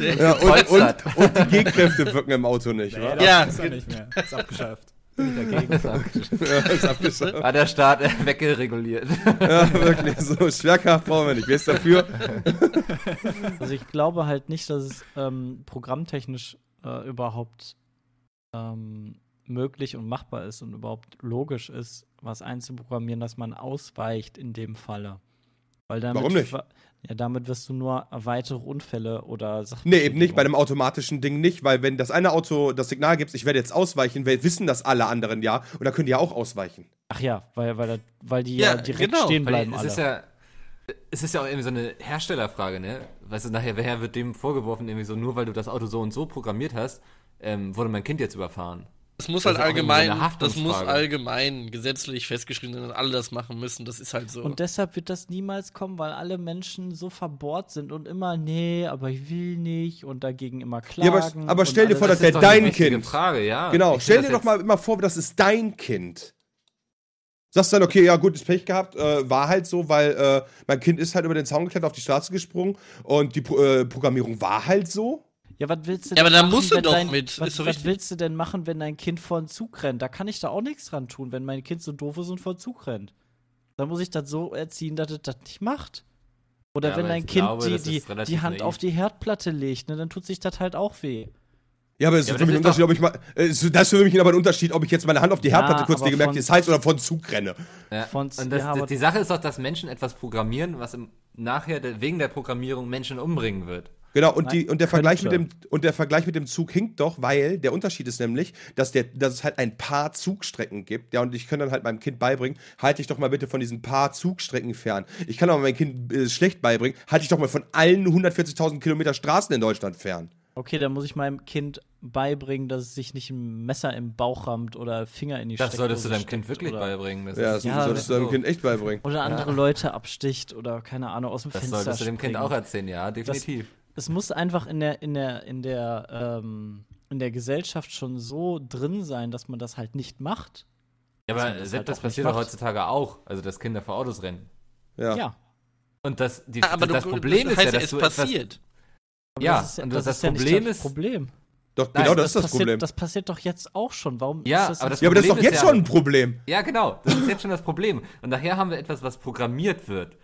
Der, Ja, und, und, und die Gehkräfte wirken im Auto nicht, Nee, das Ja. ist er nicht mehr. Ist abgeschafft. Dagegen. Ja, ist abgeschafft. Hat der Staat äh, weggereguliert. Ja, wirklich. So Schwerkraft brauchen wir nicht. Wer ist dafür? Also ich glaube halt nicht, dass es ähm, programmtechnisch äh, überhaupt ähm, möglich und machbar ist und überhaupt logisch ist, was einzuprogrammieren, dass man ausweicht in dem Falle. Weil damit Warum nicht? Ja, damit wirst du nur weitere Unfälle oder Sachen. Nee, eben nicht. Bei einem automatischen Ding nicht, weil wenn das eine Auto das Signal gibt, ich werde jetzt ausweichen, wir wissen das alle anderen ja und dann können die ja auch ausweichen. Ach ja, weil, weil, weil die ja, Ja, direkt genau. stehen Weil bleiben es alle. ist ja es ist ja auch irgendwie so eine Herstellerfrage, ne? Weißt du, nachher wer wird dem vorgeworfen, irgendwie so, nur weil du das Auto so und so programmiert hast, ähm, wurde mein Kind jetzt überfahren. Das muss Das halt irgendwie so allgemein, das muss allgemein gesetzlich festgeschrieben sein, dass alle das machen müssen. Das ist halt so. Und deshalb wird das niemals kommen, weil alle Menschen so verbohrt sind und immer, nee, aber ich will nicht und dagegen immer Ja, klagen. aber, aber und stell dir vor, das wäre dein Kind. Frage, ja. Genau, Ich stell dir das doch mal immer vor, das ist dein Kind. Sagst dann, okay, ja, gutes Pech gehabt, äh, war halt so, weil äh, mein Kind ist halt über den Zaun geklettert, auf die Straße gesprungen und die Pro äh, Programmierung war halt so. Ja, was willst du Ja, aber denn da musst du doch dein, mit, Was, ist so was willst du denn machen, wenn dein Kind vor den Zug rennt? Da kann ich da auch nichts dran tun, wenn mein Kind so doof ist und vor den Zug rennt. Dann muss ich das so erziehen, dass es das nicht macht. Oder Ja, wenn dein Kind glaube, die, die, ist die Hand naiv. auf die Herdplatte legt, ne, dann tut sich das halt auch weh. Ja, aber es Ja, ist für mich ein das ist Unterschied, ob ich mal. äh, ist- Das ist für mich aber ein Unterschied, ob ich jetzt meine Hand auf die Ja, Herdplatte kurz aber lege, merkt von- es heißt oder von Zug renne. Ja. Von- und das, ja, die Sache ist doch, dass Menschen etwas programmieren, was im, nachher de, wegen der Programmierung Menschen umbringen wird. Genau, und, Nein, die, und, der Vergleich mit dem, und der Vergleich mit dem Zug hinkt doch, weil der Unterschied ist nämlich, dass, der, dass es halt ein paar Zugstrecken gibt. Ja, und ich kann dann halt meinem Kind beibringen, halte dich doch mal bitte von diesen paar Zugstrecken fern. Ich kann aber meinem Kind äh, schlecht beibringen, halte dich doch mal von allen 140.000 Kilometer Straßen in Deutschland fern. Okay, dann muss ich meinem Kind beibringen, dass es sich nicht ein Messer im Bauch rammt oder Finger in die Das solltest du deinem Kind wirklich oder, beibringen. Das Ja, das Ja, solltest du deinem so. Kind echt beibringen. Oder andere Leute absticht oder keine Ahnung, aus dem Das Fenster solltest du dem Kind springen. auch erzählen, ja, definitiv. es muss einfach in der, in der, in der, ähm, in der Gesellschaft schon so drin sein, dass man das halt nicht macht. ja, aber das selbst halt das passiert doch heutzutage auch. Also, dass Kinder vor Autos rennen. Ja. Ja. Und das, die, aber das du, Problem das ist heißt, ja, dass es du etwas, passiert. Aber Ja, das ist, und das, das ist ja Problem nicht das ist- Problem. Doch, Nein, genau das ist das passiert, Problem. Das passiert doch jetzt auch schon. Warum Ja, ist das aber das ja, aber das ist doch jetzt ist ja- schon ein Problem. Ja, genau. Das ist jetzt schon das Problem. Und nachher haben wir etwas, was programmiert wird.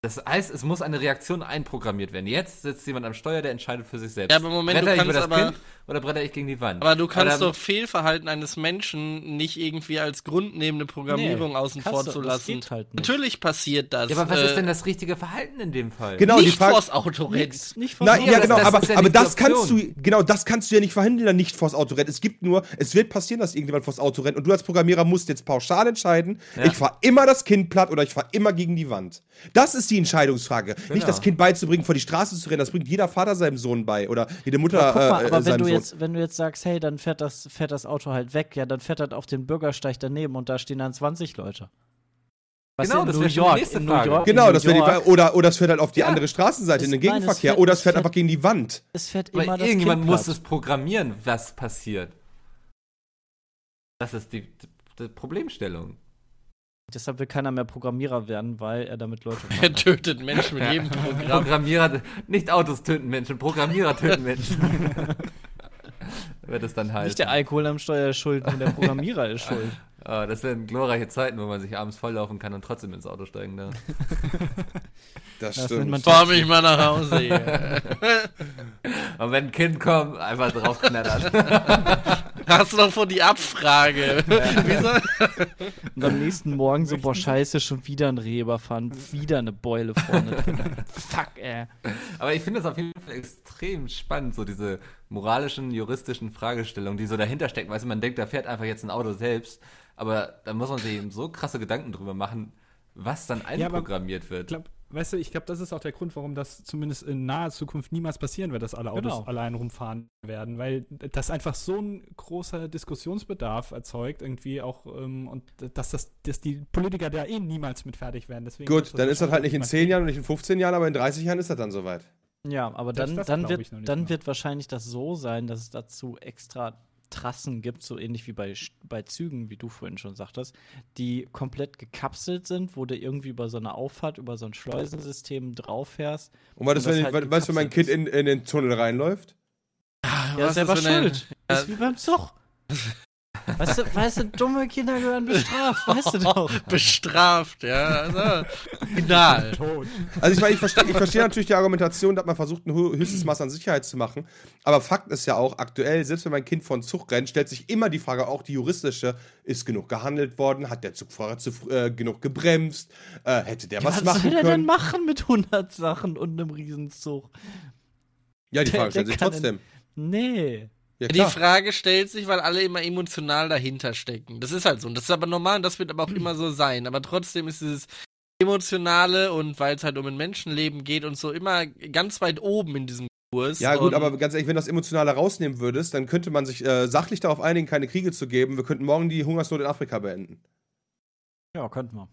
Das heißt, es muss eine Reaktion einprogrammiert werden. Jetzt sitzt jemand am Steuer, der entscheidet für sich selbst. Ja, aber Moment, bretter du ich über kannst das aber- Kind oder bretter ich gegen die Wand? Aber du kannst dann- doch Fehlverhalten eines Menschen nicht irgendwie als grundnehmende Programmierung Nee, außen kannst vor zu das lassen. halt nicht. Natürlich passiert das. Ja, aber was äh, ist denn das richtige Verhalten in dem Fall? Genau, die nicht Frage. vors Auto rennen. Nix, nicht Na, versuchen. ja, das- genau, das aber, ist ja aber nicht die das kannst du, genau, das kannst du ja nicht verhindern, nicht vors Auto rennt. Es gibt nur, es wird passieren, dass irgendjemand vors Auto rennt und du als Programmierer musst jetzt pauschal entscheiden, Ja. ich fahr immer das Kind platt oder ich fahr immer gegen die Wand. Das ist die Entscheidungsfrage. Genau. Nicht das Kind beizubringen, vor die Straße zu rennen, das bringt jeder Vater seinem Sohn bei oder jede Mutter Aber guck mal, äh, aber wenn seinem du, Sohn. jetzt, wenn du jetzt sagst, hey, dann fährt das, fährt das Auto halt weg, ja, dann fährt das auf den Bürgersteig daneben und da stehen dann 20 Leute. Weißt Genau, in das New schon die York, nächste in New Frage. York, Genau, in das wäre die York, Frage. Oder, oder es fährt halt auf die Ja. andere Straßenseite in Es- den nein, es Gegenverkehr. fährt- oder es fährt fährt- einfach gegen die Wand. Es fährt Aber immer das irgendjemand kind muss es programmieren, was passiert. Das ist die, die Problemstellung. Deshalb will keiner mehr Programmierer werden, weil er damit Leute Er tötet Menschen mit jedem Programm. Programmierer, nicht Autos töten Menschen, Programmierer töten Menschen. Wird es dann halt. Nicht der Alkohol am Steuer ist schuld, nur der Programmierer ist schuld. Ah, das wären glorreiche Zeiten, wo man sich abends volllaufen kann und trotzdem ins Auto steigen darf. Das Das stimmt. Fahr mich mal nach Hause. hier. Und wenn ein Kind kommt, einfach draufknattern. Hast du doch vor die Abfrage. Wie soll Und am nächsten Morgen so, boah, scheiße, schon wieder ein Reh überfahren, wieder eine Beule vorne. Fuck, ey. Aber ich finde das auf jeden Fall extrem spannend, so diese moralischen, juristischen Fragestellungen, die so dahinter stecken. Weißt du, man denkt, da fährt einfach jetzt ein Auto selbst, aber da muss man sich eben so krasse Gedanken drüber machen, was dann Ja, einprogrammiert Ich wird. glaub, weißt du, ich glaube, das ist auch der Grund, warum das zumindest in naher Zukunft niemals passieren wird, dass alle Autos Genau. allein rumfahren werden, weil das einfach so ein großer Diskussionsbedarf erzeugt, irgendwie auch, ähm, und dass, das, dass die Politiker da eh niemals mit fertig werden. Deswegen Gut, dann ist das halt nicht in 10 Jahren und nicht in 15 Jahren, aber in 30 Jahren ist das dann soweit. Ja, aber dann, das dann, wird, ich dann wird wahrscheinlich das so sein, dass es dazu extra Trassen gibt, so ähnlich wie bei, bei Zügen, wie du vorhin schon sagtest, die komplett gekapselt sind, wo du irgendwie über so eine Auffahrt, über so ein Schleusensystem drauf fährst. Und was ist, Und das wenn, halt was, was, wenn mein Kind in, in den Tunnel reinläuft? Ja, Was ist selber wenn ein- schuld. Ja. Ist wie beim Zug. Weißt du, weißt du, dumme Kinder gehören bestraft, weißt du doch. Bestraft, ja. Also, final. Also ich meine, ich verstehe ich versteh natürlich die Argumentation, dass man versucht, ein hö- höchstes Maß an Sicherheit zu machen. Aber Fakt ist ja auch, aktuell, selbst wenn mein Kind von Zug rennt, stellt sich immer die Frage, auch die juristische, ist genug gehandelt worden? Hat der Zugfahrer zu, äh, genug gebremst? Äh, hätte der was Was machen soll der denn können? machen mit 100 Sachen und einem Riesenzug? ja, die Der- Frage stellt sich trotzdem. Nee. Ja, Die. Frage stellt sich, weil alle immer emotional dahinter stecken. Das ist halt so. Und das ist aber normal und das wird aber auch immer so sein. Aber trotzdem ist dieses Emotionale und weil es halt um ein Menschenleben geht und so immer ganz weit oben in diesem Kurs. Ja, gut, aber ganz ehrlich, wenn du das Emotionale rausnehmen würdest, dann könnte man sich äh, sachlich darauf einigen, keine Kriege zu geben. Wir könnten morgen die Hungersnot in Afrika beenden. Ja, könnten wir.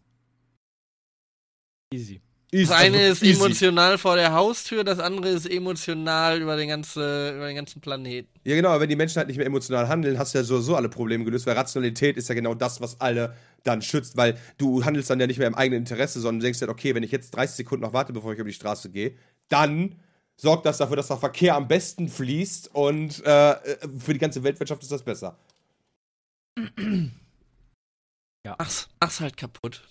Easy. Das eine ist easy. emotional vor der Haustür, das andere ist emotional über den, ganze, über den ganzen Planeten. Ja, genau, aber wenn die Menschen halt nicht mehr emotional handeln, hast du ja sowieso alle Probleme gelöst, weil Rationalität ist ja genau das, was alle dann schützt, weil du handelst dann ja nicht mehr im eigenen Interesse, sondern du denkst halt, okay, wenn ich jetzt 30 Sekunden noch warte, bevor ich über die Straße gehe, dann sorgt das dafür, dass der Verkehr am besten fließt und äh, für die ganze Weltwirtschaft ist das besser. Mach's, mach's halt kaputt.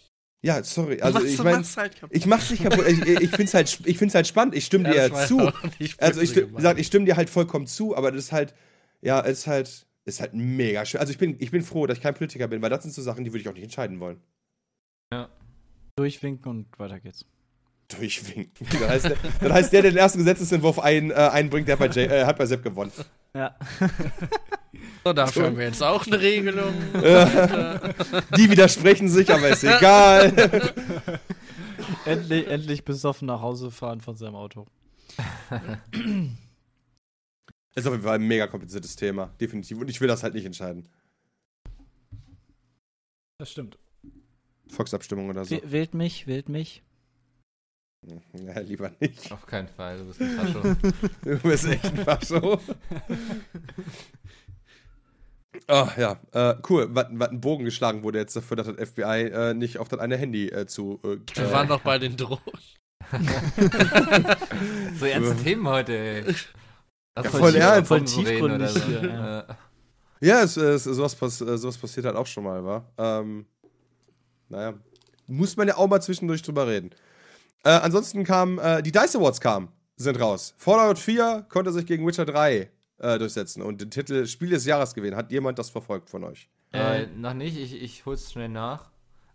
Ja, sorry, also mach's, ich meine, mach's halt kaputt. ich mach's nicht kaputt, ich, ich find's halt, ich find's halt spannend, ich stimme dir das war zu. Also ich, gesagt, ich stimme dir halt vollkommen zu, aber das ist halt, ja, es ist halt, ist halt mega schön. Also ich bin, ich bin froh, dass ich kein Politiker bin, weil das sind so Sachen, die würde ich auch nicht entscheiden wollen. Durchwinken und weiter geht's. Durchwinken. Dann heißt, der, dann heißt der, der den ersten Gesetzesentwurf ein, äh, einbringt, der hat bei, Jay, äh, hat bei Sepp gewonnen. Ja. So, dafür haben wir jetzt auch eine Regelung. Die widersprechen sich, aber ist egal. endlich, endlich besoffen nach Hause fahren von seinem Auto. ist auf jeden Fall ein mega kompliziertes Thema, definitiv. Und ich will das halt nicht entscheiden. Das stimmt. Volksabstimmung oder so. W- Wählt mich, wählt mich. Ja, lieber nicht. Auf keinen Fall, du bist ein Fascho. Du bist echt ein Fascho. Ah, ja, äh, cool. Was was ein Bogen geschlagen wurde jetzt dafür, dass das FBI äh, nicht auf das eine Handy äh, zu. Äh, Wir waren doch bei den Drohnen. so ernste Themen heute, ey. Lass Ja, voll tief- ernst. Voll tiefgründig so. ja. Äh, Ja, es, es, sowas, pass, äh, sowas passiert halt auch schon mal, wa? Ähm, naja, muss man ja auch mal zwischendurch drüber reden. Äh, ansonsten kam, äh, die DICE Awards kamen, sind raus. Fallout 4 konnte sich gegen Witcher 3 äh, durchsetzen und den Titel Spiel des Jahres gewinnen. Hat jemand das verfolgt von euch? Äh, noch nicht, ich, ich hol's schnell nach.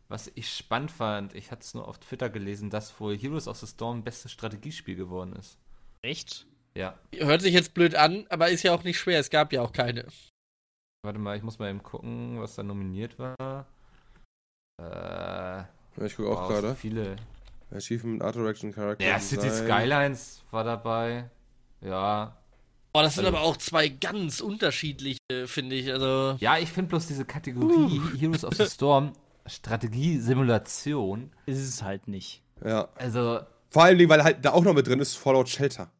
Was ich spannend fand, ich hatte es nur auf Twitter gelesen, dass wohl Heroes of the Storm bestes Strategiespiel geworden ist. Echt? Ja. Hört sich jetzt blöd an, aber ist ja auch nicht schwer. Es gab ja auch keine. Warte mal, ich muss mal eben gucken, was da nominiert war. Äh, ich gucke auch wow, gerade. Viele. Achievement, Art Direction, Character Ja, City Design. Skylines war dabei. Ja. Oh, das sind Also- aber auch zwei ganz unterschiedliche, finde ich. Also. Ja, ich finde bloß diese Kategorie Heroes of the Storm Strategie-Simulation. Ist es halt nicht. Ja. Also, Vor allem, weil halt da auch noch mit drin ist Fallout Shelter.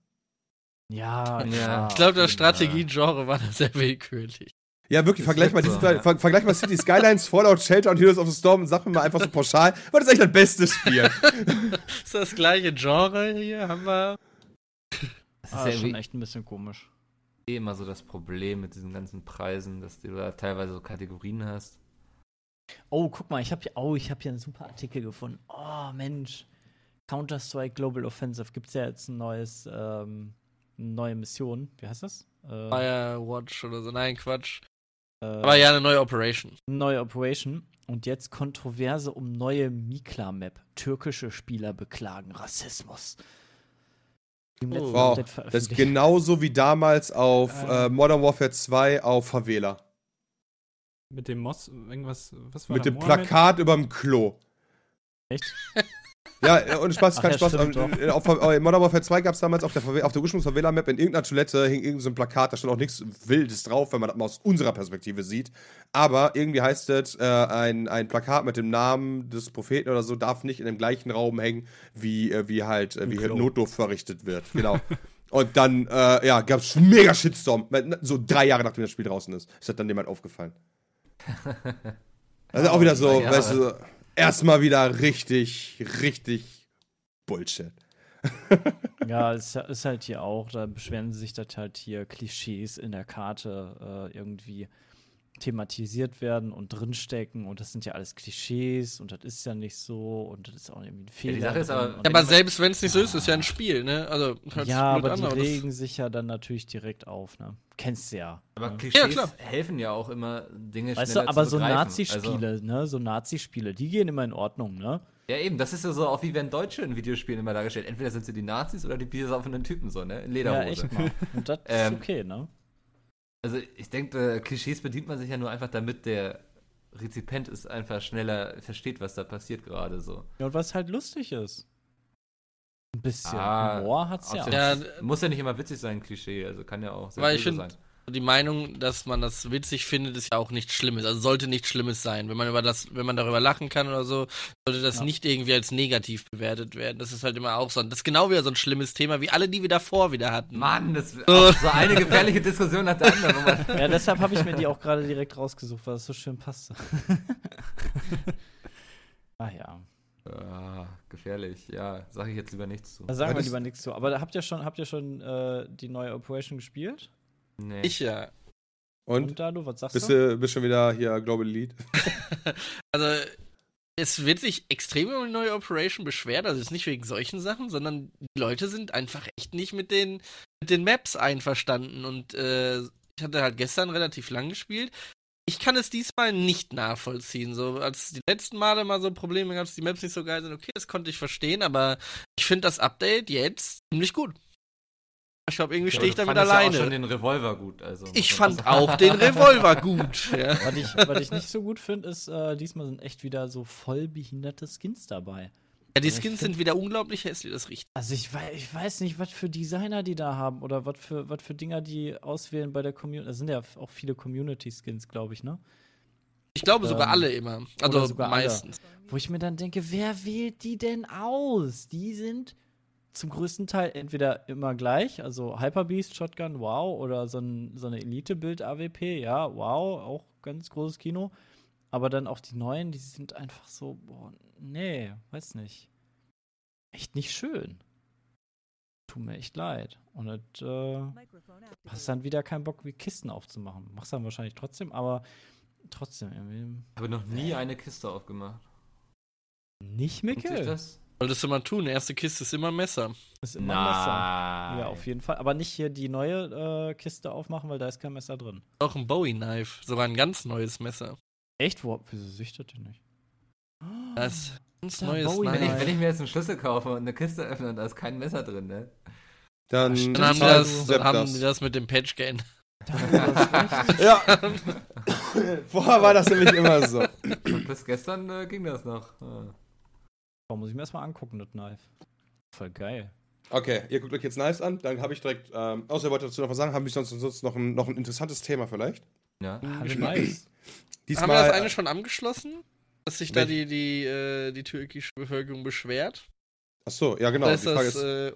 Ja, Ja. Ich glaube, das. Strategie-Genre war da sehr willkürlich. Ja, wirklich, vergleich mal, diese, so, ja. ver vergleich mal City Skylines, Fallout Shelter und Heroes of the Storm und sag mir mal einfach so pauschal, was ist eigentlich das beste Spiel? Ist das gleiche Genre hier? Haben wir. das ist Ah, ja schon echt ein bisschen komisch. eh immer so das Problem mit diesen ganzen Preisen, dass du da teilweise so Kategorien hast. Oh, guck mal, ich habe hier, oh, ich habe hier einen super Artikel gefunden. Oh, Mensch. Counter-Strike Global Offensive gibt's ja jetzt ein neues, ähm, eine neue Mission. Wie heißt das? Äh, Firewatch oder so. Nein, Quatsch. Äh, Aber ja, eine neue Operation. neue Operation. Und jetzt Kontroverse um neue Mikla-Map. Türkische Spieler beklagen Rassismus. Im letzten Wow, das ist genauso wie damals auf Äh. äh, Modern Warfare 2 auf Favela. Mit dem Moss, irgendwas, was war Mit da, dem Mohammed? Plakat überm Klo. Echt? Ja, äh, und Spaß, Ach kein ja, Spaß. stimmt Ähm, äh, auf, äh, in Modern Warfare 2 gab es damals auf der, auf der Ursprungs-Map in irgendeiner Toilette hing irgend so ein Plakat, da stand auch nichts Wildes drauf, wenn man das mal aus unserer Perspektive sieht. Aber irgendwie heißt es, äh, ein, ein Plakat mit dem Namen des Propheten oder so darf nicht in dem gleichen Raum hängen, wie, äh, wie halt, äh, wie. Notdurft verrichtet wird. Genau. Und dann, äh, ja, gab es mega Shitstorm. So drei Jahre nachdem das Spiel draußen ist. Ist das dann jemand aufgefallen. Also auch wieder so, weißt du, erstmal wieder richtig, richtig Bullshit. Ja, es ist halt hier auch, da beschweren sie sich, dass halt hier Klischees in der Karte äh, irgendwie thematisiert werden und drinstecken und das sind ja alles Klischees und das ist ja nicht so und das ist auch irgendwie ein Fehler. die Sache ist drin aber- Ja, aber selbst wenn es nicht so ist, ist ja ein Spiel, ne? Also, ja, aber an, die regen sich ja dann natürlich direkt auf, ne? Kennst du ja. Aber ne? Klischees Ja, helfen ja auch immer, Dinge Weißt schneller du, aber zu so. Nazi-Spiele, ne? So Nazi-Spiele, die gehen immer in Ordnung, ne? Also, ja, eben, das ist ja so, auch wie wenn Deutsche in Videospielen immer dargestellt. Entweder sind sie die Nazis oder die biersaufenden Typen, so, ne? In Ja, Lederhose. echt mal. Und das Ähm, ist okay, ne? Also ich denke, äh, Klischees bedient man sich ja nur einfach, damit der Rezipient es einfach schneller versteht, was da passiert gerade so. Ja, und was halt lustig ist. Ein bisschen Ah, Humor hat's ja auch. Ja, Muss ja nicht immer witzig sein, Klischee, also kann ja auch sehr Weil ich finde, sein. Die Meinung, dass man das witzig findet, ist ja auch nichts Schlimmes. Also sollte nichts Schlimmes sein. Wenn man über das, wenn man darüber lachen kann oder so, sollte das Ja. nicht irgendwie als negativ bewertet werden. Das ist halt immer auch so. Das ist genau wieder so ein schlimmes Thema, wie alle, die wir davor wieder hatten. Mann, das ist auch so eine gefährliche Diskussion nach der anderen. wo man- Ja, deshalb habe ich mir die auch gerade direkt rausgesucht, weil es so schön passte. Ach ja. Ah, gefährlich, ja, sage ich jetzt lieber nichts zu. Da sagen wir lieber nichts zu. Aber habt ihr schon, habt ihr schon äh, die neue Operation gespielt? Nee. Ich ja. Und? Und Dalu, was sagst Bist du? du bist schon wieder hier Global Lead? Also, es wird sich extrem über die neue Operation beschwert. Also, es ist nicht wegen solchen Sachen, sondern die Leute sind einfach echt nicht mit den, mit den Maps einverstanden. Und äh, ich hatte halt gestern relativ lang gespielt. Ich kann es diesmal nicht nachvollziehen. So, als die letzten Male mal so Probleme gab, dass die Maps nicht so geil sind, okay, das konnte ich verstehen, aber ich finde das Update jetzt ziemlich gut. Ich glaube, irgendwie stehe ich damit fandest Ja alleine. auch schon den Revolver gut, also. ich fand sagen. auch den Revolver gut. Ja. Was ich, was ich nicht so gut finde, ist, äh, diesmal sind echt wieder so voll behinderte Skins dabei. Ja, die ich Skins sind wieder unglaublich hässlich, das riecht. Also ich weiß, ich weiß nicht, was für Designer die da haben oder was für, was für Dinger die auswählen bei der Community. Das sind ja auch viele Community-Skins, glaube ich, ne? Ich glaube sogar Ähm, alle immer. Also sogar alle. meistens. Wo ich mir dann denke, wer wählt die denn aus? Die sind zum größten Teil entweder immer gleich, also Hyperbeast, Shotgun, wow, oder so, ein, so eine Elite-Bild-AWP, ja, wow, auch ganz großes Kino. Aber dann auch die neuen, die sind einfach so, boah, nee, weiß nicht. Echt nicht schön. Tut mir echt leid. Und das, äh, hast dann wieder keinen Bock, wie Kisten aufzumachen. Machst dann wahrscheinlich trotzdem, aber trotzdem irgendwie. Ich habe noch nie eine Kiste aufgemacht. Nicht sich Mickel. Das? Solltest du mal tun. Erste Kiste ist immer ein Messer. Ist immer ein Messer. Nein. Ja, auf jeden Fall. Aber nicht hier die neue äh, Kiste aufmachen, weil da ist kein Messer drin. Auch ein Bowie-Knife. Sogar ein ganz neues Messer. Echt? Wo, wieso das denn nicht? Das ist ein ganz Da neues Bowie Wenn ich, wenn ich mir jetzt einen Schlüssel kaufe und eine Kiste öffne und da ist kein Messer drin, ne? Dann, Dann haben, die zahlt das, dann haben die das mit dem Patch geändert. Ja. Vorher war das nämlich immer so. Und bis gestern äh, ging das noch. Ah. Boah, muss ich mir erstmal angucken, das Knife. Voll geil. Okay, ihr guckt euch jetzt Knives an, dann habe ich direkt, ähm, außer ihr wollt dazu noch was sagen, habe ich sonst, sonst noch, ein, noch ein interessantes Thema vielleicht. Ja. Ah, nice. Diesmal, haben wir das eine schon angeschlossen? Dass sich da die, die, äh, die türkische Bevölkerung beschwert? Achso, ja genau. Oder Die ist Frage das ist, äh,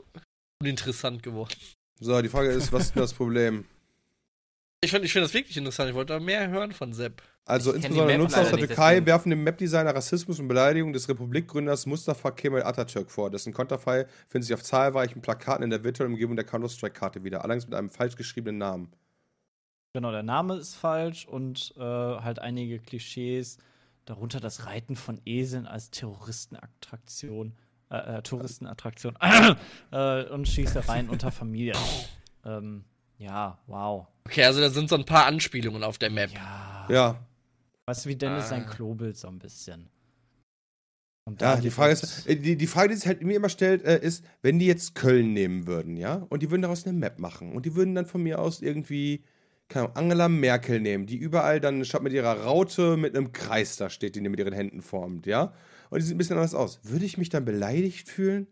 uninteressant geworden? so, die Frage ist, was ist denn das Problem? Ich finde ich find das wirklich interessant. Ich wollte da mehr hören von Sepp. Also Ich insbesondere Nutzer aus der Türkei werfen dem Map-Designer Rassismus und Beleidigung des Republikgründers Mustafa Kemal Atatürk vor. Dessen Konterfei findet sich auf zahlreichen Plakaten in der virtuellen Umgebung der Counter-Strike-Karte wieder, allerdings mit einem falsch geschriebenen Namen. Genau, der Name ist falsch und äh, halt einige Klischees, darunter das Reiten von Eseln als Terroristenattraktion, äh, äh, Touristenattraktion äh, und Schießereien unter Familien. Ähm, ja, wow. Okay, also da sind so ein paar Anspielungen auf der Map. Ja. Ja, Weißt du, wie Dennis Ah. sein Klobild so ein bisschen. Und ja, da die Frage ist, äh, die, die Frage, die sich halt mir immer stellt, äh, ist, wenn die jetzt Köln nehmen würden, ja, und die würden daraus eine Map machen und die würden dann von mir aus irgendwie, keine Ahnung, Angela Merkel nehmen, die überall dann statt mit ihrer Raute mit einem Kreis da steht, den die mit ihren Händen formt, ja? Und die sieht ein bisschen anders aus. Würde ich mich dann beleidigt fühlen?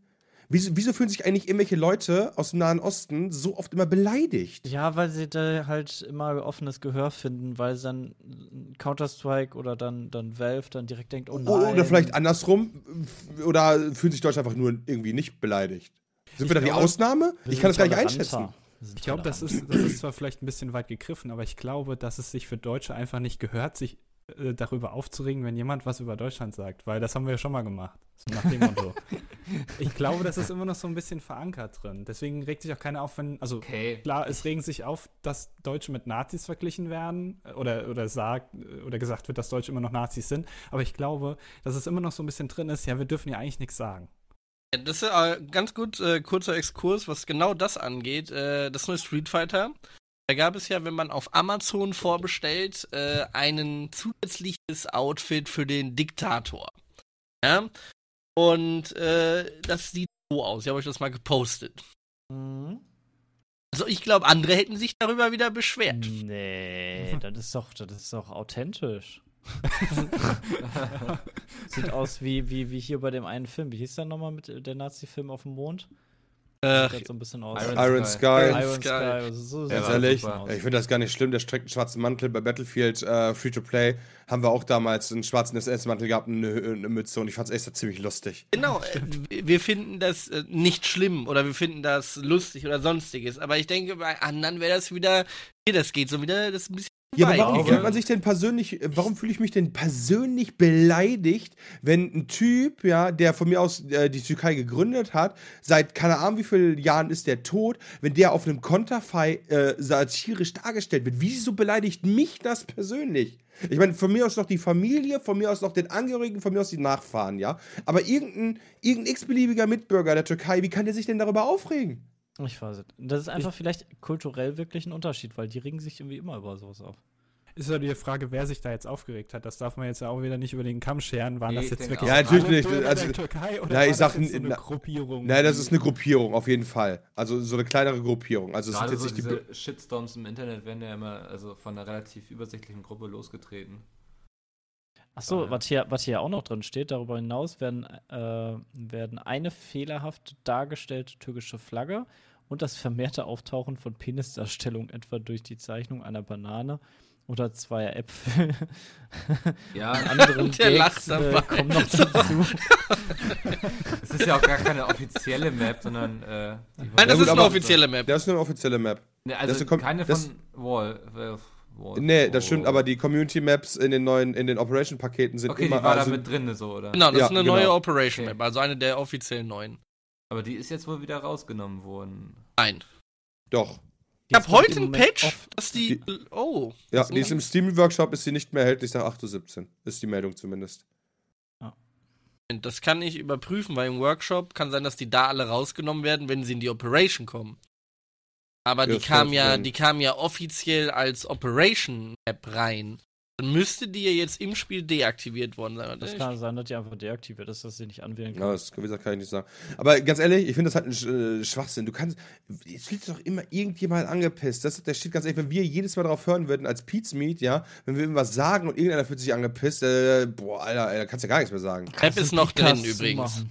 Wieso, wieso fühlen sich eigentlich irgendwelche Leute aus dem Nahen Osten so oft immer beleidigt? Ja, weil sie da halt immer offenes Gehör finden, weil sie dann Counter-Strike oder dann, dann Valve dann direkt denkt, oh nein. Oder vielleicht andersrum. Oder fühlt sich Deutschland einfach nur irgendwie nicht beleidigt? Sind wir da die Ausnahme? Ich kann das gar nicht einschätzen. Ich glaube, das ist, das ist zwar vielleicht ein bisschen weit gegriffen, aber ich glaube, dass es sich für Deutsche einfach nicht gehört, sich äh, darüber aufzuregen, wenn jemand was über Deutschland sagt, weil das haben wir ja schon mal gemacht. So nach dem Motto. ich glaube, das ist immer noch so ein bisschen verankert drin. Deswegen regt sich auch keiner auf, wenn, also Okay. klar, es regen sich auf, dass Deutsche mit Nazis verglichen werden äh, oder, oder sagt oder gesagt wird, dass Deutsche immer noch Nazis sind. Aber ich glaube, dass es immer noch so ein bisschen drin ist, ja, wir dürfen ja eigentlich nichts sagen. Ja, Das ist äh, ganz gut, äh, kurzer Exkurs, was genau das angeht. Äh, das neue Street Fighter. Da gab es ja, wenn man auf Amazon vorbestellt, äh, ein zusätzliches Outfit für den Diktator. Ja. Und äh, das sieht so aus. Ich habe euch das mal gepostet. Mhm. Also ich glaube, andere hätten sich darüber wieder beschwert. Nee, das ist doch, das ist doch authentisch. Sieht aus wie, wie, wie hier bei dem einen Film. Wie hieß der nochmal mit der Nazi-Film auf dem Mond? Äh, Sieht so ein bisschen aus. Iron Iron Sky. Sky. Iron Sky. Sky. Also so war ehrlich, ich finde das gar nicht schlimm. Der streckt einen schwarzen Mantel bei Battlefield äh, Free to Play. Haben wir auch damals einen schwarzen SS-Mantel gehabt und eine, eine Mütze und ich fand es echt ziemlich lustig. Genau, äh, wir finden das äh, nicht schlimm oder wir finden das lustig oder sonstiges. Aber ich denke, bei anderen wäre das wieder, hier, das geht so wieder, das ist ein bisschen Ja, aber warum fühlt man sich denn persönlich, warum fühle ich mich denn persönlich beleidigt, wenn ein Typ, ja, der von mir aus äh, die Türkei gegründet hat, seit keine Ahnung wie vielen Jahren ist der tot, wenn der auf einem Konterfei äh, satirisch dargestellt wird, wieso beleidigt mich das persönlich? Ich meine, von mir aus noch die Familie, von mir aus noch den Angehörigen, von mir aus die Nachfahren, ja. Aber irgendein, irgendein x-beliebiger Mitbürger der Türkei, wie kann der sich denn darüber aufregen? Ich weiß es. Das ist einfach vielleicht kulturell wirklich ein Unterschied, weil die regen sich irgendwie immer über sowas auf. Ist ja die Frage, wer sich da jetzt aufgeregt hat. Das darf man jetzt ja auch wieder nicht über den Kamm scheren. Waren Nee, das ich jetzt wirklich. Ja, natürlich nicht. Also- der Türkei oder Ja, ich war sag, das jetzt so eine na- Gruppierung? Nein, das die- ist eine Gruppierung, auf jeden Fall. Also so eine kleinere Gruppierung. Also es sind jetzt so nicht die. diese Shitstorms im Internet werden ja immer also von einer relativ übersichtlichen Gruppe losgetreten. Achso, ja. was hier, was hier auch noch drin steht, darüber hinaus werden, äh, werden eine fehlerhaft dargestellte türkische Flagge und das vermehrte Auftauchen von Penisdarstellungen, etwa durch die Zeichnung einer Banane oder zweier Äpfel. Ja, Anderen Der lacht Gags, äh, kommen noch dazu. es ist ja auch gar keine offizielle Map, sondern äh, Nein, das Ja, ist eine offizielle Map. Das ist eine offizielle Map. Ne, Das also kommt- keine das- von Wall. Wall, Wall Nee, das stimmt, aber die Community Maps in den neuen, in den Operation-Paketen sind Okay, immer. die war da also- mit drin, so, oder? Genau, das Ja, ist eine genau. neue Operation Okay. Map, also eine der offiziellen neuen. Aber die ist jetzt wohl wieder rausgenommen worden. Nein. Doch. Ich habe Die ist heute im ein Moment Patch, off. dass die. Oh. Ja, die ist im Steam-Workshop, ist sie nicht mehr erhältlich nach 8.17 Uhr. Ist die Meldung zumindest. Das kann ich überprüfen, weil im Workshop kann sein, dass die da alle rausgenommen werden, wenn sie in die Operation kommen. Aber Ja, die kam ja, sein. die kam ja offiziell als Operation Map rein. Dann müsste die ja jetzt im Spiel deaktiviert worden sein. Das kann sein, dass die einfach deaktiviert ist, dass sie nicht anwählen kann. Ja, das wie gesagt, kann ich nicht sagen. Aber ganz ehrlich, ich finde das halt ein Sch- äh, Schwachsinn. Du kannst. Es fühlt sich doch immer irgendjemand angepisst. Das, das steht ganz ehrlich, wenn wir jedes Mal darauf hören würden, als Pete's Meat, ja, wenn wir irgendwas sagen und irgendeiner fühlt sich angepisst, äh, boah, Alter, Alter, kannst ja gar nichts mehr sagen. Map ist noch drin übrigens. zumachen.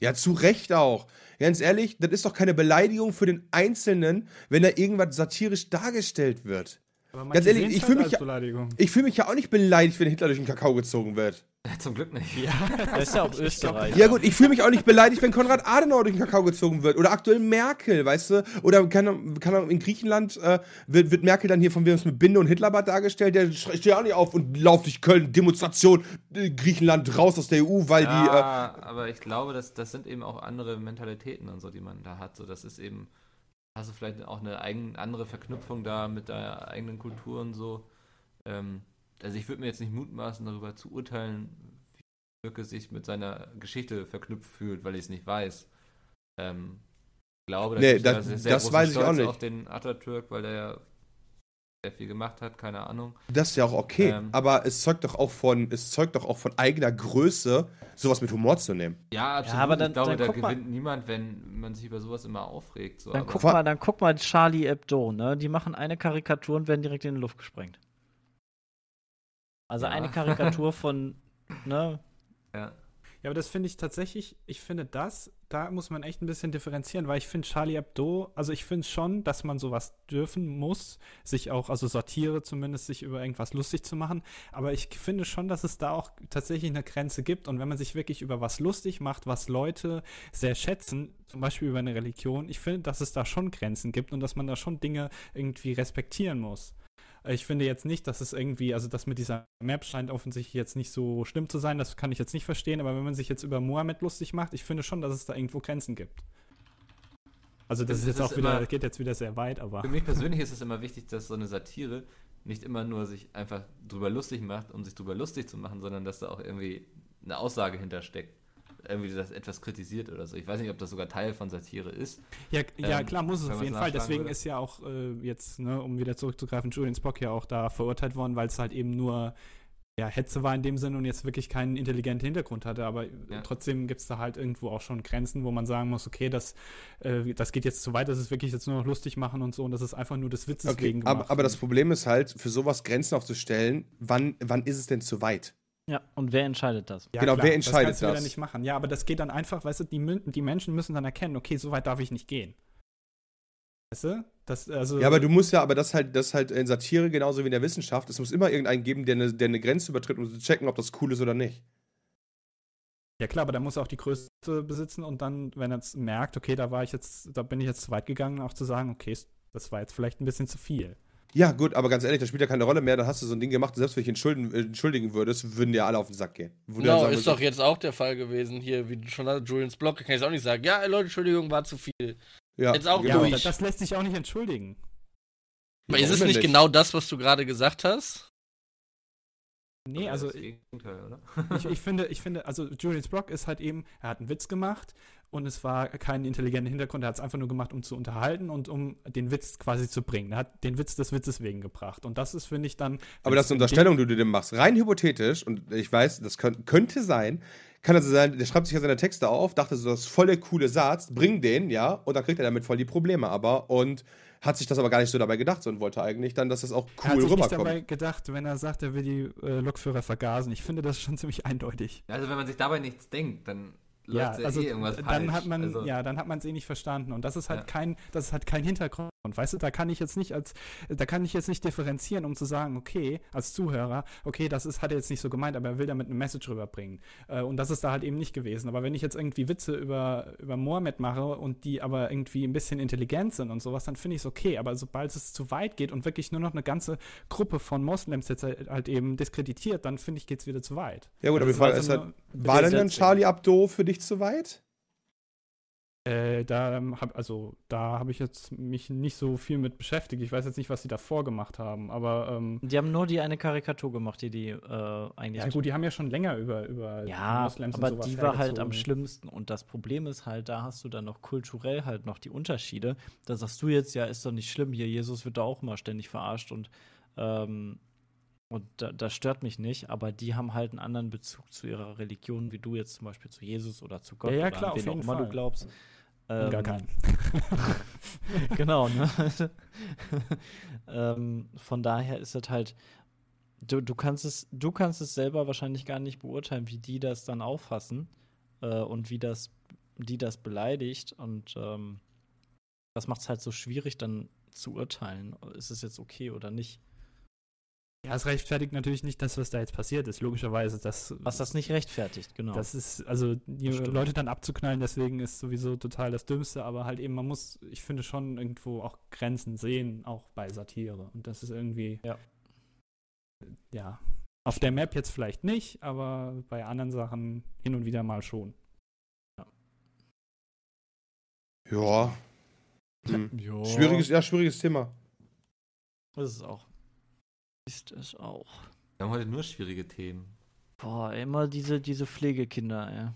Ja, zu Recht auch. Ganz ehrlich, das ist doch keine Beleidigung für den Einzelnen, wenn da irgendwas satirisch dargestellt wird. Aber Ganz ehrlich, ich halt fühl mich ja-. Ich fühle mich ja auch nicht beleidigt, wenn Hitler durch den Kakao gezogen wird. Zum Glück nicht. Der ist ja auch Österreicher. Ja gut, ich fühle mich auch nicht beleidigt, wenn Konrad Adenauer durch den Kakao gezogen wird. Oder aktuell Merkel, weißt du? Oder kann, kann in Griechenland äh, wird, wird Merkel dann hier von uns mit Binde und Hitlerbart dargestellt. Der steht ja auch nicht auf und lauft durch Köln, Demonstration, äh, Griechenland raus aus der EU, weil die... Äh, Ja, aber ich glaube, das, das sind eben auch andere Mentalitäten und so, die man da hat. So, das ist eben, hast du vielleicht auch eine eigen, andere Verknüpfung da mit deiner eigenen Kultur und so. Ähm, also ich würde mir jetzt nicht mutmaßen, darüber zu urteilen, wie Türke sich mit seiner Geschichte verknüpft fühlt, weil ich es nicht weiß. Ähm, ich glaube, Nee, gibt das- da sehr das weiß ich auch Stolz nicht. auf den Atatürk, weil der ja sehr viel gemacht hat, keine Ahnung. Das ist ja auch okay, Ähm. aber es zeugt doch auch von, es zeugt doch auch von eigener Größe, sowas mit Humor zu nehmen. Ja, absolut. aber dann- ich glaube, dann da guck mal. gewinnt niemand, wenn man sich über sowas immer aufregt. So, Dann aber- guck mal, dann guck mal Charlie Hebdo, ne? Die machen eine Karikatur und werden direkt in die Luft gesprengt. Also Ja. eine Karikatur von, ne? ja. Ja, aber das finde ich tatsächlich, ich finde das, da muss man echt ein bisschen differenzieren, weil ich finde Charlie Hebdo, also ich finde schon, dass man sowas dürfen muss, sich auch, also Satire zumindest, sich über irgendwas lustig zu machen, aber ich finde schon, dass es da auch tatsächlich eine Grenze gibt und wenn man sich wirklich über was lustig macht, was Leute sehr schätzen, zum Beispiel über eine Religion, ich finde, dass es da schon Grenzen gibt und dass man da schon Dinge irgendwie respektieren muss. Ich finde jetzt nicht, dass es irgendwie, also das mit dieser Map scheint offensichtlich jetzt nicht so schlimm zu sein, das kann ich jetzt nicht verstehen, aber wenn man sich jetzt über Mohammed lustig macht, ich finde schon, dass es da irgendwo Grenzen gibt. Also das Es ist jetzt ist auch wieder, geht jetzt wieder sehr weit, aber. Für mich persönlich ist es immer wichtig, dass so eine Satire nicht immer nur sich einfach drüber lustig macht, um sich drüber lustig zu machen, sondern dass da auch irgendwie eine Aussage hintersteckt. Irgendwie das etwas kritisiert oder so. Ich weiß nicht, ob das sogar Teil von Satire ist. Ja, ja Ähm, klar, muss es auf jeden Fall. Deswegen würde. ist ja auch äh, jetzt, ne, um wieder zurückzugreifen, Julian Spock ja auch da verurteilt worden, weil es halt eben nur ja, Hetze war in dem Sinne und jetzt wirklich keinen intelligenten Hintergrund hatte. Aber Ja. trotzdem gibt es da halt irgendwo auch schon Grenzen, wo man sagen muss, okay, das, äh, das geht jetzt zu weit, das ist wirklich jetzt nur noch lustig machen und so und das ist einfach nur des Witzes Okay, wegen gemacht. aber, aber das Problem ist halt, für sowas Grenzen aufzustellen, wann, wann ist es denn zu weit? Ja, und wer entscheidet das? Ja, Genau, wer das entscheidet kannst du wieder das? nicht machen. Ja, aber das geht dann einfach, weißt du, die, die Menschen müssen dann erkennen, okay, so weit darf ich nicht gehen. Weißt du? Das, also, Ja, aber du musst ja, aber das halt, das halt in Satire genauso wie in der Wissenschaft. Es muss immer irgendeinen geben, der eine, der eine Grenze übertritt, um zu checken, ob das cool ist oder nicht. Ja klar, aber da muss er auch die Größe besitzen und dann, wenn er jetzt merkt, okay, da war ich jetzt, da bin ich jetzt zu weit gegangen, auch zu sagen, okay, das war jetzt vielleicht ein bisschen zu viel. Ja, gut, aber ganz ehrlich, das spielt ja keine Rolle mehr. Dann hast du so ein Ding gemacht, selbst wenn ich entschuldigen, äh, entschuldigen würdest, würden dir alle auf den Sack gehen. Genau, sagen ist doch jetzt auch der Fall gewesen. Hier, wie du schon hast, Julians Blog, kann ich jetzt auch nicht sagen. Ja, Leute, Entschuldigung, war zu viel. ja, jetzt auch Ja, genau. aber durch. das, das lässt sich auch nicht entschuldigen. Aber Ja, ist es nicht denn genau das, was du gerade gesagt hast? Nee, also ich, ich finde, ich finde, also Julian Brock ist halt eben, er hat einen Witz gemacht und es war kein intelligenter Hintergrund, er hat es einfach nur gemacht, um zu unterhalten und um den Witz quasi zu bringen. Er hat den Witz des Witzes wegen gebracht. Und das ist, finde ich, dann. Aber das ist eine Unterstellung, die du dem machst. Rein hypothetisch, und ich weiß, das könnt, könnte sein, kann also sein, der schreibt sich ja seine Texte auf, dachte so, das ist voll der coole Satz, bring den, ja, und dann kriegt er damit voll die Probleme aber und hat sich das aber gar nicht so dabei gedacht sondern wollte eigentlich dann, dass das auch er hat cool sich nicht rüberkommt. dabei gedacht, wenn er sagt, er will die äh, Lokführer vergasen. Ich finde das schon ziemlich eindeutig. Also wenn man sich dabei nichts denkt, dann Ja, läuft ja, also eh dann hat man, also, ja, dann hat man es eh nicht verstanden. Und das ist halt Ja. kein, das ist halt kein Hintergrund. Weißt du, da kann ich jetzt nicht als, da kann ich jetzt nicht differenzieren, um zu sagen, okay, als Zuhörer, okay, das ist, hat er jetzt nicht so gemeint, aber er will damit eine Message rüberbringen. Äh, und das ist da halt eben nicht gewesen. Aber wenn ich jetzt irgendwie Witze über, über Mohammed mache und die aber irgendwie ein bisschen intelligent sind und sowas, dann finde ich es okay. Aber sobald es zu weit geht und wirklich nur noch eine ganze Gruppe von Moslems jetzt halt halt eben diskreditiert, dann finde ich, geht es wieder zu weit. Ja gut, aber die Frage ist halt, war denn dann. Charlie Abdo für dich zu weit? Äh, da ähm, hab, also da habe ich jetzt mich nicht so viel mit beschäftigt. Ich weiß jetzt nicht, was sie davor gemacht haben, aber ähm, Die haben nur die eine Karikatur gemacht, die die äh, eigentlich. ja gut, die haben ja schon länger über über Ja, Moslems aber die war halt am schlimmsten. Und das Problem ist halt, da hast du dann noch kulturell halt noch die Unterschiede. Da sagst du jetzt, ja, ist doch nicht schlimm, hier Jesus wird da auch immer ständig verarscht und, ähm, und da, das stört mich nicht, aber die haben halt einen anderen Bezug zu ihrer Religion, wie du jetzt zum Beispiel zu Jesus oder zu Gott Ja, ja, oder klar, auf wen auch jeden immer Fall. du glaubst. Und gar Ähm, keinen. genau, ne? ähm, von daher ist es halt, du, du kannst es, du kannst es selber wahrscheinlich gar nicht beurteilen, wie die das dann auffassen äh, und wie das, die das beleidigt. Und ähm, das macht es halt so schwierig, dann zu urteilen, ist es jetzt okay oder nicht. Ja, es rechtfertigt natürlich nicht das, was da jetzt passiert ist. Logischerweise, das, Was das nicht rechtfertigt, genau. das ist, also die. Leute dann abzuknallen, deswegen ist sowieso total das Dümmste, aber halt eben, man muss, ich finde schon irgendwo auch Grenzen sehen, auch bei Satire. Und das ist irgendwie, Ja. ja, auf der Map jetzt vielleicht nicht, aber bei anderen Sachen hin und wieder mal schon. Ja. Hm. jo. Schwieriges, ja, schwieriges Thema. Ist es auch. Ist es auch. Wir haben heute nur schwierige Themen. Boah, immer diese, diese Pflegekinder, ey.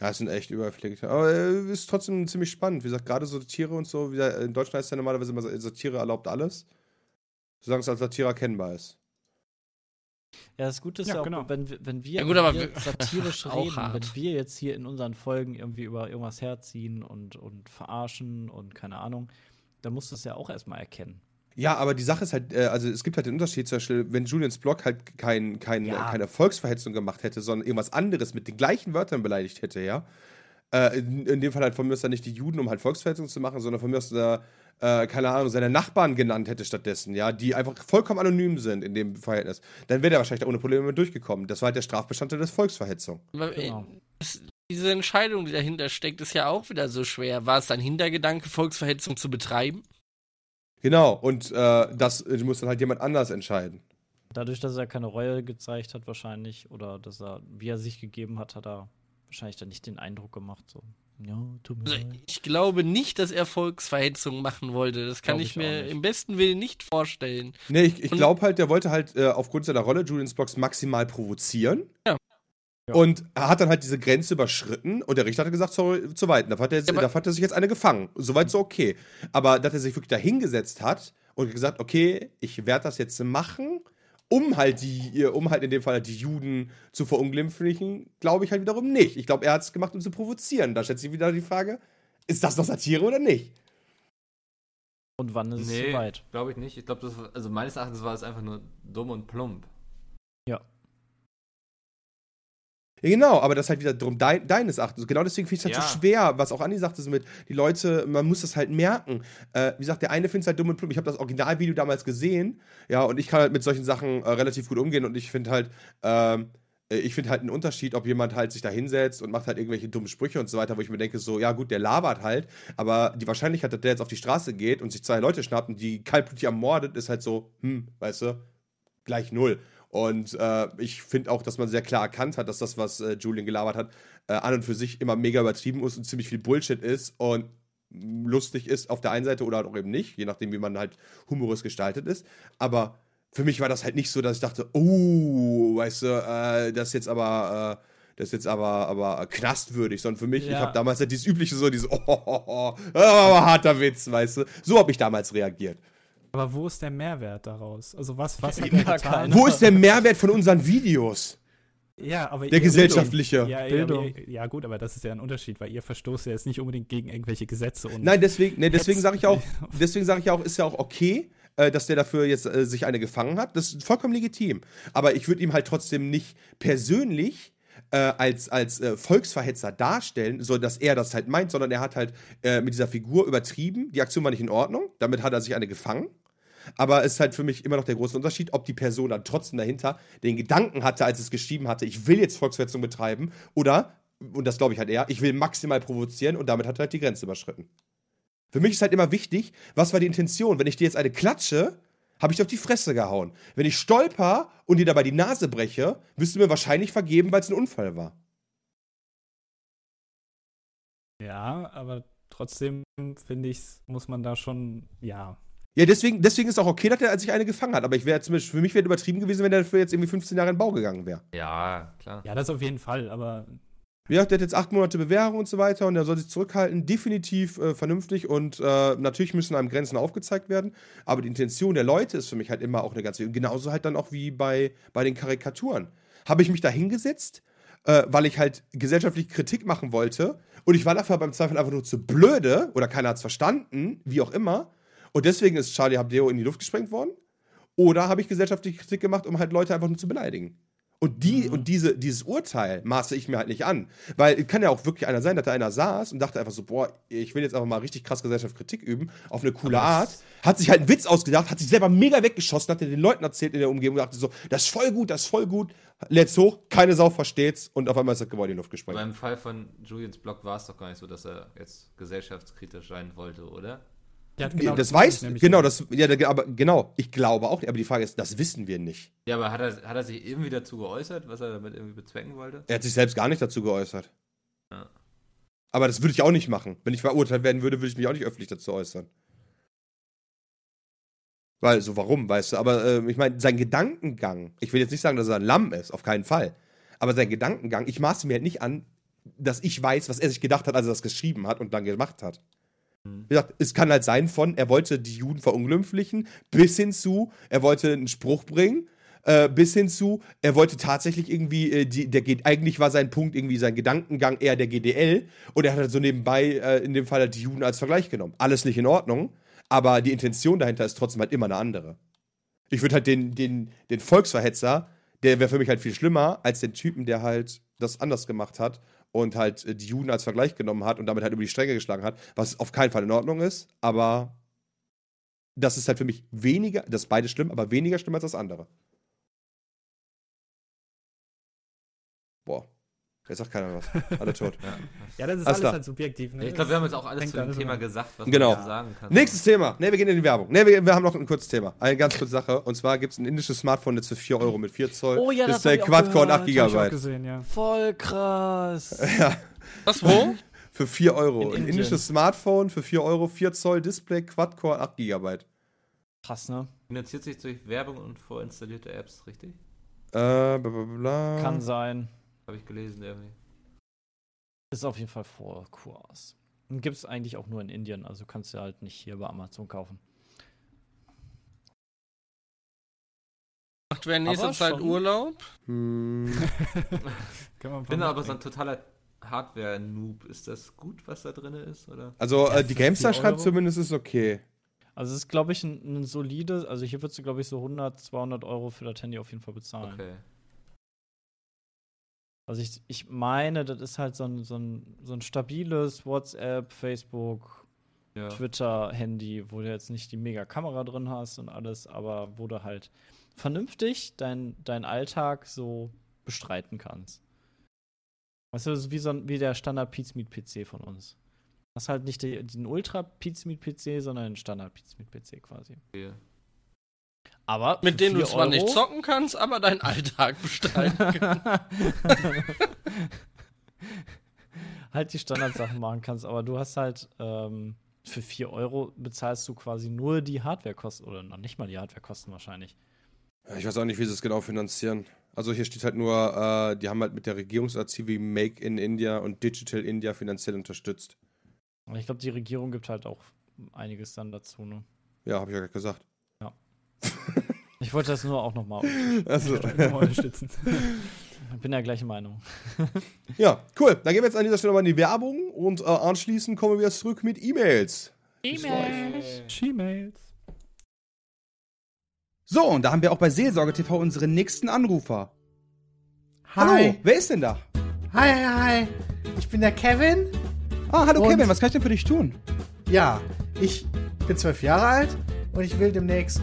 Ja, es sind echt überpflegt. Aber äh, ist trotzdem ziemlich spannend. Wie gesagt, gerade so Tiere und so, wie gesagt, in Deutschland ist ja normalerweise immer so, Satire erlaubt alles. solange es als Satire erkennbar ist. Ja, das Gute ist Ja, ja, auch, genau. wenn, wir- wenn wir, Ja, gut, aber wenn wir satirisch reden, hart. wenn wir jetzt hier in unseren Folgen irgendwie über irgendwas herziehen und, und verarschen und keine Ahnung, dann musst du es ja auch erstmal erkennen. Ja, aber die Sache ist halt, äh, also es gibt halt den Unterschied zum Beispiel, wenn Julians Blog halt kein, kein, Ja. keine Volksverhetzung gemacht hätte, sondern irgendwas anderes mit den gleichen Wörtern beleidigt hätte, ja. Äh, in, in dem Fall halt von mir aus dann nicht die Juden, um halt Volksverhetzung zu machen, sondern von mir aus, äh, äh, keine Ahnung, seine Nachbarn genannt hätte stattdessen, ja, die einfach vollkommen anonym sind in dem Verhältnis, dann wäre der wahrscheinlich da ohne Probleme mit durchgekommen. Das war halt der Strafbestandteil des Volksverhetzung. Äh, Genau. es- diese Entscheidung, die dahinter steckt, ist ja auch wieder so schwer. War es dein Hintergedanke, Volksverhetzung zu betreiben? Genau, und äh, das äh, muss dann halt jemand anders entscheiden. Dadurch, dass er keine Reue gezeigt hat, wahrscheinlich, oder dass er, wie er sich gegeben hat, hat er wahrscheinlich dann nicht den Eindruck gemacht, so, ja, tut mir Also, ich glaube nicht, dass er Volksverhetzung machen wollte. Das kann ich, ich mir nicht. im besten Willen nicht vorstellen. Nee, ich, ich glaube halt, der wollte halt äh, aufgrund seiner Rolle Julians Box maximal provozieren. Ja. Ja. Und er hat dann halt diese Grenze überschritten und der Richter hat gesagt, sorry, zu weit. Da hat, er jetzt, Ja, hat er sich jetzt eine gefangen. Soweit so okay. Aber dass er sich wirklich da hingesetzt hat und gesagt, okay, ich werde das jetzt machen, um halt die, um halt in dem Fall halt die Juden zu verunglimpflichen, glaube ich halt wiederum nicht. Ich glaube, er hat es gemacht, um zu provozieren. Da stellt sich wieder die Frage, ist das noch Satire oder nicht? Und wann ist es Nee, zu weit? glaube ich nicht. Ich glaube, das war, also meines Erachtens war es einfach nur dumm und plump. Ja, genau, aber das ist halt wieder drum, dein, deines Erachtens. Genau deswegen finde ich es halt Ja. so schwer, was auch Andi sagte, so mit, die Leute, man muss das halt merken. Äh, wie gesagt, der eine findet es halt dumm und plump. Ich habe das Originalvideo damals gesehen, ja, und ich kann halt mit solchen Sachen äh, relativ gut umgehen und ich finde halt, ähm, äh, ich finde halt einen Unterschied, ob jemand halt sich da hinsetzt und macht halt irgendwelche dummen Sprüche und so weiter, wo ich mir denke, so, ja gut, der labert halt, aber die Wahrscheinlichkeit, dass der jetzt auf die Straße geht und sich zwei Leute schnappt und die kaltblütig ermordet, ist halt so, hm, weißt du, gleich null. Und äh, ich finde auch, dass man sehr klar erkannt hat, dass das, was äh, Julian gelabert hat, äh, an und für sich immer mega übertrieben ist und ziemlich viel Bullshit ist und mm, lustig ist auf der einen Seite oder halt auch eben nicht, je nachdem, wie man halt humorös gestaltet ist. Aber für mich war das halt nicht so, dass ich dachte, oh, weißt du, äh, das ist jetzt aber, äh, das ist jetzt aber, aber knastwürdig, sondern für mich, ich Ja. habe damals halt dieses übliche so, dieses, oh, oh, oh, oh, aber harter Witz, weißt du. So habe ich damals reagiert. Aber wo ist der Mehrwert daraus? Also was, was hat er getan? Wo ist der Mehrwert von unseren Videos? Ja, aber Der gesellschaftliche. Ja, ja, Bildung. ihr- ja, gut, aber das ist ja ein Unterschied, weil ihr verstoßt ja jetzt nicht unbedingt gegen irgendwelche Gesetze und Nein, deswegen, ne, deswegen sage ich auch, deswegen sage ich auch, ist ja auch okay, äh, dass der dafür jetzt äh, sich eine gefangen hat. Das ist vollkommen legitim. Aber ich würde ihm halt trotzdem nicht persönlich äh, als, als äh, Volksverhetzer darstellen, so dass er das halt meint, sondern er hat halt äh, mit dieser Figur übertrieben. Die Aktion war nicht in Ordnung. Damit hat er sich eine gefangen. Aber es ist halt für mich immer noch der große Unterschied, ob die Person dann trotzdem dahinter den Gedanken hatte, als es geschrieben hatte, ich will jetzt Volksverhetzung betreiben oder, und das glaube ich halt eher, ich will maximal provozieren und damit hat er halt die Grenze überschritten. Für mich ist halt immer wichtig, was war die Intention? Wenn ich dir jetzt eine klatsche, habe ich dir auf die Fresse gehauen. Wenn ich stolper und dir dabei die Nase breche, wirst du mir wahrscheinlich vergeben, weil es ein Unfall war. ja, aber trotzdem finde ich, muss man da schon, ja. Ja, deswegen, deswegen ist auch okay, dass er sich eine gefangen hat. Aber ich wäre zumindest, für mich wäre übertrieben gewesen, wenn er dafür jetzt irgendwie 15 Jahre in den Bau gegangen wäre. Ja, klar. Ja, das auf jeden Fall, aber Wie gesagt, der hat jetzt acht Monate Bewährung und so weiter und er soll sich zurückhalten. Definitiv äh, vernünftig und äh, natürlich müssen einem Grenzen aufgezeigt werden. Aber die Intention der Leute ist für mich halt immer auch eine ganz. Genauso halt dann auch wie bei, bei den Karikaturen. Habe ich mich da hingesetzt, äh, weil ich halt gesellschaftliche Kritik machen wollte und ich war dafür beim Zweifel einfach nur zu blöde oder keiner hat es verstanden, wie auch immer. Und deswegen ist Charlie Hebdo in die Luft gesprengt worden. Oder habe ich gesellschaftliche Kritik gemacht, um halt Leute einfach nur zu beleidigen? Und, die, und diese, dieses Urteil maße ich mir halt nicht an. Weil es kann ja auch wirklich einer sein, dass da einer saß und dachte einfach so, boah, ich will jetzt einfach mal richtig krass Gesellschaftskritik üben, auf eine coole Art. Hat sich halt einen Witz ausgedacht, hat sich selber mega weggeschossen, hat den Leuten erzählt in der Umgebung und dachte so, das ist voll gut, das ist voll gut. Let's hoch, keine Sau versteht's und auf einmal ist das Gebäude in die Luft gesprengt. Beim Fall von Julians Blog war es doch gar nicht so, dass er jetzt gesellschaftskritisch sein wollte, oder? Ja, Genau, das meine weiß, genau, nicht. das, ja, da- aber genau, ich glaube auch, aber die Frage ist, das wissen wir nicht. Ja, aber hat er, hat er sich irgendwie dazu geäußert, was er damit irgendwie bezwecken wollte? Er hat sich selbst gar nicht dazu geäußert. Ja. Aber das würde ich auch nicht machen. Wenn ich verurteilt werden würde, würde ich mich auch nicht öffentlich dazu äußern. Weil, so warum, weißt du? Aber äh, ich meine, sein Gedankengang, ich will jetzt nicht sagen, dass er ein Lamm ist, auf keinen Fall. Aber sein Gedankengang, ich maße mir halt nicht an, dass ich weiß, was er sich gedacht hat, als er das geschrieben hat und dann gemacht hat. Wie gesagt, es kann halt sein von, er wollte die Juden verunglimpflichen, bis hin zu, er wollte einen Spruch bringen, äh, bis hin zu, er wollte tatsächlich irgendwie, äh, die, der geht, eigentlich war sein Punkt irgendwie sein Gedankengang eher der GDL und er hat halt so nebenbei äh, in dem Fall halt die Juden als Vergleich genommen. Alles nicht in Ordnung, aber die Intention dahinter ist trotzdem halt immer eine andere. Ich würde halt den, den, den Volksverhetzer, der wäre für mich halt viel schlimmer als den Typen, der halt das anders gemacht hat und halt äh, die Juden als Vergleich genommen hat und damit halt über die Stränge geschlagen hat, was auf keinen Fall in Ordnung ist, aber das ist halt für mich weniger, das ist beides schlimm, aber weniger schlimm als das andere. Boah. Jetzt sagt keiner was. Alle tot. Ja. Ja, das ist Alles alles halt subjektiv. Ne? Ich glaube, wir haben jetzt auch alles Fängt zu dem alles Thema an. gesagt, was Genau. man dazu sagen kann. Nächstes Thema. Ne, wir gehen in die Werbung. Ne, wir, wir haben noch ein kurzes Thema. Eine ganz kurze Sache. Und zwar gibt es ein indisches Smartphone jetzt für 4 Euro mit 4 Zoll. Oh ja, das ich auch Quad-Core und 8 Hab ich auch GB. gesehen, ja. Voll krass. Ja, Was, wo? für 4 Euro. In ein Indien. indisches Smartphone für 4 Euro, 4 Zoll Display, Quad-Core, 8 GB. Krass, ne? Finanziert sich durch Werbung und vorinstallierte Apps, richtig? Äh, bla, bla, bla. Kann sein. Habe ich gelesen irgendwie. Ist auf jeden Fall vor Kurs. Und gibt es eigentlich auch nur in Indien, also kannst du halt nicht hier bei Amazon kaufen. Macht wer in nächster Aber Zeit schon. Urlaub? Hm. Kann man Ich bin aber so ein totaler Hardware-Noob. Ist das gut, was da drin ist? Oder? Also, äh, die GameStar 4 schreibt zumindest, ist okay. Also es ist, glaube ich, ein, ein solides, also hier würdest du, glaube ich, so 100, 200 Euro für das Handy auf jeden Fall bezahlen. Okay. Also ich, ich meine, das ist halt so ein, so, ein, so ein stabiles WhatsApp, Facebook, Ja. Twitter-Handy, wo du jetzt nicht die mega Kamera drin hast und alles, aber wo du halt vernünftig deinen dein Alltag so bestreiten kannst. Weißt du, das ist wie, so ein, wie der Standard Pizmeet PC von uns. Das ist halt nicht den Ultra Pizmeet PC, sondern den Standard Pizmeet PC quasi. okay. Aber Mit denen du 4 zwar nicht Euro- zocken kannst, aber deinen Alltag bestreiten kannst. halt die Standardsachen machen kannst, aber du hast halt ähm, für 4 Euro bezahlst du quasi nur die Hardwarekosten oder noch nicht mal die Hardwarekosten wahrscheinlich. Ja, Ich weiß auch nicht, wie sie es genau finanzieren. Also hier steht halt nur, äh, die haben halt mit der Regierungsinitiative Make in India und Digital India finanziell unterstützt. Ich glaube, die Regierung gibt halt auch einiges dann dazu. Ne? Ja, habe ich ja gerade gesagt. Ich wollte das nur auch nochmal. Also, unterstützen. Ich bin der gleichen Meinung. ja, cool. Dann gehen wir jetzt an dieser Stelle mal in die Werbung und äh, anschließend kommen wir wieder zurück mit E-Mails. She-Mails. So, und da haben wir auch bei Seelsorge TV unseren nächsten Anrufer. Hallo, wer ist denn da? Hi, hi, hi. Ich bin der Kevin. Ah, hallo Und- Kevin, was kann ich denn für dich tun? Ja, ich bin zwölf Jahre alt und ich will demnächst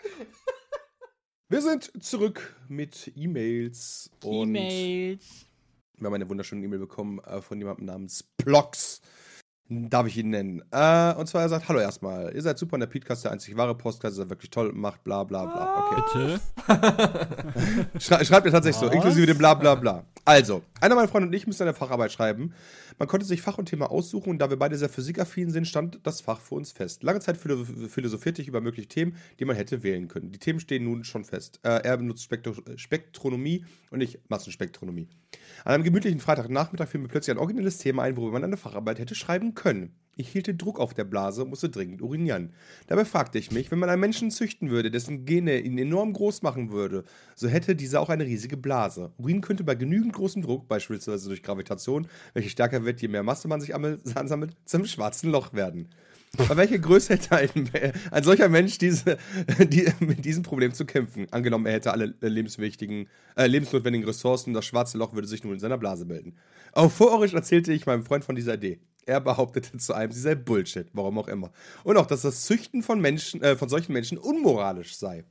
Wir sind zurück mit E-Mails und E-Mails. wir haben eine wunderschöne E-Mail bekommen äh, von jemandem namens Plox. Darf ich ihn nennen? Äh, und zwar er sagt, hallo erstmal, ihr seid super in der Podcast, der einzig wahre Podcast, ihr seid wirklich toll, macht bla bla bla. Okay. Bitte? Schrei schreibt er tatsächlich so, Was? inklusive dem bla bla bla. Also, Einer meiner Freunde und ich müssen eine Facharbeit schreiben. Man konnte sich Fach und Thema aussuchen und da wir beide sehr physikaffin sind, stand das Fach für uns fest. Lange Zeit philo philosophierte ich über mögliche Themen, die man hätte wählen können. Die Themen stehen nun schon fest. Äh, er benutzt Spektro Spektronomie und ich Massenspektronomie. An einem gemütlichen Freitagnachmittag fiel mir plötzlich ein originelles Thema ein, worüber man eine Facharbeit hätte schreiben können. Ich hielt den Druck auf der Blase und musste dringend urinieren. Dabei fragte ich mich, wenn man einen Menschen züchten würde, dessen Gene ihn enorm groß machen würde, so hätte dieser auch eine riesige Blase. Urin könnte bei genügend großem Druck, beispielsweise durch Gravitation, welche stärker wird, je mehr Masse man sich ansammelt, zum schwarzen Loch werden. Bei welcher Größe hätte ein, ein solcher Mensch diese, die, mit diesem Problem zu kämpfen? Angenommen, er hätte alle lebenswichtigen, äh, lebensnotwendigen Ressourcen, das schwarze Loch würde sich nun in seiner Blase bilden. Euphorisch erzählte ich meinem Freund von dieser Idee. Er behauptete zu einem, sie sei Bullshit, warum auch immer. Und auch, dass das Züchten von Menschen, äh, von solchen Menschen unmoralisch sei.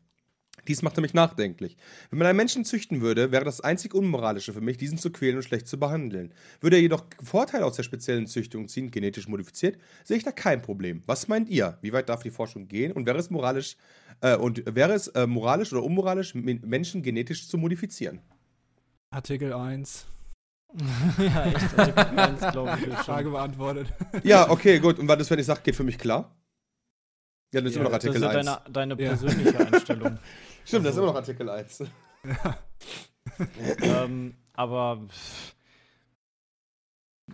Dies machte mich nachdenklich. Wenn man einen Menschen züchten würde, wäre das einzig Unmoralische für mich, diesen zu quälen und schlecht zu behandeln. Würde er jedoch Vorteile aus der speziellen Züchtung ziehen, genetisch modifiziert, sehe ich da kein Problem. Was meint ihr? Wie weit darf die Forschung gehen? Und wäre es moralisch, äh, und wäre es äh, moralisch oder unmoralisch, Menschen genetisch zu modifizieren? Artikel 1. ja, echt. Artikel 1, glaube ich. ist Frage schon- beantwortet. Ja, okay, gut. Und was ist, wenn ich sage, geht für mich klar? Ja, das ist Ja, immer noch Das ist Artikel ja 1. deine, deine Ja. persönliche Einstellung. Stimmt, das ist immer noch Artikel 1. ähm, aber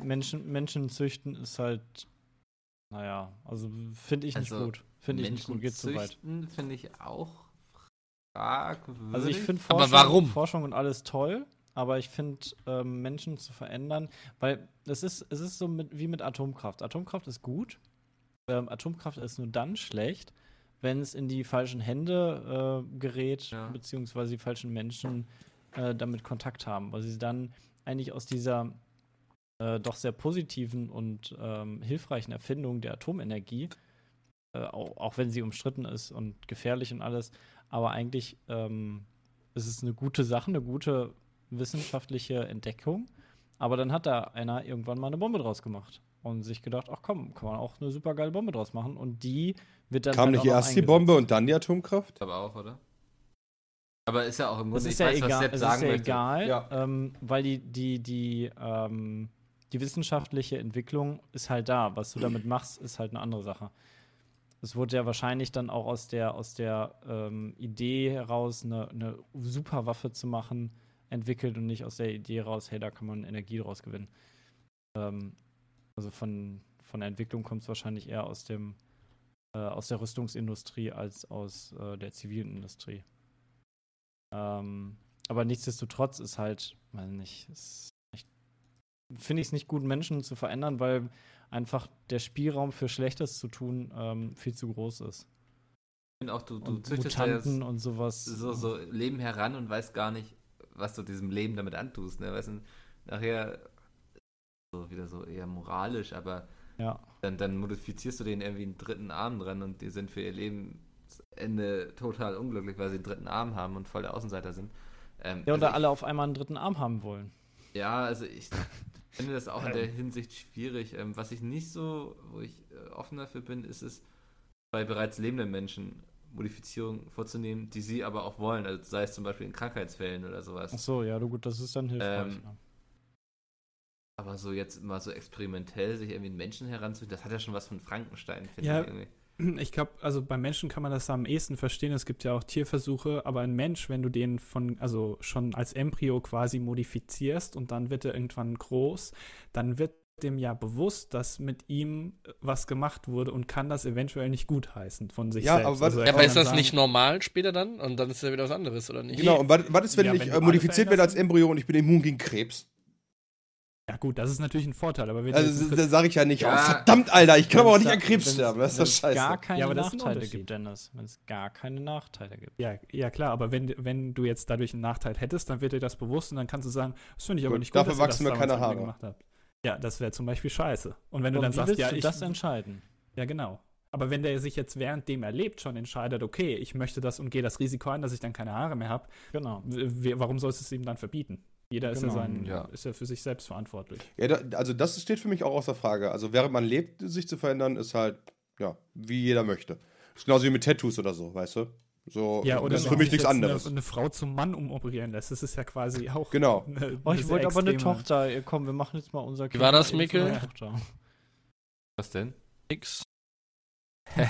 Menschen, Menschen züchten ist halt, naja, also finde ich nicht Also, gut. Finde ich nicht gut, geht zu weit. züchten finde ich auch fragwürdig. Also ich finde Forschung, warum? Forschung und alles toll, aber ich finde ähm, Menschen zu verändern, weil es ist, es ist so mit, wie mit Atomkraft. Atomkraft ist gut, ähm, Atomkraft ist nur dann schlecht, wenn es in die falschen Hände äh, gerät, Ja. beziehungsweise die falschen Menschen äh, damit Kontakt haben, weil sie dann eigentlich aus dieser äh, doch sehr positiven und ähm, hilfreichen Erfindung der Atomenergie, äh, auch, auch wenn sie umstritten ist und gefährlich und alles, aber eigentlich ähm, ist es eine gute Sache, eine gute wissenschaftliche Entdeckung. Aber dann hat da einer irgendwann mal eine Bombe draus gemacht und sich gedacht, ach komm, kann man auch eine super geile Bombe draus machen. Und die wird dann. Kam halt nicht auch noch erst die eingesetzt. Bombe und dann die Atomkraft? aber auch, oder? Aber ist ja auch im Das Grunde, ist ich ja weiß, was egal, Sepp es sagen ist ja möchte. egal Ja. ähm, weil die, die, die, ähm, die wissenschaftliche Entwicklung ist halt da. Was du damit machst, ist halt eine andere Sache. Es wurde ja wahrscheinlich dann auch aus der, aus der ähm, Idee heraus, eine, eine Superwaffe zu machen, entwickelt und nicht aus der Idee heraus, hey, da kann man Energie draus gewinnen. Ähm, also von, von der Entwicklung kommt es wahrscheinlich eher aus dem äh, aus der Rüstungsindustrie als aus äh, der zivilen Industrie. Ähm, aber nichtsdestotrotz ist halt, weiß nicht, finde ich es nicht gut, Menschen zu verändern, weil einfach der Spielraum für Schlechtes zu tun ähm, viel zu groß ist. Ich finde auch, du, du Und züchtest ja Mutanten jetzt und sowas. so, so Leben heran und weißt gar nicht, was du diesem Leben damit antust. Ne? Weißt du, nachher so wieder so eher moralisch, aber Ja. dann, dann modifizierst du denen irgendwie einen dritten Arm dran und die sind für ihr Lebensende total unglücklich, weil sie einen dritten Arm haben und voll der Außenseiter sind. Ähm, Ja, oder also alle auf einmal einen dritten Arm haben wollen. ich, ja, also ich finde das auch in der Hinsicht schwierig. Ähm, was ich nicht so, wo ich äh, offen dafür bin, ist es, bei bereits lebenden Menschen Modifizierungen vorzunehmen, die sie aber auch wollen. Also sei es zum Beispiel in Krankheitsfällen oder sowas. Ach so, ja, du gut, das ist dann hilfreich. Ähm, ja. Aber so jetzt mal so experimentell sich irgendwie einen Menschen heranzuziehen, das hat ja schon was von Frankenstein, finde Ja. ich irgendwie. Ich glaube, also bei Menschen kann man das am ehesten verstehen. Es gibt ja auch Tierversuche, aber ein Mensch, wenn du den von, also schon als Embryo quasi modifizierst und dann wird er irgendwann groß, dann wird dem ja bewusst, dass mit ihm was gemacht wurde und kann das eventuell nicht gutheißen von sich Ja, selbst. aber Also Ja, aber ist das sagen, nicht normal später dann? Und dann ist ja wieder was anderes, oder nicht? Genau, und was, was ist, wenn Ja, ich wenn äh, modifiziert werde als Embryo und ich bin immun gegen Krebs? Ja gut, das ist natürlich ein Vorteil, aber wenn Also, da sage ich ja nicht, Ja. oh, verdammt, Alter, ich kann aber auch nicht da- an Krebs sterben. Das ist das scheiße. gar keine Ja, aber das Nachteile gibt, Dennis. Wenn es gar keine Nachteile gibt. Ja, ja klar, aber wenn, wenn du jetzt dadurch einen Nachteil hättest, dann wird dir das bewusst und dann kannst du sagen, das finde ich aber Gut, nicht gut, dafür dass wachsen das mir keine Haare. gemacht habt. Ja, das wäre zum Beispiel scheiße. Und wenn du Und dann wie sagst, ja, du ich, das entscheiden? ja genau. Aber wenn der sich jetzt währenddem er lebt schon entscheidet, okay, ich möchte das und gehe das Risiko ein, dass ich dann keine Haare mehr habe, Genau. warum sollst du es ihm dann verbieten? Jeder ist, ja Genau, sein, ja. ist ja für sich selbst verantwortlich. Ja, da, also das steht für mich auch außer Frage. Also während man lebt, sich zu verändern, ist halt, ja, wie jeder möchte. ist genauso wie mit Tattoos oder so, weißt du? So, Ja, oder das ist für mich nichts anderes. Eine, eine Frau zum Mann umoperieren lässt, das ist ja quasi auch. Genau. Eine, Oh, ich wollte aber eine Tochter. Ja, Komm, wir machen jetzt mal unser Wie war das, Mikkel? Tochter. Was denn? Nix.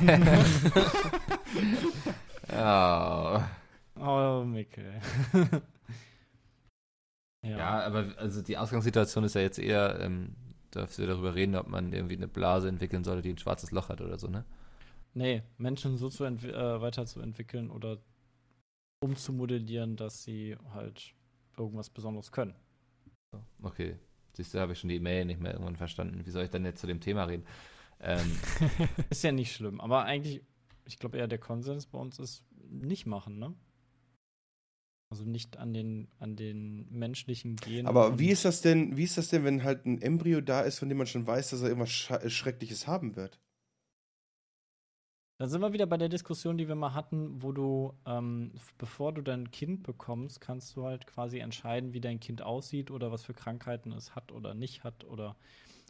ja. Oh, Mikkel. ja. Ja, aber also die Ausgangssituation ist ja jetzt eher, ähm, darfst du darüber reden, ob man irgendwie eine Blase entwickeln sollte, die ein schwarzes Loch hat oder so, ne? Nee, Menschen so zu äh, weiterzuentwickeln oder umzumodellieren, dass sie halt irgendwas Besonderes können. So, okay. Siehst du, habe ich schon die E-Mail nicht mehr irgendwann verstanden. Wie soll ich dann jetzt zu dem Thema reden? Ähm, Ist ja nicht schlimm, aber eigentlich, ich glaube eher der Konsens bei uns ist nicht machen, ne? Also nicht an den, an den menschlichen Genen. Aber wie ist das denn, wie ist das denn, wenn halt ein Embryo da ist, von dem man schon weiß, dass er irgendwas Sch Schreckliches haben wird? Dann sind wir wieder bei der Diskussion, die wir mal hatten, wo du, ähm, bevor du dein Kind bekommst, kannst du halt quasi entscheiden, wie dein Kind aussieht oder was für Krankheiten es hat oder nicht hat oder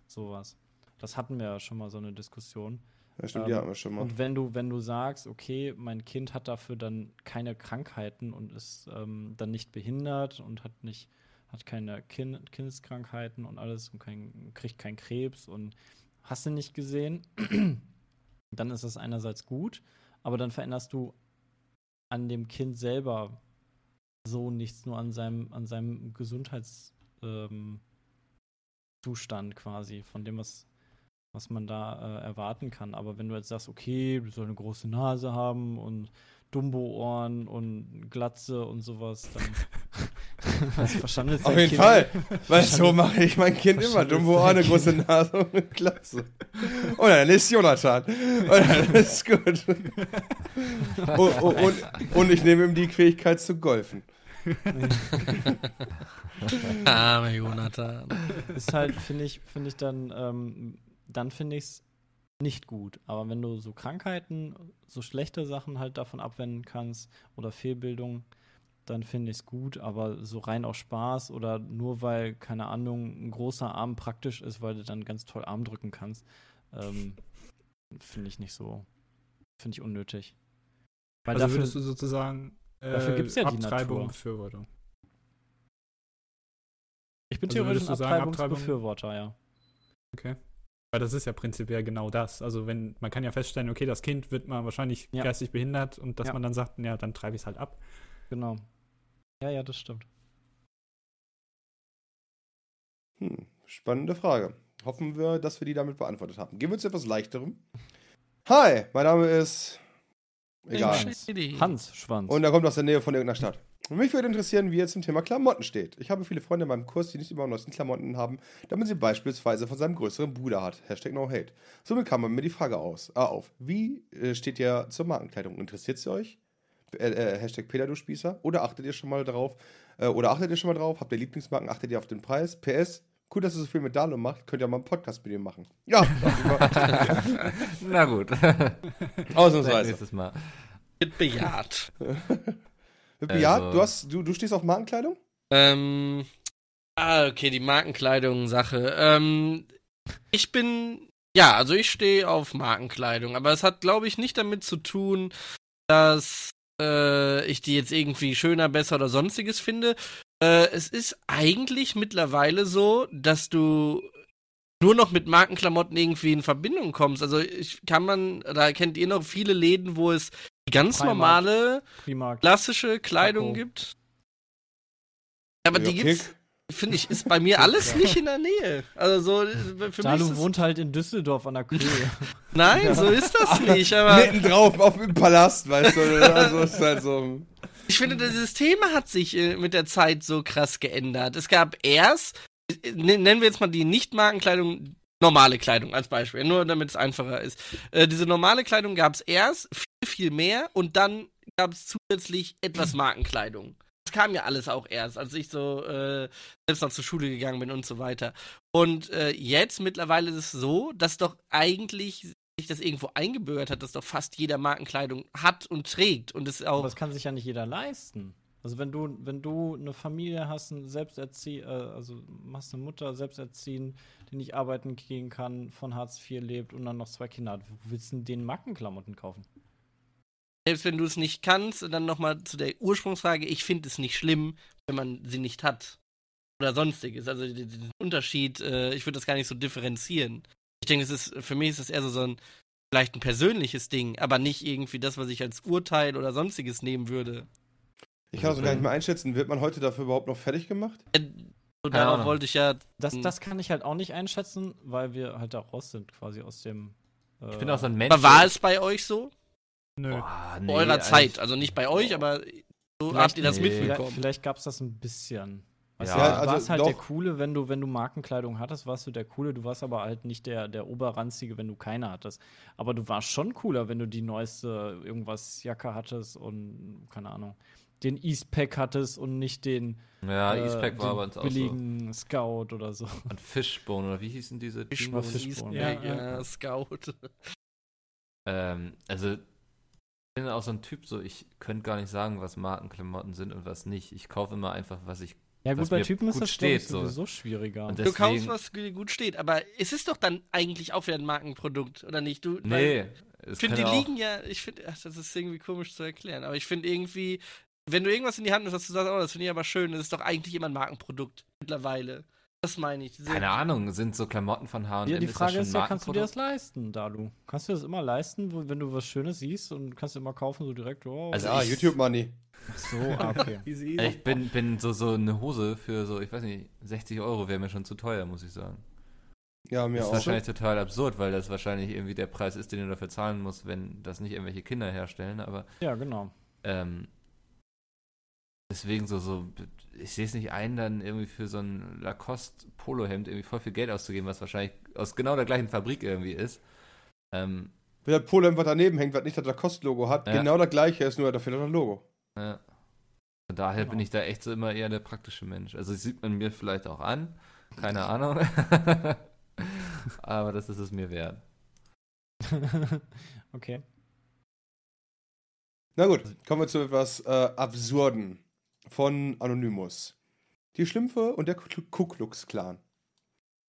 sowas. Das hatten wir ja schon mal so eine Diskussion. Ja, stimmt, Ähm, ja, haben wir schon mal. Und wenn du, wenn du sagst, okay, mein Kind hat dafür dann keine Krankheiten und ist ähm, dann nicht behindert und hat nicht, hat keine kind Kindskrankheiten und alles und kein, kriegt keinen Krebs und hast du nicht gesehen, dann ist das einerseits gut, aber dann veränderst du an dem Kind selber so nichts, nur an seinem, an seinem Gesundheitszustand ähm, quasi, von dem, was, was man da äh, erwarten kann. Aber wenn du jetzt sagst, okay, du soll eine große Nase haben und Dumbo-Ohren und Glatze und sowas, dann das verschandelt Auf jeden Kind. Fall. Weil so mache ich mein Kind immer. Dumbo sein eine große Nase und eine Glatze. Und dann ist Jonathan. Und dann ist gut. Und, und, und, ich nehme ihm die Fähigkeit zu golfen. Arme Jonathan. ist halt, finde ich, finde ich dann, ähm, dann finde ich es nicht gut. Aber wenn du so Krankheiten, so schlechte Sachen halt davon abwenden kannst oder Fehlbildung, dann finde ich es gut. Aber so rein aus Spaß oder nur weil, keine Ahnung, ein großer Arm praktisch ist, weil du dann ganz toll Arm drücken kannst, ähm, finde ich nicht so, finde ich unnötig. Weil Also dafür, würdest du sozusagen äh, dafür gibt's ja die Abtreibung und Befürwortung. ich bin also theoretisch ein sagen, Abtreibung- Abtreibungsbefürworter, ja. Okay. Weil das ist ja prinzipiell genau das. Also wenn man kann ja feststellen, okay, das Kind wird mal wahrscheinlich Ja. geistig behindert und dass Ja. man dann sagt, ja, dann treibe ich es halt ab. Genau. Ja, ja, das stimmt. Hm, spannende Frage. Hoffen wir, dass wir die damit beantwortet haben. Gehen wir zu etwas Leichterem. Hi, mein Name ist. Egal. Hans. Schwanz. Und er kommt aus der Nähe von irgendeiner Stadt. Mich würde interessieren, wie er zum Thema Klamotten steht. Ich habe viele Freunde in meinem Kurs, die nicht immer neuesten Klamotten haben, da man sie beispielsweise von seinem größeren Bruder hat. Hashtag no hate. Somit kam mir die Frage aus, äh, auf. Wie äh, steht ihr zur Markenkleidung? Interessiert sie euch? Äh, äh, Hashtag Peter, du Spießer. Oder achtet ihr schon mal drauf? Äh, oder achtet ihr schon mal drauf? Habt ihr Lieblingsmarken? Achtet ihr auf den Preis? PS? Cool, dass ihr so viel mit Dalo macht. Könnt ihr mal einen Podcast mit ihm machen. Ja, Na gut. ausnahmsweise. Nächstes Mal. Wird bejaht. Ja, Also- du, hast, du, du stehst auf Markenkleidung? Ähm, ah, okay, die Markenkleidung-Sache. Ähm, ich bin, ja, also ich stehe auf Markenkleidung, aber es hat, glaube ich, nicht damit zu tun, dass äh, ich die jetzt irgendwie schöner, besser oder sonstiges finde. Äh, es ist eigentlich mittlerweile so, dass du nur noch mit Markenklamotten irgendwie in Verbindung kommst. Also ich kann man, da kennt ihr noch viele Läden, wo es die ganz Primark. normale, Primark. klassische Kleidung Sakko. gibt. Aber die Ja, gibt's, finde ich, ist bei mir alles nicht in der Nähe. Also so, äh, für mich Dalu ist es, wohnt halt in Düsseldorf an der Kühe. Nein, so ist das nicht, aber Mitten drauf auf dem Palast, weißt du? Also ist halt so. ich finde, dieses Thema hat sich äh, mit der Zeit so krass geändert. Es gab erst, äh, nennen wir jetzt mal die Nicht-Markenkleidung, normale Kleidung als Beispiel, nur damit es einfacher ist. Äh, diese normale Kleidung gab es erst, viel, viel mehr und dann gab es zusätzlich etwas Markenkleidung. Kam ja alles auch erst, als ich so äh, selbst noch zur Schule gegangen bin und so weiter. Und äh, jetzt mittlerweile ist es so, dass doch eigentlich sich das irgendwo eingebürgert hat, dass doch fast jeder Markenkleidung hat und trägt und es auch Aber das kann sich ja nicht jeder leisten. Also wenn du, wenn du eine Familie hast, ein Selbsterzie äh, also hast eine Mutter selbsterziehend, die nicht arbeiten gehen kann, von Hartz IV lebt und dann noch zwei Kinder hat, willst du denn den Markenklamotten kaufen? Selbst wenn du es nicht kannst, dann nochmal zu der Ursprungsfrage, ich finde es nicht schlimm, wenn man sie nicht hat. Oder sonstiges. Also den, Unterschied, äh, ich würde das gar nicht so differenzieren. Ich denke, es ist, für mich ist es eher so, so ein, vielleicht ein persönliches Ding, aber nicht irgendwie das, was ich als Urteil oder sonstiges nehmen würde. Ich kann das gar nicht mehr einschätzen. Wird man heute dafür überhaupt noch fertig gemacht? Äh, So, darauf wollte ich ja. Das, Hm. das kann ich halt auch nicht einschätzen, weil wir halt da raus sind, quasi aus dem. Äh, Ich bin auch so ein Mensch. Aber war es bei euch so? Nö. Boah, nee, eurer Zeit. Also nicht bei euch, aber so Vielleicht- habt ihr das nee. mitbekommen. Vielleicht, vielleicht gab es das ein bisschen. Weißt Ja, du, du also warst halt doch. der Coole, wenn du, wenn du Markenkleidung hattest, warst du der Coole. Du warst aber halt nicht der, der Oberranzige, wenn du keine hattest. Aber du warst schon cooler, wenn du die neueste irgendwas Jacke hattest und, keine Ahnung, den Eastpack hattest und nicht den, Ja, äh, Eastpack war uns auch so. billigen Scout oder so. Und Fishbone, oder wie hießen diese Fishbone? Fishbone, ja, ja. ja, Scout. Ähm, also, bin auch so ein Typ, so, ich könnte gar nicht sagen, was Markenklamotten sind und was nicht. Ich kaufe immer einfach, was ich. Ja, Was gut, bei mir Typen ist das glaub ich, steht, so. sowieso schwieriger. Und Du deswegen, kaufst, was dir gut steht, aber es ist doch dann eigentlich auch wieder ein Markenprodukt, oder nicht? Du, Nee. Ich finde, die liegen ja, ich finde, ach, das ist irgendwie komisch zu erklären, aber ich finde irgendwie, wenn du irgendwas in die Hand nimmst, dass du sagst, oh, das finde ich aber schön, das ist doch eigentlich immer ein Markenprodukt mittlerweile. Das meine ich. Diese- Keine Ahnung, sind so Klamotten von H&M Ja, die Frage schon ist ja, kannst du dir das leisten, Dalu? Kannst du das immer leisten, wo, wenn du was Schönes siehst und kannst du immer kaufen, so direkt, oh, Also ja, ich- YouTube Money. ach so, ah, okay. Ich bin, bin so, so eine Hose für so, ich weiß nicht, 60 Euro wäre mir schon zu teuer, muss ich sagen. Ja, mir Das ist auch. wahrscheinlich total absurd, weil das wahrscheinlich irgendwie der Preis ist, den du dafür zahlen musst, wenn das nicht irgendwelche Kinder herstellen, aber Ja, genau. ähm, deswegen so, so, ich sehe es nicht ein, dann irgendwie für so ein Lacoste-Polohemd irgendwie voll viel Geld auszugeben, was wahrscheinlich aus genau der gleichen Fabrik irgendwie ist. Ähm, Wenn das Polo was daneben hängt, was nicht das Lacoste-Logo hat, Ja. genau das gleiche ist, nur dafür das Logo. ja. Von daher bin Genau. ich da echt so immer eher der praktische Mensch. Also das sieht man mir vielleicht auch an, keine Ahnung. aber das ist es mir wert. okay. Na gut, kommen wir zu etwas äh, Absurden von Anonymous. Die Schlümpfe und der Ku Klux Klan.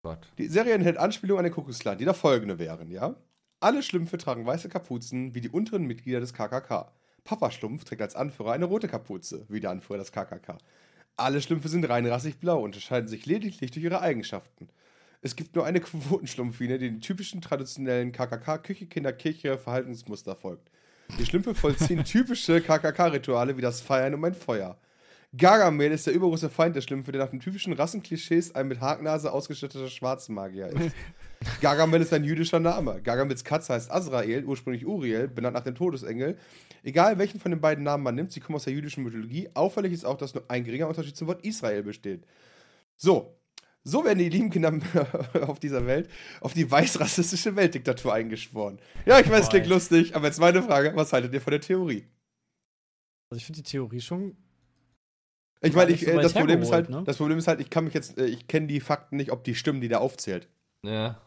Gott. Die Serie enthält Anspielungen an den Ku Klux Klan, die da folgende wären, ja? Alle Schlümpfe tragen weiße Kapuzen wie die unteren Mitglieder des KKK. Papa Schlumpf trägt als Anführer eine rote Kapuze, wie der Anführer des KKK. Alle Schlümpfe sind reinrassig blau und unterscheiden sich lediglich durch ihre Eigenschaften. Es gibt nur eine Quotenschlumpfine, die den typischen traditionellen KKK-Küche-Kinder-Kirche-Verhaltensmuster folgt. Die Schlümpfe vollziehen typische KKK-Rituale wie das Feiern um ein Feuer. Gargamel ist der übergroße Feind der Schlümpfe, der nach den typischen Rassenklischees ein mit Haknase ausgestatteter Schwarzmagier ist. Gargamel ist ein jüdischer Name. Gargamels Katze heißt Azrael, ursprünglich Uriel, benannt nach dem Todesengel. Egal welchen von den beiden Namen man nimmt, sie kommen aus der jüdischen Mythologie. Auffällig ist auch, dass nur ein geringer Unterschied zum Wort Israel besteht. So, so werden die lieben Kinder auf dieser Welt auf die weiß-rassistische Weltdiktatur eingeschworen. Ja, ich weiß, es klingt lustig, aber jetzt meine Frage, was haltet ihr von der Theorie? Also ich finde die Theorie schon. Ich meine, ich, so äh, das Problem ist halt, ne? das Problem ist halt, ich kann mich jetzt, äh, ich kenne die Fakten nicht, ob die stimmen, die da aufzählt. Ja.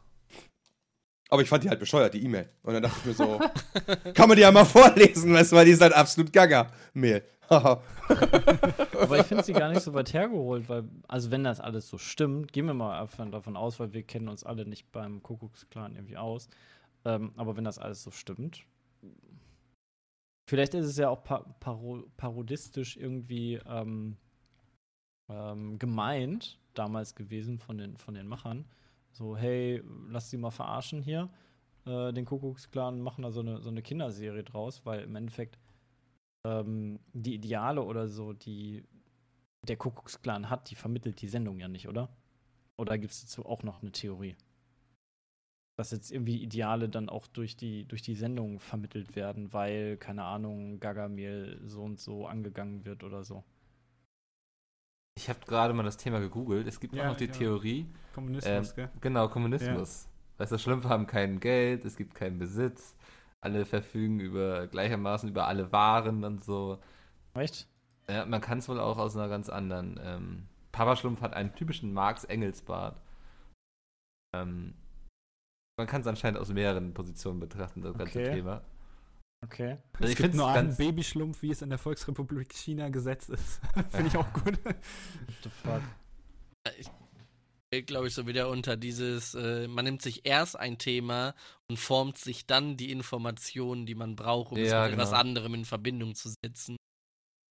Aber ich fand die halt bescheuert, die E-Mail. Und dann dachte ich mir so, kann man die ja mal vorlesen, weißt du, weil die ist halt absolut gaga. Mail. Haha. Aber ich finde sie gar nicht so weit hergeholt, weil, also wenn das alles so stimmt, gehen wir mal einfach davon aus, weil wir kennen uns alle nicht beim Kuckucksklan irgendwie aus. Ähm, aber wenn das alles so stimmt, vielleicht ist es ja auch pa paro parodistisch irgendwie ähm, ähm, gemeint, damals gewesen von den, von den Machern. So, hey, lass sie mal verarschen hier, äh, den Kuckucksklan, machen da so eine, so eine Kinderserie draus, weil im Endeffekt ähm, die Ideale oder so, die der Kuckucksklan hat, die vermittelt die Sendung ja nicht, oder? Oder gibt es dazu auch noch eine Theorie? Dass jetzt irgendwie Ideale dann auch durch die, durch die Sendung vermittelt werden, weil, keine Ahnung, Gagamel so und so angegangen wird oder so. Ich habe gerade mal das Thema gegoogelt. Es gibt Ja, auch noch die ja. Theorie, Kommunismus, ähm, gell? genau, Kommunismus. Weißt du, Schlümpfe haben kein Geld, es gibt keinen Besitz, alle verfügen über gleichermaßen über alle Waren und so. Echt? Ja, man kann es wohl auch aus einer ganz anderen. Ähm, Papa Schlumpf hat einen typischen Marx Engelsbart. Ähm, man kann es anscheinend aus mehreren Positionen betrachten, das ganze Okay. Thema. Okay. Also es ich gibt finde nur es einen ganz. Babyschlumpf, wie es in der Volksrepublik China gesetzt ist. Finde ich auch gut. What the fuck? fällt, glaube ich, so wieder unter dieses, äh, man nimmt sich erst ein Thema und formt sich dann die Informationen, die man braucht, um es Ja, mit etwas genau. anderem in Verbindung zu setzen.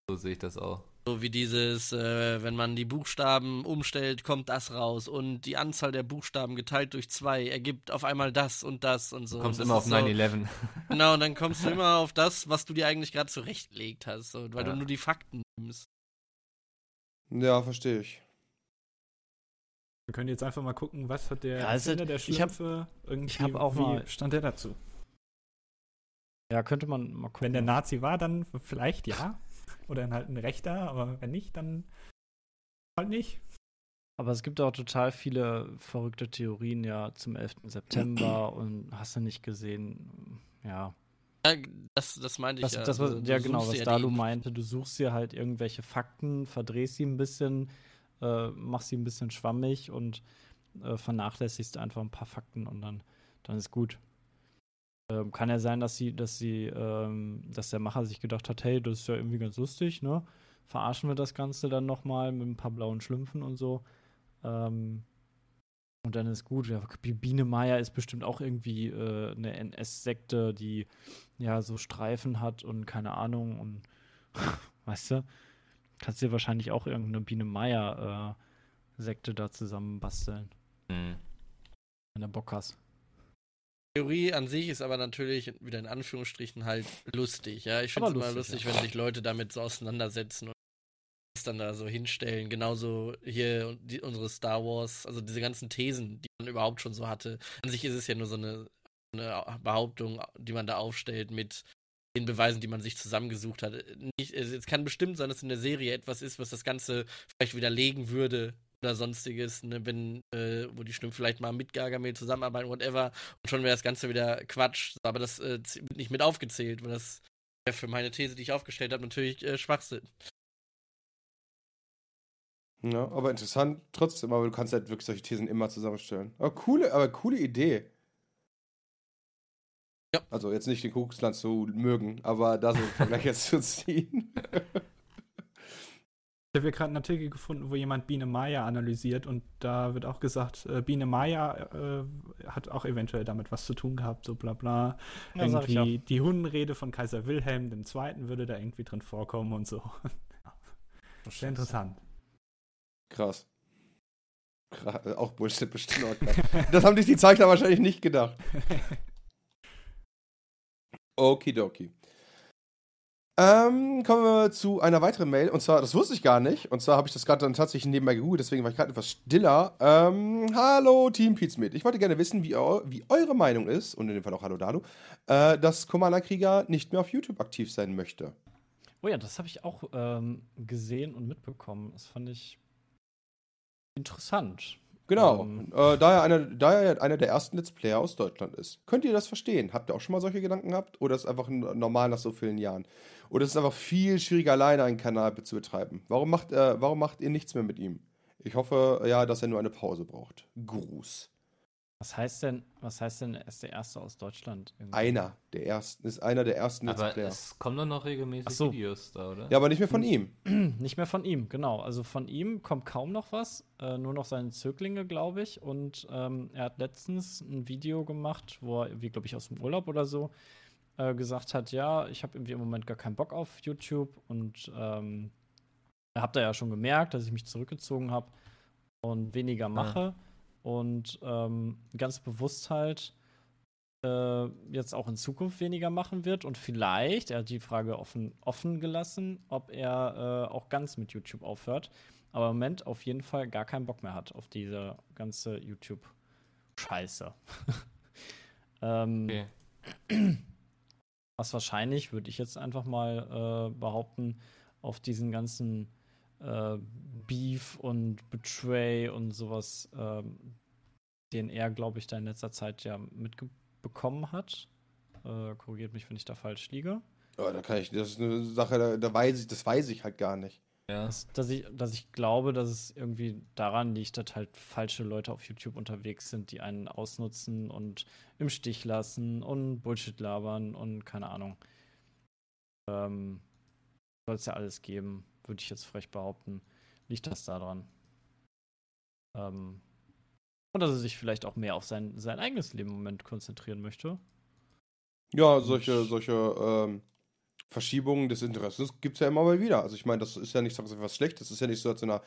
So sehe ich das auch. So wie dieses, äh, wenn man die Buchstaben umstellt, kommt das raus und die Anzahl der Buchstaben geteilt durch zwei ergibt auf einmal das und das und so. Du kommst Und immer auf ist so- 9-11. Genau, und dann kommst du immer auf das, was du dir eigentlich gerade zurechtgelegt hast, so, weil Ja. du nur die Fakten nimmst. Ja, verstehe ich. Wir können jetzt einfach mal gucken, was hat der Ja, also, Erfinder der ich hab- Schlümpfe irgendwie, ich hab auch wie mal- stand der dazu? Ja, könnte man mal gucken. Wenn der Nazi war, dann vielleicht ja. Oder dann halt ein Rechter, aber wenn nicht, dann halt nicht. Aber es gibt auch total viele verrückte Theorien ja zum 11. September und hast du nicht gesehen, ja. Ja, das, das meinte ich Das, ja. das, also, ja, genau, was Dalu die- meinte, du suchst dir halt irgendwelche Fakten, verdrehst sie ein bisschen, äh, machst sie ein bisschen schwammig und äh, vernachlässigst einfach ein paar Fakten und dann, dann ist gut. Ähm, kann ja sein, dass sie, dass sie, ähm, dass der Macher sich gedacht hat, hey, das ist ja irgendwie ganz lustig, ne? Verarschen wir das Ganze dann nochmal mit ein paar blauen Schlümpfen und so. Ähm, und dann ist gut. Ja, Biene Meier ist bestimmt auch irgendwie äh, eine NS-Sekte, die ja so Streifen hat und keine Ahnung und weißt du, kannst dir wahrscheinlich auch irgendeine Biene Meier äh, Sekte da zusammen basteln, Hm. wenn du Bock hast. Theorie an sich ist aber natürlich wieder in Anführungsstrichen halt lustig. Ja, ich finde es immer lustig, lustig, wenn sich Leute damit so auseinandersetzen und das dann da so hinstellen. Genauso hier die, unsere Star Wars, also diese ganzen Thesen, die man überhaupt schon so hatte. An sich ist es ja nur so eine, eine Behauptung, die man da aufstellt mit den Beweisen, die man sich zusammengesucht hat. Nicht, es kann bestimmt sein, dass in der Serie etwas ist, was das Ganze vielleicht widerlegen würde oder sonstiges, ne, wenn, äh, wo die Stimmen vielleicht mal mit Gargamel zusammenarbeiten, whatever, und schon wäre das Ganze wieder Quatsch. Aber das äh, wird nicht mit aufgezählt, weil das wäre für meine These, die ich aufgestellt habe, natürlich äh, Schwachsinn. Ja, aber interessant trotzdem, aber du kannst halt wirklich solche Thesen immer zusammenstellen. Aber coole, aber coole Idee. Ja. Also jetzt nicht den Kuckucksland zu mögen, aber da so einen Vergleich jetzt zu ziehen. Ich habe hier gerade einen Artikel gefunden, wo jemand Biene Maya analysiert und da wird auch gesagt, äh, Biene Maya äh, hat auch eventuell damit was zu tun gehabt, so bla bla. Ja, irgendwie die Hundenrede von Kaiser Wilhelm II. würde da irgendwie drin vorkommen und so. ja. Sehr interessant. Krass. Krass. Auch Bullshit bestimmt. auch krass. Das haben sich die Zeichner wahrscheinlich nicht gedacht. Okidoki. Ähm, kommen wir zu einer weiteren Mail. Und zwar, das wusste ich gar nicht. Und zwar habe ich das gerade dann tatsächlich nebenbei gegoogelt, deswegen war ich gerade etwas stiller. Ähm, hallo Team Pizmeet. Ich wollte gerne wissen, wie, eu wie eure Meinung ist, und in dem Fall auch Hallo Dalu, äh, dass Commander Krieger nicht mehr auf YouTube aktiv sein möchte. Oh ja, das habe ich auch ähm, gesehen und mitbekommen. Das fand ich interessant. Genau, Ähm. äh, da, er einer, da er einer der ersten Let's Player aus Deutschland ist. Könnt ihr das verstehen? Habt ihr auch schon mal solche Gedanken gehabt? Oder ist es einfach normal nach so vielen Jahren? Oder ist es einfach viel schwieriger, alleine einen Kanal zu betreiben? Warum macht, äh, warum macht ihr nichts mehr mit ihm? Ich hoffe, ja, dass er nur eine Pause braucht. Gruß. Was heißt denn, was heißt denn, er ist der Erste aus Deutschland? irgendwie? Einer der ersten, ist einer der ersten Let's Aber Player. es kommen doch noch regelmäßig Ach so. Videos da, oder? Ja, aber nicht mehr von ihm. Nicht mehr von ihm, genau. Also von ihm kommt kaum noch was. Äh, nur noch seine Zöglinge, glaube ich. Und ähm, er hat letztens ein Video gemacht, wo er, wie glaube ich, aus dem Urlaub oder so, äh, gesagt hat, ja, ich habe irgendwie im Moment gar keinen Bock auf YouTube. Und ähm, habt ihr ja schon gemerkt, dass ich mich zurückgezogen habe und weniger mache. Und ähm, ganz bewusst halt äh, jetzt auch in Zukunft weniger machen wird und vielleicht, er hat die Frage offen, offen gelassen, ob er äh, auch ganz mit YouTube aufhört. Aber im Moment auf jeden Fall gar keinen Bock mehr hat auf diese ganze YouTube-Scheiße. ähm, Okay. was wahrscheinlich, würde ich jetzt einfach mal äh, behaupten, auf diesen ganzen äh, Beef und Betray und sowas, ähm, den er, glaube ich, da in letzter Zeit ja mitbekommen hat. Äh, korrigiert mich, wenn ich da falsch liege. Ja, da kann ich, das ist eine Sache, da, da weiß ich, das weiß ich halt gar nicht. Ja. Dass, dass, ich, dass ich glaube, dass es irgendwie daran liegt, dass halt falsche Leute auf YouTube unterwegs sind, die einen ausnutzen und im Stich lassen und Bullshit labern und keine Ahnung. Ähm, Soll es ja alles geben, würde ich jetzt frech behaupten. Liegt das daran? Ähm, Und dass er sich vielleicht auch mehr auf sein, sein eigenes Leben im Moment konzentrieren möchte. Ja, solche, solche ähm, Verschiebungen des Interesses gibt es ja immer mal wieder. Also ich meine, das ist ja nicht so was Schlechtes, das ist ja nicht so, als wenn er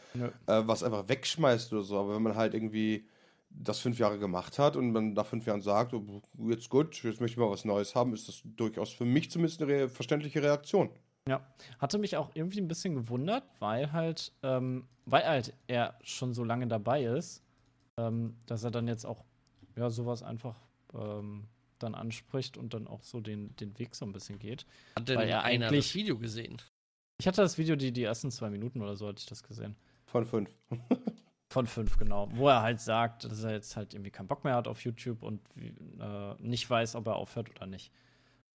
äh, was einfach wegschmeißt oder so. Aber wenn man halt irgendwie das fünf Jahre gemacht hat und man nach fünf Jahren sagt, oh, jetzt gut, jetzt möchte ich mal was Neues haben, ist das durchaus für mich zumindest eine verständliche Reaktion. Ja, hatte mich auch irgendwie ein bisschen gewundert, weil halt, ähm, weil halt er schon so lange dabei ist, ähm, dass er dann jetzt auch, ja, sowas einfach ähm, dann anspricht und dann auch so den, den Weg so ein bisschen geht. Hat denn Weil er einer eigentlich- das Video gesehen? Ich hatte das Video, die, die ersten zwei Minuten oder so hatte ich das gesehen. Von fünf. Von fünf, genau. Wo er halt sagt, dass er jetzt halt irgendwie keinen Bock mehr hat auf YouTube und äh, nicht weiß, ob er aufhört oder nicht.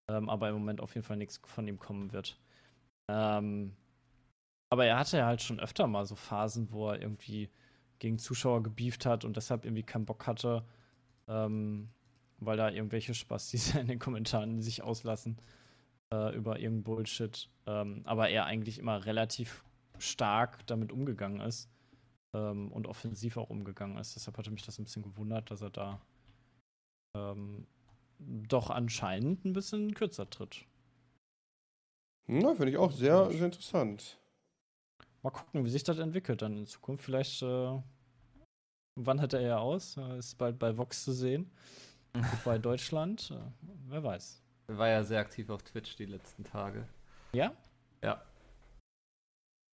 Ähm, aber im Moment auf jeden Fall nichts von ihm kommen wird. Ähm, aber er hatte ja halt schon öfter mal so Phasen, wo er irgendwie gegen Zuschauer gebieft hat und deshalb irgendwie keinen Bock hatte, ähm, weil da irgendwelche Spastis in den Kommentaren sich auslassen äh, über irgendeinen Bullshit. Ähm, aber er eigentlich immer relativ stark damit umgegangen ist ähm, und offensiv auch umgegangen ist. Deshalb hatte mich das ein bisschen gewundert, dass er da ähm, doch anscheinend ein bisschen kürzer tritt. Ja, finde ich auch sehr, sehr interessant. Mal gucken, wie sich das entwickelt dann in Zukunft. Vielleicht, äh, wann hat er ja aus? Ist bald bei Vox zu sehen. bei Deutschland. Äh, wer weiß. Er war ja sehr aktiv auf Twitch die letzten Tage. Ja? Ja.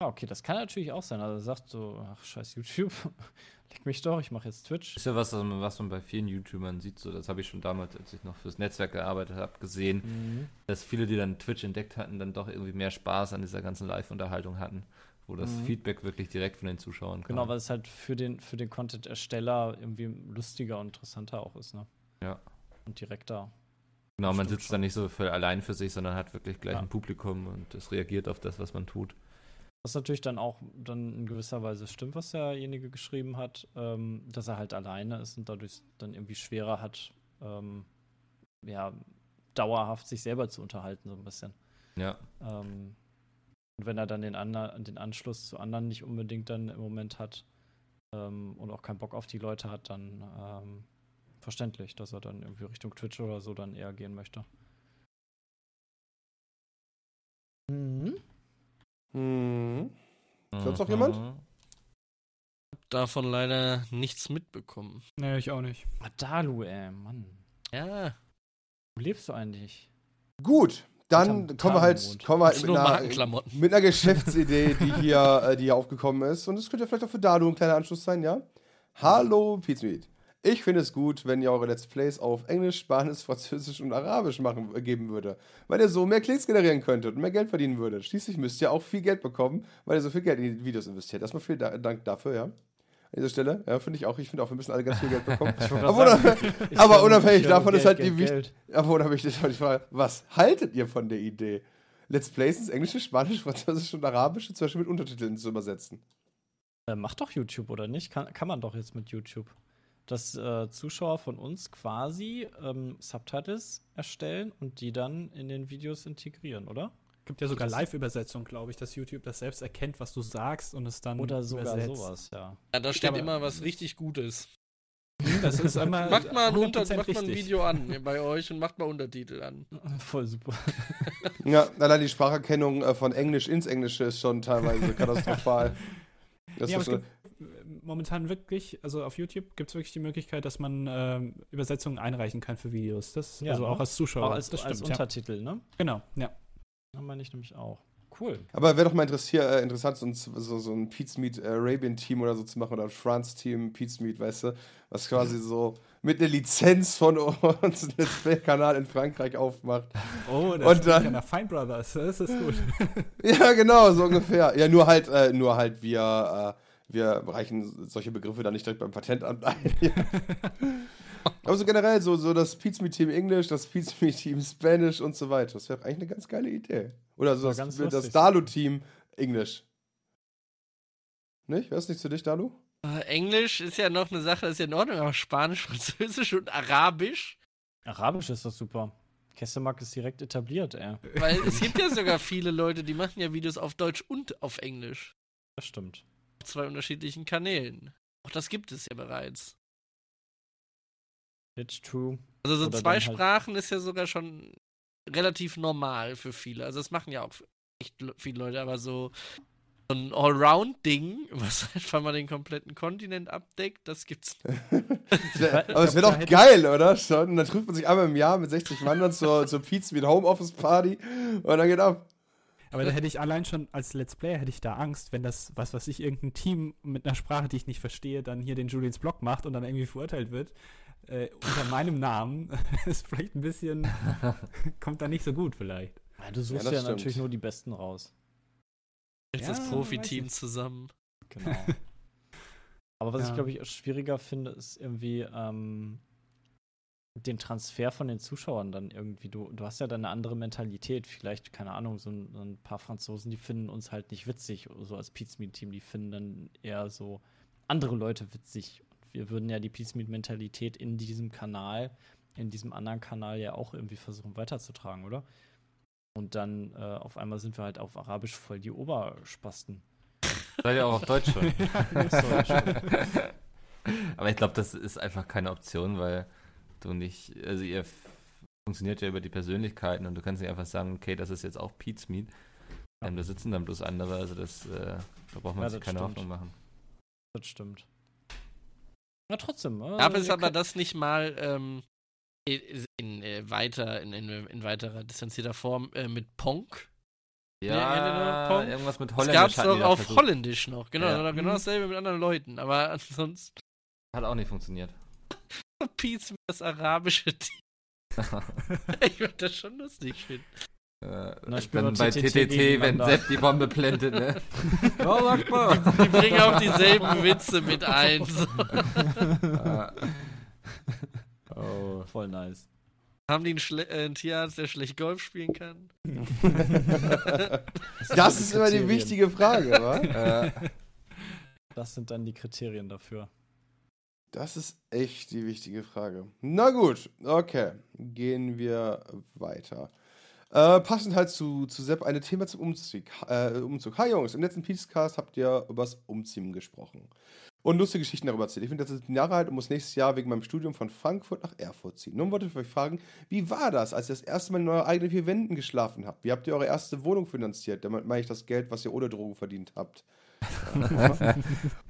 Ah, okay, das kann natürlich auch sein. Also er sagt so, ach scheiß YouTube, leck mich doch, ich mache jetzt Twitch. Ist ja was, was man bei vielen YouTubern sieht. So, das habe ich schon damals, als ich noch fürs Netzwerk gearbeitet habe, gesehen, Mhm. dass viele, die dann Twitch entdeckt hatten, dann doch irgendwie mehr Spaß an dieser ganzen Live-Unterhaltung hatten, wo das Mhm. Feedback wirklich direkt von den Zuschauern kam. Genau, weil es halt für den, für den Content-Ersteller irgendwie lustiger und interessanter auch ist, ne? Ja. Und direkter. Genau, man sitzt dann nicht so für allein für sich, sondern hat wirklich gleich Ja. ein Publikum und es reagiert auf das, was man tut. Was natürlich dann auch dann in gewisser Weise stimmt, was derjenige geschrieben hat, ähm, dass er halt alleine ist und dadurch dann irgendwie schwerer hat, ähm, ja, dauerhaft sich selber zu unterhalten, so ein bisschen. Ja. Ähm, und wenn er dann den, ander den Anschluss zu anderen nicht unbedingt dann im Moment hat ähm, und auch keinen Bock auf die Leute hat, dann ähm, verständlich, dass er dann irgendwie Richtung Twitch oder so dann eher gehen möchte. Hm. Sonst noch jemand? Mhm. Davon leider nichts mitbekommen. Nee, ich auch nicht. Madalu, ey, Mann. Ja. Wo lebst du eigentlich? Gut, dann kommen wir halt, kommen wir halt mit einer, mit einer Geschäftsidee, die hier, äh, die hier aufgekommen ist. Und das könnte ja vielleicht auch für Dalu ein kleiner Anschluss sein, ja? Hallo, Pizmeet. Ich finde es gut, wenn ihr eure Let's Plays auf Englisch, Spanisch, Französisch und Arabisch machen, äh, geben würde. Weil ihr so mehr Klicks generieren könntet und mehr Geld verdienen würdet. Schließlich müsst ihr auch viel Geld bekommen, weil ihr so viel Geld in die Videos investiert. Erstmal vielen Da- Dank dafür, ja. An dieser Stelle, ja, finde ich auch. Ich finde auch, wir müssen alle ganz viel Geld bekommen. aber unabhängig, aber unabhängig davon ist halt die wichtig. Aber unabhängig ist halt die Frage, was haltet ihr von der Idee? Let's Plays ins Englische, Spanisch, Französisch und Arabische zum Beispiel mit Untertiteln zu übersetzen. Äh, macht doch YouTube, oder nicht? Kann, kann man doch jetzt mit YouTube. Dass äh, Zuschauer von uns quasi ähm, Subtitles erstellen und die dann in den Videos integrieren, oder? Gibt ja sogar Live-Übersetzung, glaube ich, dass YouTube das selbst erkennt, was du sagst und es dann Oder sogar übersetzt. sowas, ja. Ja, da steht immer was richtig Gutes. Das ist einmal Macht mal ein, Unter 100% macht mal ein. Video an bei euch und macht mal Untertitel an. Voll super. Ja, allein die Spracherkennung äh, von Englisch ins Englische ist schon teilweise katastrophal. Das Ja, ist momentan wirklich, also auf YouTube gibt es wirklich die Möglichkeit, dass man ähm, Übersetzungen einreichen kann für Videos. Das, Ja, also ne? auch als Zuschauer. Auch als, das als stimmt, ja. Untertitel, ne? Genau, ja. Das meine ich nämlich auch. Cool. aber wäre doch mal interessier, äh, interessant, so ein, so, so ein Pete's Meat äh, Arabian Team oder so zu machen oder ein France Team Pete's Meat, weißt du? Was quasi so mit einer Lizenz von uns einen Let's Play-Kanal in Frankreich aufmacht. Oh, Und das und dann- dann der Fine Brothers, das ist gut. Ja, genau, so ungefähr. Ja, nur halt, äh, nur halt wir, äh, wir reichen solche Begriffe dann nicht direkt beim Patentamt ein. Aber so generell, so, so das Pizza Me Team Englisch, das Pizza Me Team Spanish und so weiter. Das wäre eigentlich eine ganz geile Idee. Oder so das, das lustig. Dalu-Team Englisch. Nicht? Wäre es nicht zu dich, Dalu? Äh, Englisch ist ja noch eine Sache, ist ja in Ordnung, aber Spanisch, Französisch und Arabisch. Arabisch ist doch super. Kessemark ist direkt etabliert, ey. Weil es gibt ja sogar viele Leute, die machen ja Videos auf Deutsch und auf Englisch. Das stimmt. Zwei unterschiedlichen Kanälen. Auch das gibt es ja bereits. It's true. Also so Oder zwei halt- Sprachen ist ja sogar schon relativ normal für viele. Also das machen ja auch echt le- viele Leute, aber so so ein Allround-Ding, was einfach mal den kompletten Kontinent abdeckt, das gibt's nicht. Aber es wäre doch geil, oder? Schon. Und dann trifft man sich einmal im Jahr mit 60 Mann dann zur, zur Pizza mit Homeoffice Party und dann geht ab. Aber da hätte ich allein schon als Let's Player hätte ich da Angst, wenn das, was weiß ich, irgendein Team mit einer Sprache, die ich nicht verstehe, dann hier den Julians Blog macht und dann irgendwie verurteilt wird. Äh, unter meinem Namen ist vielleicht ein bisschen, kommt da nicht so gut vielleicht. Ja, du suchst ja, stimmt. natürlich nur die Besten raus. Jetzt Ja, das Profiteam zusammen. Genau. Aber was ich, Ja. glaube ich, auch schwieriger finde, ist irgendwie ähm, den Transfer von den Zuschauern dann irgendwie. Du, du hast ja dann eine andere Mentalität. Vielleicht, keine Ahnung, so ein, so ein paar Franzosen, die finden uns halt nicht witzig, so als Pizmeet-Team. Die finden dann eher so andere Leute witzig. Und wir würden ja die Pizmeet-Mentalität in diesem Kanal, in diesem anderen Kanal ja auch irgendwie versuchen weiterzutragen, oder? Und dann äh, auf einmal sind wir halt auf Arabisch voll die Oberspasten. Seid ihr auch auf Deutsch schon. Schon. Aber ich glaube, das ist einfach keine Option, weil du nicht, also ihr funktioniert ja über die Persönlichkeiten und du kannst nicht einfach sagen, okay, das ist jetzt auch Pete's Meat. Ähm, da sitzen dann bloß andere, also das, äh, da braucht man Ja, sich das keine stimmt. Hoffnung machen. Das stimmt. Na trotzdem. Äh, Gab es aber das nicht mal ähm, in, in, äh, weiter, in, in, in weiterer distanzierter Form äh, mit Ponk? Ja, Ja, Pong. irgendwas mit Das Holländisch gab es doch auf versucht. Holländisch noch. Genau, Ja. ja. genau dasselbe mit anderen Leuten. Aber ansonsten Hat auch nicht funktioniert. Pizza das arabische Team. ich würde das schon lustig finden. Äh, Na, dann wir bei TTT wenn. Sepp die Bombe plantet, ne? oh, sag mal. Die bringen auch dieselben Witze mit ein. So. Ah, Oh, voll nice. Haben die einen, Schle äh, einen Tierarzt, der schlecht Golf spielen kann? Das ist immer die wichtige Frage, wa? äh, Das sind dann die Kriterien dafür. Das ist echt die wichtige Frage. Na gut, okay. Gehen wir weiter. Äh, passend halt zu, zu Sepp eine Thema zum Umzug. Äh, Umzug. Hi Jungs, im letzten Peacecast habt ihr übers Umziehen gesprochen. Und lustige Geschichten darüber erzählt. Ich bin jetzt 17 Jahre alt und muss nächstes Jahr wegen meinem Studium von Frankfurt nach Erfurt ziehen. Nun wollte ich euch fragen, wie war das, als ihr das erste Mal in euren eigenen vier Wänden geschlafen habt? Wie habt ihr eure erste Wohnung finanziert? Damit meine ich das Geld, was ihr ohne Drogen verdient habt.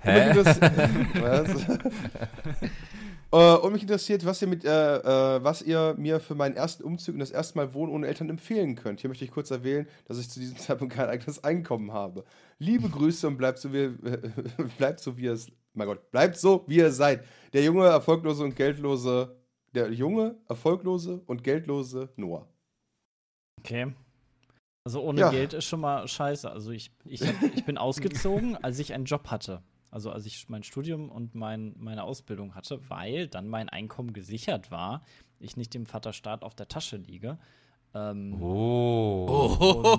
Hä? Und mich interess- was? Äh, und mich interessiert, was ihr, mit, äh, äh, was ihr mir für meinen ersten Umzug und das erste Mal Wohnen ohne Eltern empfehlen könnt. Hier möchte ich kurz erwähnen, dass ich zu diesem Zeitpunkt kein eigenes Einkommen habe. Liebe Grüße und bleibt so, wie, äh, bleibt so, wie ihr es. Mein Gott, bleibt so, wie ihr seid. Der junge, erfolglose und geldlose. Der junge, erfolglose und geldlose Noah. Okay. Also ohne Ja. Geld ist schon mal scheiße. Also ich, ich, hab, ich bin ausgezogen, als ich einen Job hatte. Also als ich mein Studium und mein, meine Ausbildung hatte, weil dann mein Einkommen gesichert war, ich nicht dem Vaterstaat auf der Tasche liege. Ähm, Oh.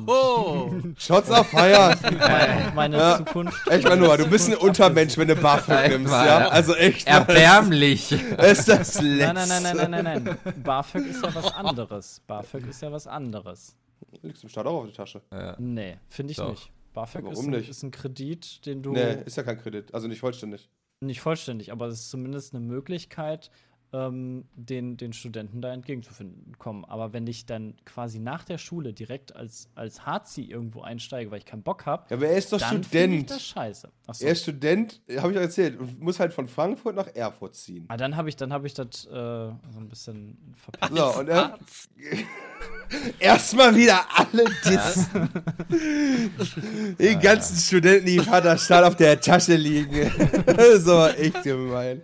Oh, Shots auf Feier! meine, meine Ja. Zukunft. Echt mal, meine Noah, du bist ein Untermensch, wenn du BAföG nimmst, ja? Also echt. Erbärmlich. Ist das letzte. Nein, nein, nein, nein, nein, nein, nein. BAföG ist ja was anderes. BAföG ist ja was anderes. Liegst du im Staat auch auf die Tasche? Ja. Nee, finde ich Doch. nicht. BAföG Warum ist ein, nicht? ist ein Kredit, den du Nee, ist ja kein Kredit. Also nicht vollständig. nicht vollständig, aber es ist zumindest eine Möglichkeit, ähm, den, den Studenten da entgegenzufinden kommen. Aber wenn ich dann quasi nach der Schule direkt als, als Harzi irgendwo einsteige, weil ich keinen Bock habe, Ja, aber er ist doch dann finde ich Student. das scheiße. Achso. Er ist Student, habe ich euch erzählt, und muss halt von Frankfurt nach Erfurt ziehen. Ah, dann habe ich, dann habe ich das äh, so ein bisschen verpasst. So, und er. Erstmal wieder alle dissen. Die ganzen Studenten, die Vaterstaat auf der Tasche liegen. so, echt gemein.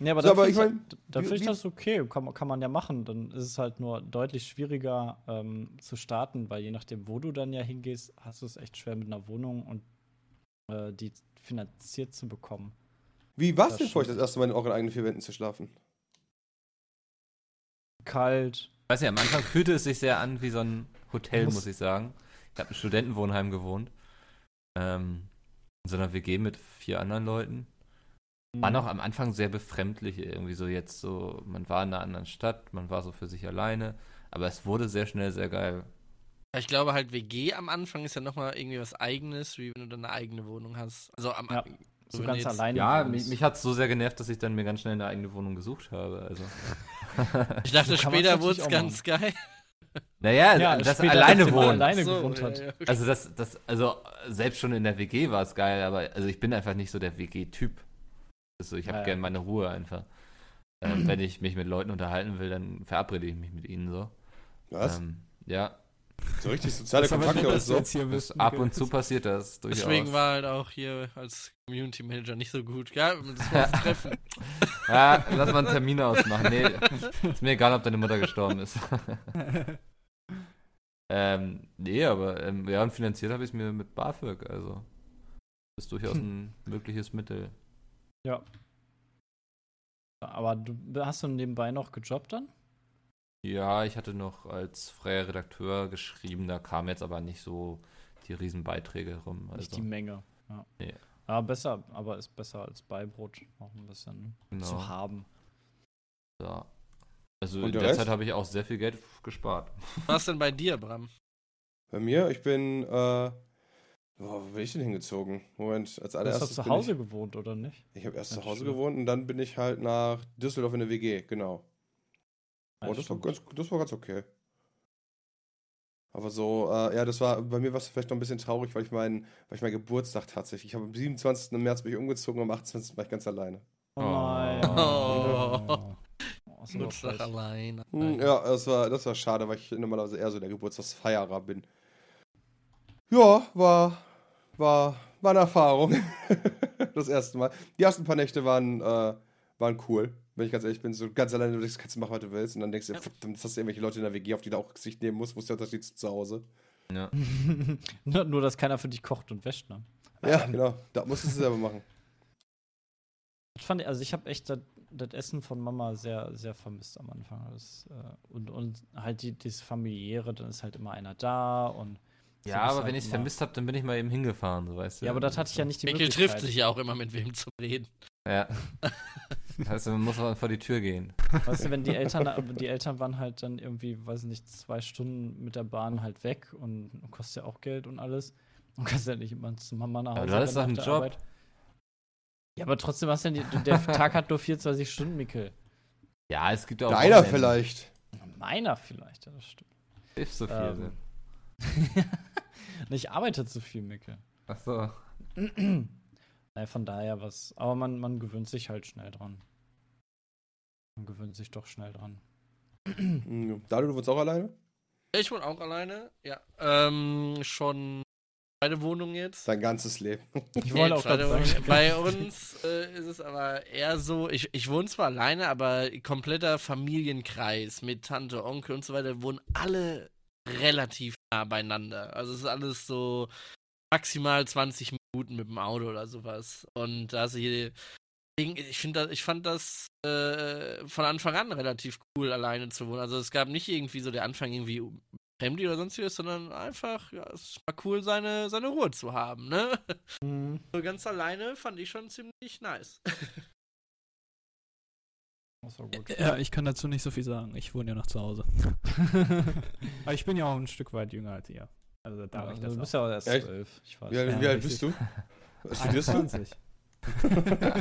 Nee, aber So, dann aber finde ich ich, mein, dann wie- find ich das okay, kann, man- kann man ja machen. Dann ist es halt nur deutlich schwieriger ähm, zu starten, weil je nachdem, wo du dann ja hingehst, hast du es echt schwer mit einer Wohnung und äh, die finanziert zu bekommen. Wie war es denn für euch, das erste Mal in euren eigenen vier Wänden zu schlafen? Kalt. Weiß nicht, am Anfang fühlte es sich sehr an wie so ein Hotel, Muss- muss ich sagen. Ich habe im Studentenwohnheim gewohnt. Ähm, in so einer WG mit vier anderen Leuten. War noch am Anfang sehr befremdlich irgendwie so jetzt so, man war in einer anderen Stadt, man war so für sich alleine, aber es wurde sehr schnell sehr geil. Ich glaube halt, WG am Anfang ist ja nochmal irgendwie was Eigenes, wie wenn du dann eine eigene Wohnung hast. Also am Ja. So ganz jetzt- alleine. Ja, mich, mich hat es so sehr genervt, dass ich dann mir ganz schnell eine eigene Wohnung gesucht habe. Also. Ich dachte, So später wurde es ganz geil. Naja, Ja, das alleine wohnen. alleine So, ja, hat. Also das, das, also selbst schon in der WG war es geil, aber also ich bin einfach nicht so der WG-Typ. Also ich habe Ja, ja. gern meine Ruhe einfach. Ähm, wenn ich mich mit Leuten unterhalten will, dann verabrede ich mich mit ihnen so. Was? Ähm, ja, so richtig soziale Das Kontakte und so. bist. ab und zu passiert das durchaus. Deswegen war halt auch hier als Community Manager nicht so gut. Ja, das war das Treffen. Ja, lass mal einen Termin ausmachen. Nee, ist mir egal, ob deine Mutter gestorben ist. ähm, nee, aber ähm, ja, und finanziert habe ich es mir mit BAföG, also ist durchaus ein mögliches Mittel. Ja. Aber du hast du nebenbei noch gejobbt dann? Ja, ich hatte noch als freier Redakteur geschrieben, da kamen jetzt aber nicht so die Riesenbeiträge rum. Nicht Also, die Menge. Ja. Nee. Aber besser, aber ist besser als Beibrot noch ein bisschen genau. zu haben. Ja. Also Und in der der? Zeit habe ich auch sehr viel Geld gespart. Was denn bei dir, Bram? Bei mir, ich bin, äh, wo bin ich denn hingezogen? Moment, als Du hast allererstes. doch zu Hause Ich, gewohnt, oder nicht? ich habe erst Ja, zu Hause stimmt. gewohnt und dann bin ich halt nach Düsseldorf in der WG, genau. Ja, oh, das war, ganz, das war ganz okay. Aber so, äh, ja, das war, bei mir war es vielleicht noch ein bisschen traurig, weil ich meinen, weil ich meinen Geburtstag tatsächlich, ich habe am 27. März bin ich umgezogen, am 28. war ich ganz alleine. Oh nein. Oh. Oh, aber Geburtstag allein. Hm, Ja, das war, das war schade, weil ich normalerweise eher so der Geburtstagsfeierer bin. Ja, war, war, war eine Erfahrung. das erste Mal. Die ersten paar Nächte waren, äh, waren cool. Wenn ich ganz ehrlich bin, so ganz alleine, du denkst, kannst du machen, was du willst. Und dann denkst du, verdammt, jetzt hast du irgendwelche Leute in der WG, auf die du auch Gesicht nehmen musst, wo ist der Unterschied zu zu Hause? Ja. nur, nur, dass keiner für dich kocht und wäscht, ne? Ja, genau. Da musstest du selber machen. Ich fand, also ich habe echt das, das Essen von Mama sehr, sehr vermisst am Anfang. Das, äh, und, und halt die, dieses familiäre, dann ist halt immer einer da und Ja, aber halt wenn ich es vermisst habe, dann bin ich mal eben hingefahren, so weißt du. Ja, aber das hatte ich ja nicht die Mikkel Möglichkeit. trifft sich ja auch immer mit wem zu reden. Ja. heißt, man muss vor die Tür gehen. Weißt du, wenn die Eltern, die Eltern waren halt dann irgendwie, weiß nicht, zwei Stunden mit der Bahn halt weg und kostet ja auch Geld und alles. Und kannst ja nicht immer zu Mama nach Hause. Aber du hattest doch einen der Job. Arbeit. Ja, aber trotzdem hast du ja nicht, der Tag hat nur 24 Stunden, Mikkel. Ja, es gibt ja auch. Deiner vielleicht. Meiner vielleicht, ja, das stimmt. Hilft so viel. Ähm. ich arbeite zu viel, Mikkel. Ach so. Naja, von daher was. Aber man, man gewöhnt sich halt schnell dran. Man gewöhnt sich doch schnell dran. Dalu, du wohnst auch alleine? Ich wohne auch alleine. Ja. Ähm, schon beide Wohnungen jetzt. Dein ganzes Leben. Ich wollte auch gerade sagen. Wohnung. Bei uns äh, ist es aber eher so, ich, ich wohne zwar alleine, aber kompletter Familienkreis mit Tante, Onkel und so weiter wohnen alle relativ nah beieinander. Also es ist alles so maximal 20 Minuten mit dem Auto oder sowas. Und da hast du hier. Ich, finde, ich fand das äh, von Anfang an relativ cool, alleine zu wohnen. Also es gab nicht irgendwie so der Anfang irgendwie Fremdi oder sonstiges, sondern einfach, ja, es war cool, seine, seine Ruhe zu haben, ne? Mhm. So ganz alleine fand ich schon ziemlich nice. Gut. Ja, ich kann dazu nicht so viel sagen. Ich wohne ja noch zu Hause. Aber ich bin ja auch ein Stück weit jünger als ihr. Also da Ja, ich also das du auch. bist ja auch erst zwölf. Ich weiß. Wie, Ja, wie alt bist du? Was studierst du? 21.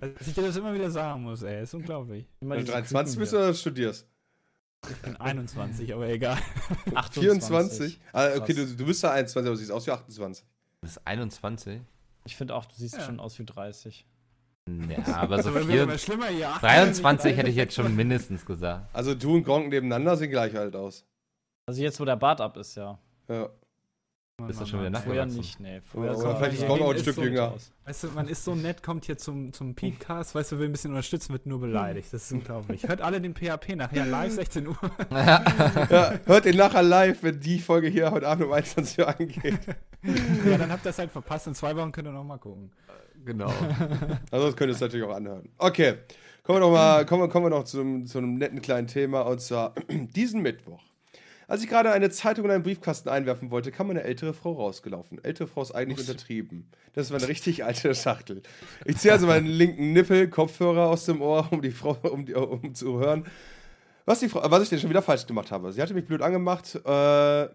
Dass ich dir das immer wieder sagen muss, ey, ist unglaublich. Immer Wenn du diese 23 bist oder studierst? Ich bin 21, aber egal. hier. 28. 24? Ah, okay, du, du bist ja 21, aber du siehst aus wie 28. Das ist 21? Ich finde auch, du siehst Ja. schon aus wie 30. Ja, aber so Das wird vier, hier. 23 hätte ich jetzt schon mindestens gesagt. Also du und Gronk nebeneinander sehen gleich alt aus. Also jetzt, wo der Bart ab ist, ja. Ja. Bist du schon wieder Früher nachgewachsen? nicht, nee. Ja, Früher sah vielleicht ist man- Gronk auch ein ist Stück so jünger. aus. Weißt du, man ist so nett, kommt hier zum, zum Podcast, weißt du, will ein bisschen unterstützen, wird nur beleidigt. Das ist unglaublich. Hört alle den PHP nachher live 16 Uhr. ja, hört den nachher live, wenn die Folge hier heute Abend um 21 Uhr angeht. ja, dann habt ihr es halt verpasst. In zwei Wochen könnt ihr noch mal gucken. Genau. Also könnt ihr es natürlich auch anhören. Okay, kommen wir noch mal, kommen kommen wir noch zu, einem- zu einem netten kleinen Thema und zwar diesen Mittwoch. Als ich gerade eine Zeitung in einen Briefkasten einwerfen wollte, kam eine ältere Frau rausgelaufen. Ältere Frau ist eigentlich untertrieben. Das war eine richtig alte Schachtel. Ich ziehe also meinen linken Nippel, Kopfhörer aus dem Ohr, um die Frau, um, die, um zu hören, was, die Frau, was ich denn schon wieder falsch gemacht habe. Sie hatte mich blöd angemacht. Äh,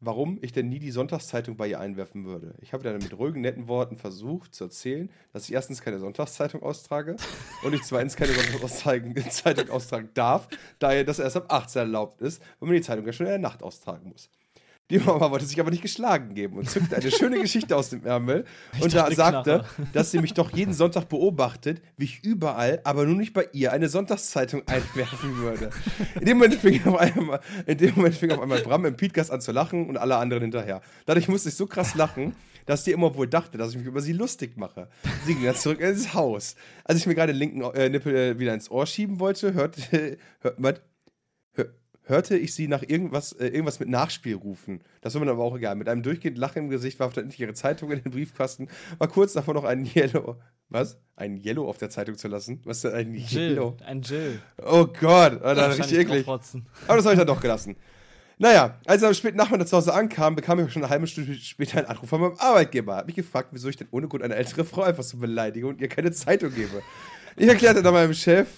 warum ich denn nie die Sonntagszeitung bei ihr einwerfen würde. Ich habe dann mit ruhigen, netten Worten versucht zu erzählen, dass ich erstens keine Sonntagszeitung austrage und ich zweitens keine Sonntagszeitung austragen darf, da ihr das erst ab 18 erlaubt ist, weil man die Zeitung ja schon in der Nacht austragen muss. Die Mama wollte sich aber nicht geschlagen geben und zückte eine schöne Geschichte aus dem Ärmel und da sagte, dass sie mich doch jeden Sonntag beobachtet, wie ich überall, aber nur nicht bei ihr, eine Sonntagszeitung einwerfen würde. In dem Moment fing auf einmal, in dem Moment fing auf einmal Bram im Podcast an zu lachen und alle anderen hinterher. Dadurch musste ich so krass lachen, dass die immer wohl dachte, dass ich mich über sie lustig mache. Sie ging dann zurück ins Haus. Als ich mir gerade den linken äh, Nippel äh, wieder ins Ohr schieben wollte, hörte, hört, hör, hörte ich sie nach irgendwas, äh, irgendwas mit Nachspiel rufen. Das war mir aber auch egal. Mit einem durchgehend Lachen im Gesicht warf dann endlich ihre Zeitung in den Briefkasten, war kurz davor noch ein Yellow. Was? Ein Yellow auf der Zeitung zu lassen? Was ist denn ein Jill, Yellow? ein Jill. Oh Gott, oh, das ist richtig eklig. Aber das habe ich dann doch gelassen. Naja, als er am späten Nachmittag zu Hause ankam, bekam ich schon eine halbe Stunde später einen Anruf von meinem Arbeitgeber. Er hat mich gefragt, wieso ich denn ohne Grund eine ältere Frau einfach so beleidige und ihr keine Zeitung gebe. Ich erklärte dann meinem Chef,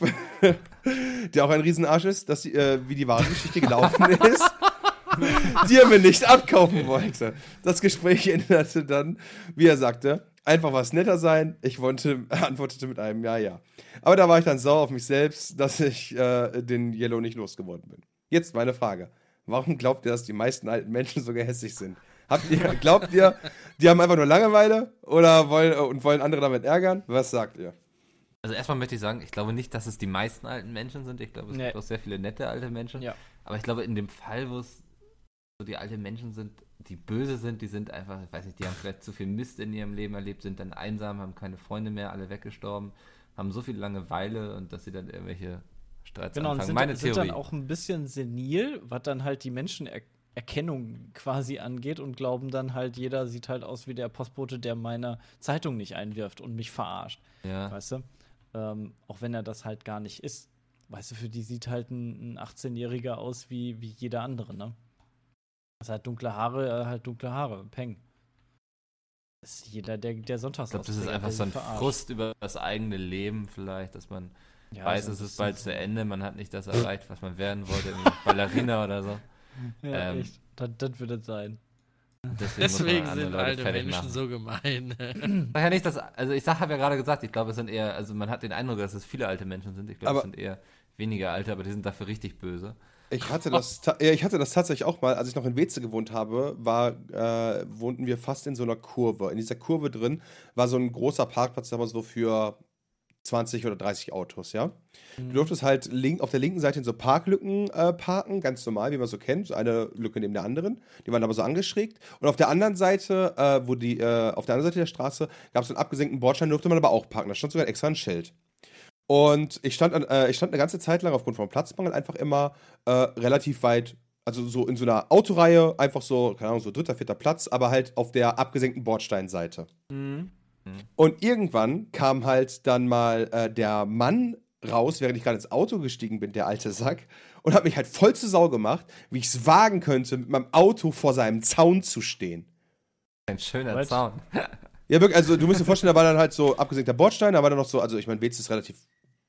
der auch ein Riesenarsch ist, dass die, äh, wie die wahre Geschichte gelaufen ist, die er mir nicht abkaufen wollte. Das Gespräch endete dann, wie er sagte, einfach was netter sein. Ich wollte, antwortete mit einem Ja, ja. Aber da war ich dann sauer auf mich selbst, dass ich äh, den Yellow nicht losgeworden bin. Jetzt meine Frage. Warum glaubt ihr, dass die meisten alten Menschen so gehässig sind? Habt ihr, glaubt ihr, die haben einfach nur Langeweile oder wollen, und wollen andere damit ärgern? Was sagt ihr? Also erstmal möchte ich sagen, ich glaube nicht, dass es die meisten alten Menschen sind. Ich glaube, es Nee. gibt auch sehr viele nette alte Menschen. Ja. Aber ich glaube, in dem Fall, wo es so die alten Menschen sind, die böse sind, die sind einfach, ich weiß nicht, die haben vielleicht zu viel Mist in ihrem Leben erlebt, sind dann einsam, haben keine Freunde mehr, alle weggestorben, haben so viel Langeweile und dass sie dann irgendwelche Streits Genau, anfangen. sind, Meine sind Theorie. dann auch ein bisschen senil, was dann halt die Menschenerkennung quasi angeht und glauben dann halt, jeder sieht halt aus wie der Postbote, der meine Zeitung nicht einwirft und mich verarscht. ja. Weißt du? Ähm, auch wenn er das halt gar nicht ist. Weißt du, für die sieht halt ein, ein 18-Jähriger aus wie, wie jeder andere, ne? Das hat dunkle Haare, er halt dunkle Haare. Peng. Das ist jeder, der, der sonntags Ich glaube, das ist einfach so ein verarscht. Frust über das eigene Leben vielleicht, dass man Ja, weiß, es ist bald so. zu Ende, man hat nicht das erreicht, was man werden wollte, Ballerina oder so. Ja, Ähm, echt. Das, das wird es sein. Deswegen, Deswegen sind Leute alte Menschen machen. so gemein. Sag ja nicht, dass, also ich sag, habe ja gerade gesagt, ich glaube, es sind eher, also man hat den Eindruck, dass es viele alte Menschen sind. Ich glaube, es sind eher weniger alte, aber die sind dafür richtig böse. Ich hatte das, ja, ich hatte das tatsächlich auch mal, als ich noch in Weze gewohnt habe, war, äh, wohnten wir fast in so einer Kurve. In dieser Kurve drin war so ein großer Parkplatz, da war so für 20 oder 30 Autos, ja. Du durftest halt link, auf der linken Seite in so Parklücken äh, parken, ganz normal, wie man so kennt, so eine Lücke neben der anderen. Die waren aber so angeschrägt. Und auf der anderen Seite, äh, wo die, äh, auf der anderen Seite der Straße, gab es einen abgesenkten Bordstein, durfte man aber auch parken. Da stand sogar extra ein Schild. Und ich stand, an, äh, ich stand eine ganze Zeit lang aufgrund von Platzmangel einfach immer äh, relativ weit, also so in so einer Autoreihe, einfach so, keine Ahnung, so dritter, vierter Platz, aber halt auf der abgesenkten Bordsteinseite. Und irgendwann kam halt dann mal äh, der Mann raus, während ich gerade ins Auto gestiegen bin, der alte Sack, und hat mich halt voll zu Sau gemacht, wie ich es wagen könnte, mit meinem Auto vor seinem Zaun zu stehen. Ein schöner What? Zaun. Ja, wirklich, also du musst dir vorstellen, da war dann halt so abgesenkter Bordstein, da war dann noch so, also ich meine, Wetz ist relativ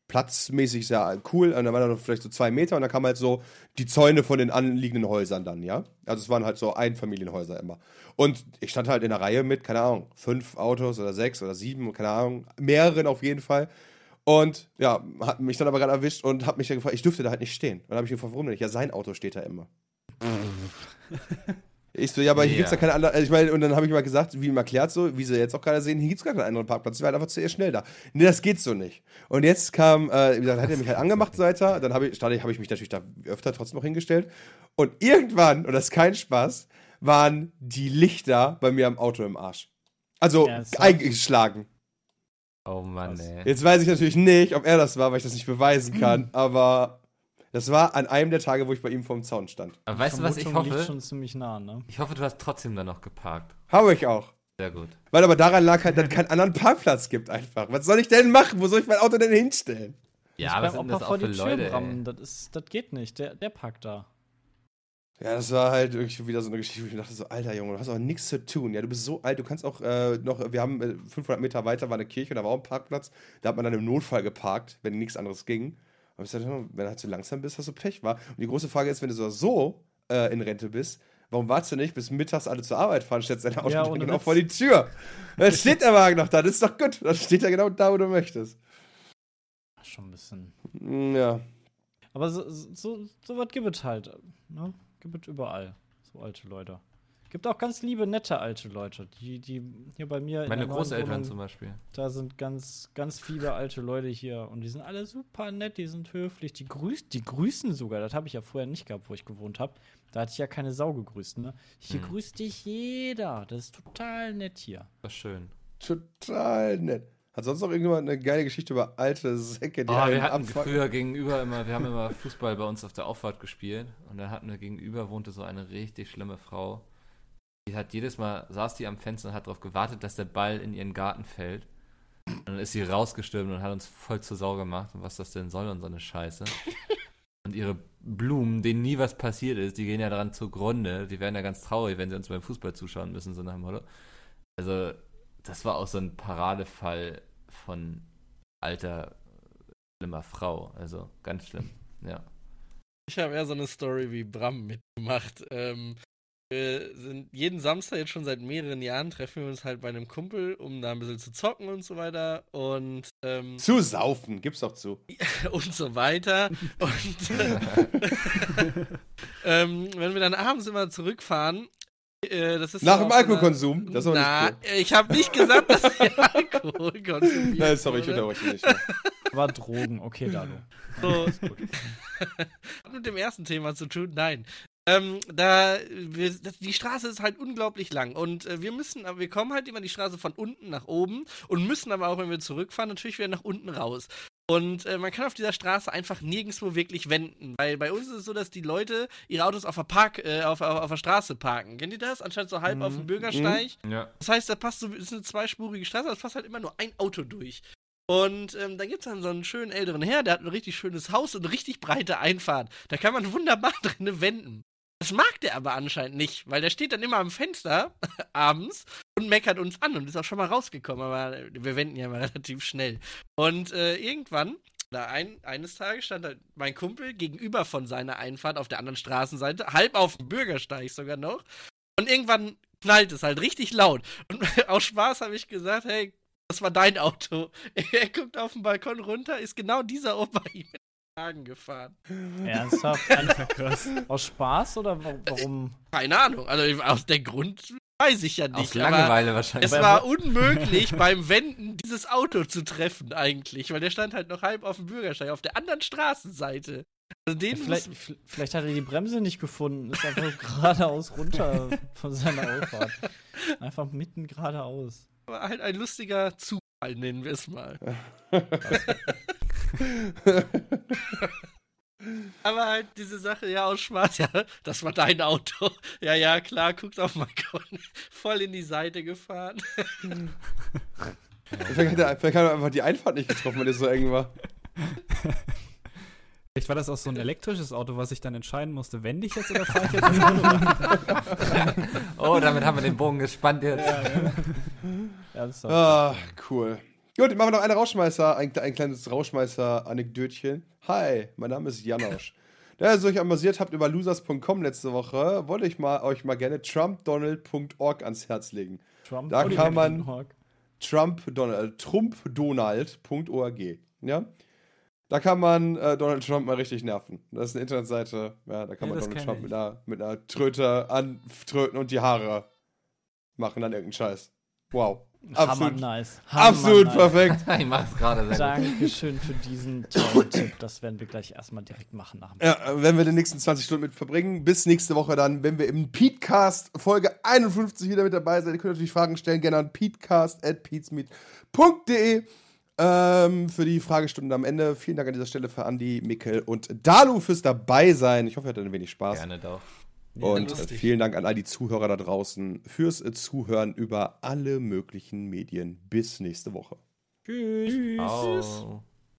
platzmäßig sehr cool, und da waren dann noch vielleicht so zwei Meter und da kamen halt so die Zäune von den anliegenden Häusern dann, ja. Also es waren halt so Einfamilienhäuser immer. Und ich stand halt in der Reihe mit, keine Ahnung, fünf Autos oder sechs oder sieben, keine Ahnung, mehreren auf jeden Fall. Und ja, hat mich dann aber gerade erwischt und hat mich dann gefragt, ich dürfte da halt nicht stehen. Und dann habe ich gefragt, warum denn nicht? Ja, sein Auto steht da immer. Ich so, ja, aber hier Ja. gibt's ja keine andere. Also ich meine, und dann habe ich mal gesagt, wie ihm erklärt, so, wie sie jetzt auch gerade sehen, hier gibt's gar keinen anderen Parkplatz. Ich war halt einfach zu ihr schnell da. Nee, das geht so nicht. Und jetzt kam, äh, wie gesagt, hat er mich halt angemacht, Seiter. Dann habe ich, habe ich mich natürlich da öfter trotzdem noch hingestellt. Und irgendwann, und das ist kein Spaß, waren die Lichter bei mir am Auto im Arsch. Also Ja, eingeschlagen. Oh Mann, ey. Jetzt weiß ich natürlich nicht, ob er das war, weil ich das nicht beweisen kann, aber das war an einem der Tage, wo ich bei ihm vorm Zaun stand. Aber weißt du, was ich Vermutung liegt hoffe? schon ziemlich nah, ne? Ich hoffe, du hast trotzdem dann noch geparkt. Habe ich auch. Sehr gut. Weil aber daran lag halt, dass es keinen anderen Parkplatz gibt einfach. Was soll ich denn machen? Wo soll ich mein Auto denn hinstellen? Ja, aber was sind das auch vor für die Tür Leute, ey? das, ist, das geht nicht. Der, der parkt da. Ja, das war halt irgendwie wieder so eine Geschichte, wo ich mir dachte so, alter Junge, du hast auch nichts zu tun. Ja, du bist so alt, du kannst auch äh, noch, wir haben äh, 500 Meter weiter war eine Kirche, da war auch ein Parkplatz. Da hat man dann im Notfall geparkt, wenn nichts anderes ging. Aber ich dachte, wenn du halt zu langsam bist, hast du Pech, war. Und die große Frage ist, wenn du so, so äh, in Rente bist, warum wartest du nicht, bis mittags alle zur Arbeit fahren, stellst dein Auto Ja, genau Witz. vor die Tür. Dann steht der Wagen noch da, das ist doch gut. Dann steht er genau da, wo du möchtest. Schon ein bisschen. Mm, Ja. Aber so, so, so was gibt es halt. Ne? Gibt es überall. So alte Leute. Gibt auch ganz liebe, nette alte Leute, die, die hier bei mir in Meine Großeltern Wohnung- zum Beispiel. Da sind ganz, ganz viele alte Leute hier und die sind alle super nett, die sind höflich, die, grüß, die grüßen sogar. Das habe ich ja vorher nicht gehabt, wo ich gewohnt habe. Da hatte ich ja keine Sau gegrüßt, ne? Hier Hm. grüßt dich jeder. Das ist total nett hier. Das ist schön. Total nett. Hat sonst noch irgendjemand eine geile Geschichte über alte Säcke, die Oh, wir hatten abfucken? früher gegenüber immer, wir haben immer Fußball bei uns auf der Auffahrt gespielt und dann hatten wir gegenüber wohnte so eine richtig schlimme Frau. Die hat jedes Mal, saß die am Fenster und hat darauf gewartet, dass der Ball in ihren Garten fällt. Und dann ist sie rausgestürmt und hat uns voll zur Sau gemacht und was das denn soll und so eine Scheiße. Und ihre Blumen, denen nie was passiert ist, die gehen ja daran zugrunde. Die werden ja ganz traurig, wenn sie uns beim Fußball zuschauen müssen, so nach dem Motto. Also, das war auch so ein Paradefall von alter, schlimmer Frau. Also, ganz schlimm. Ja. Ich habe eher so eine Story wie Bram mitgemacht. Ähm, wir sind jeden Samstag jetzt schon seit mehreren Jahren treffen wir uns halt bei einem Kumpel, um da ein bisschen zu zocken und so weiter und ähm, Zu saufen, gib's doch zu. und so weiter. Und äh, ähm, wenn wir dann abends immer zurückfahren, äh, das ist Nach dem Alkoholkonsum? Das ist Na, nicht cool. ich habe nicht gesagt, dass ich Alkohol konsumiert Nein, sorry, ich unterbreche nicht. War Drogen, okay, Dalo. So. Hat mit dem ersten Thema zu tun? Nein. Ähm, da, wir, das, die Straße ist halt unglaublich lang und äh, wir müssen, aber wir kommen halt immer die Straße von unten nach oben und müssen aber auch, wenn wir zurückfahren, natürlich wieder nach unten raus. Und äh, man kann auf dieser Straße einfach nirgendwo wirklich wenden, weil bei uns ist es so, dass die Leute ihre Autos auf der Park, äh, auf, auf, auf der Straße parken. Kennt ihr das? Anstatt so halb auf dem Bürgersteig. Ja. Das heißt, da passt so, ist eine zweispurige Straße, da passt halt immer nur ein Auto durch. Und ähm, da gibt es dann so einen schönen älteren Herr, der hat ein richtig schönes Haus und eine richtig breite Einfahrt. Da kann man wunderbar drinnen wenden. Das mag der aber anscheinend nicht, weil der steht dann immer am Fenster abends und meckert uns an und ist auch schon mal rausgekommen, aber wir wenden ja mal relativ schnell. Und äh, irgendwann, da ein, eines Tages stand halt mein Kumpel gegenüber von seiner Einfahrt auf der anderen Straßenseite, halb auf dem Bürgersteig sogar noch. Und irgendwann knallt es halt richtig laut. Und aus Spaß habe ich gesagt, hey, das war dein Auto. Er guckt auf den Balkon runter, ist genau dieser Opa ihm Wagen gefahren. Ernsthaft? Aus Spaß oder wa- warum? Keine Ahnung, also aus der Grund weiß ich ja nicht. Aus Langeweile wahrscheinlich. Es war unmöglich, beim Wenden dieses Auto zu treffen eigentlich, weil der stand halt noch halb auf dem Bürgersteig, auf der anderen Straßenseite. Also den Vielleicht, muss, v- vielleicht hat er die Bremse nicht gefunden, ist einfach geradeaus runter von seiner Auffahrt. Einfach mitten geradeaus. war halt ein lustiger Zufall, nennen wir es mal. Aber halt diese Sache, ja, aus Spaß, ja, das war dein Auto. Ja, ja, klar, guckt auf den Balkon. Voll in die Seite gefahren. Vielleicht hat, er, vielleicht hat er einfach die Einfahrt nicht getroffen, weil es so eng war. Vielleicht war das auch so ein elektrisches Auto, was ich dann entscheiden musste, wende ich jetzt oder fahre ich jetzt ins Auto? Oh, damit haben wir den Bogen gespannt jetzt. Ernsthaft. Ah, cool. Gut, machen wir noch eine Rauschmeißer, ein, ein kleines Rauschmeißer-Anekdötchen. Hi, mein Name ist Janosch. Da ihr euch amüsiert habt über losers.com letzte Woche, wollte ich mal, euch mal gerne trumpdonald.org ans Herz legen. Trump Da kann man. Trump-Donald, trumpdonald.org. Ja? Da kann man äh, Donald Trump mal richtig nerven. Das ist eine Internetseite, ja, da kann Ja, man Donald Trump ich. mit einer, mit einer Tröte antröten und die Haare machen dann irgendeinen Scheiß. Wow. Hammer Absolut, nice. Hammer absolut nice. perfekt. Ich mach's gerade sehr gut. Dankeschön für diesen tollen Tipp. Das werden wir gleich erstmal direkt machen nach dem Ja, werden wir die nächsten 20 Stunden mit verbringen. Bis nächste Woche dann, wenn wir im Petecast Folge 51 wieder mit dabei sind. Ihr könnt natürlich Fragen stellen, gerne an peatcast.peatsmeet.de ähm, für die Fragestunden am Ende. Vielen Dank an dieser Stelle für Andi, Mikkel und Dalu fürs dabei sein. Ich hoffe, ihr hattet ein wenig Spaß. Gerne doch. Und äh, lustig. vielen Dank an all die Zuhörer da draußen fürs äh, Zuhören über alle möglichen Medien. Bis nächste Woche. Tschüss. Au.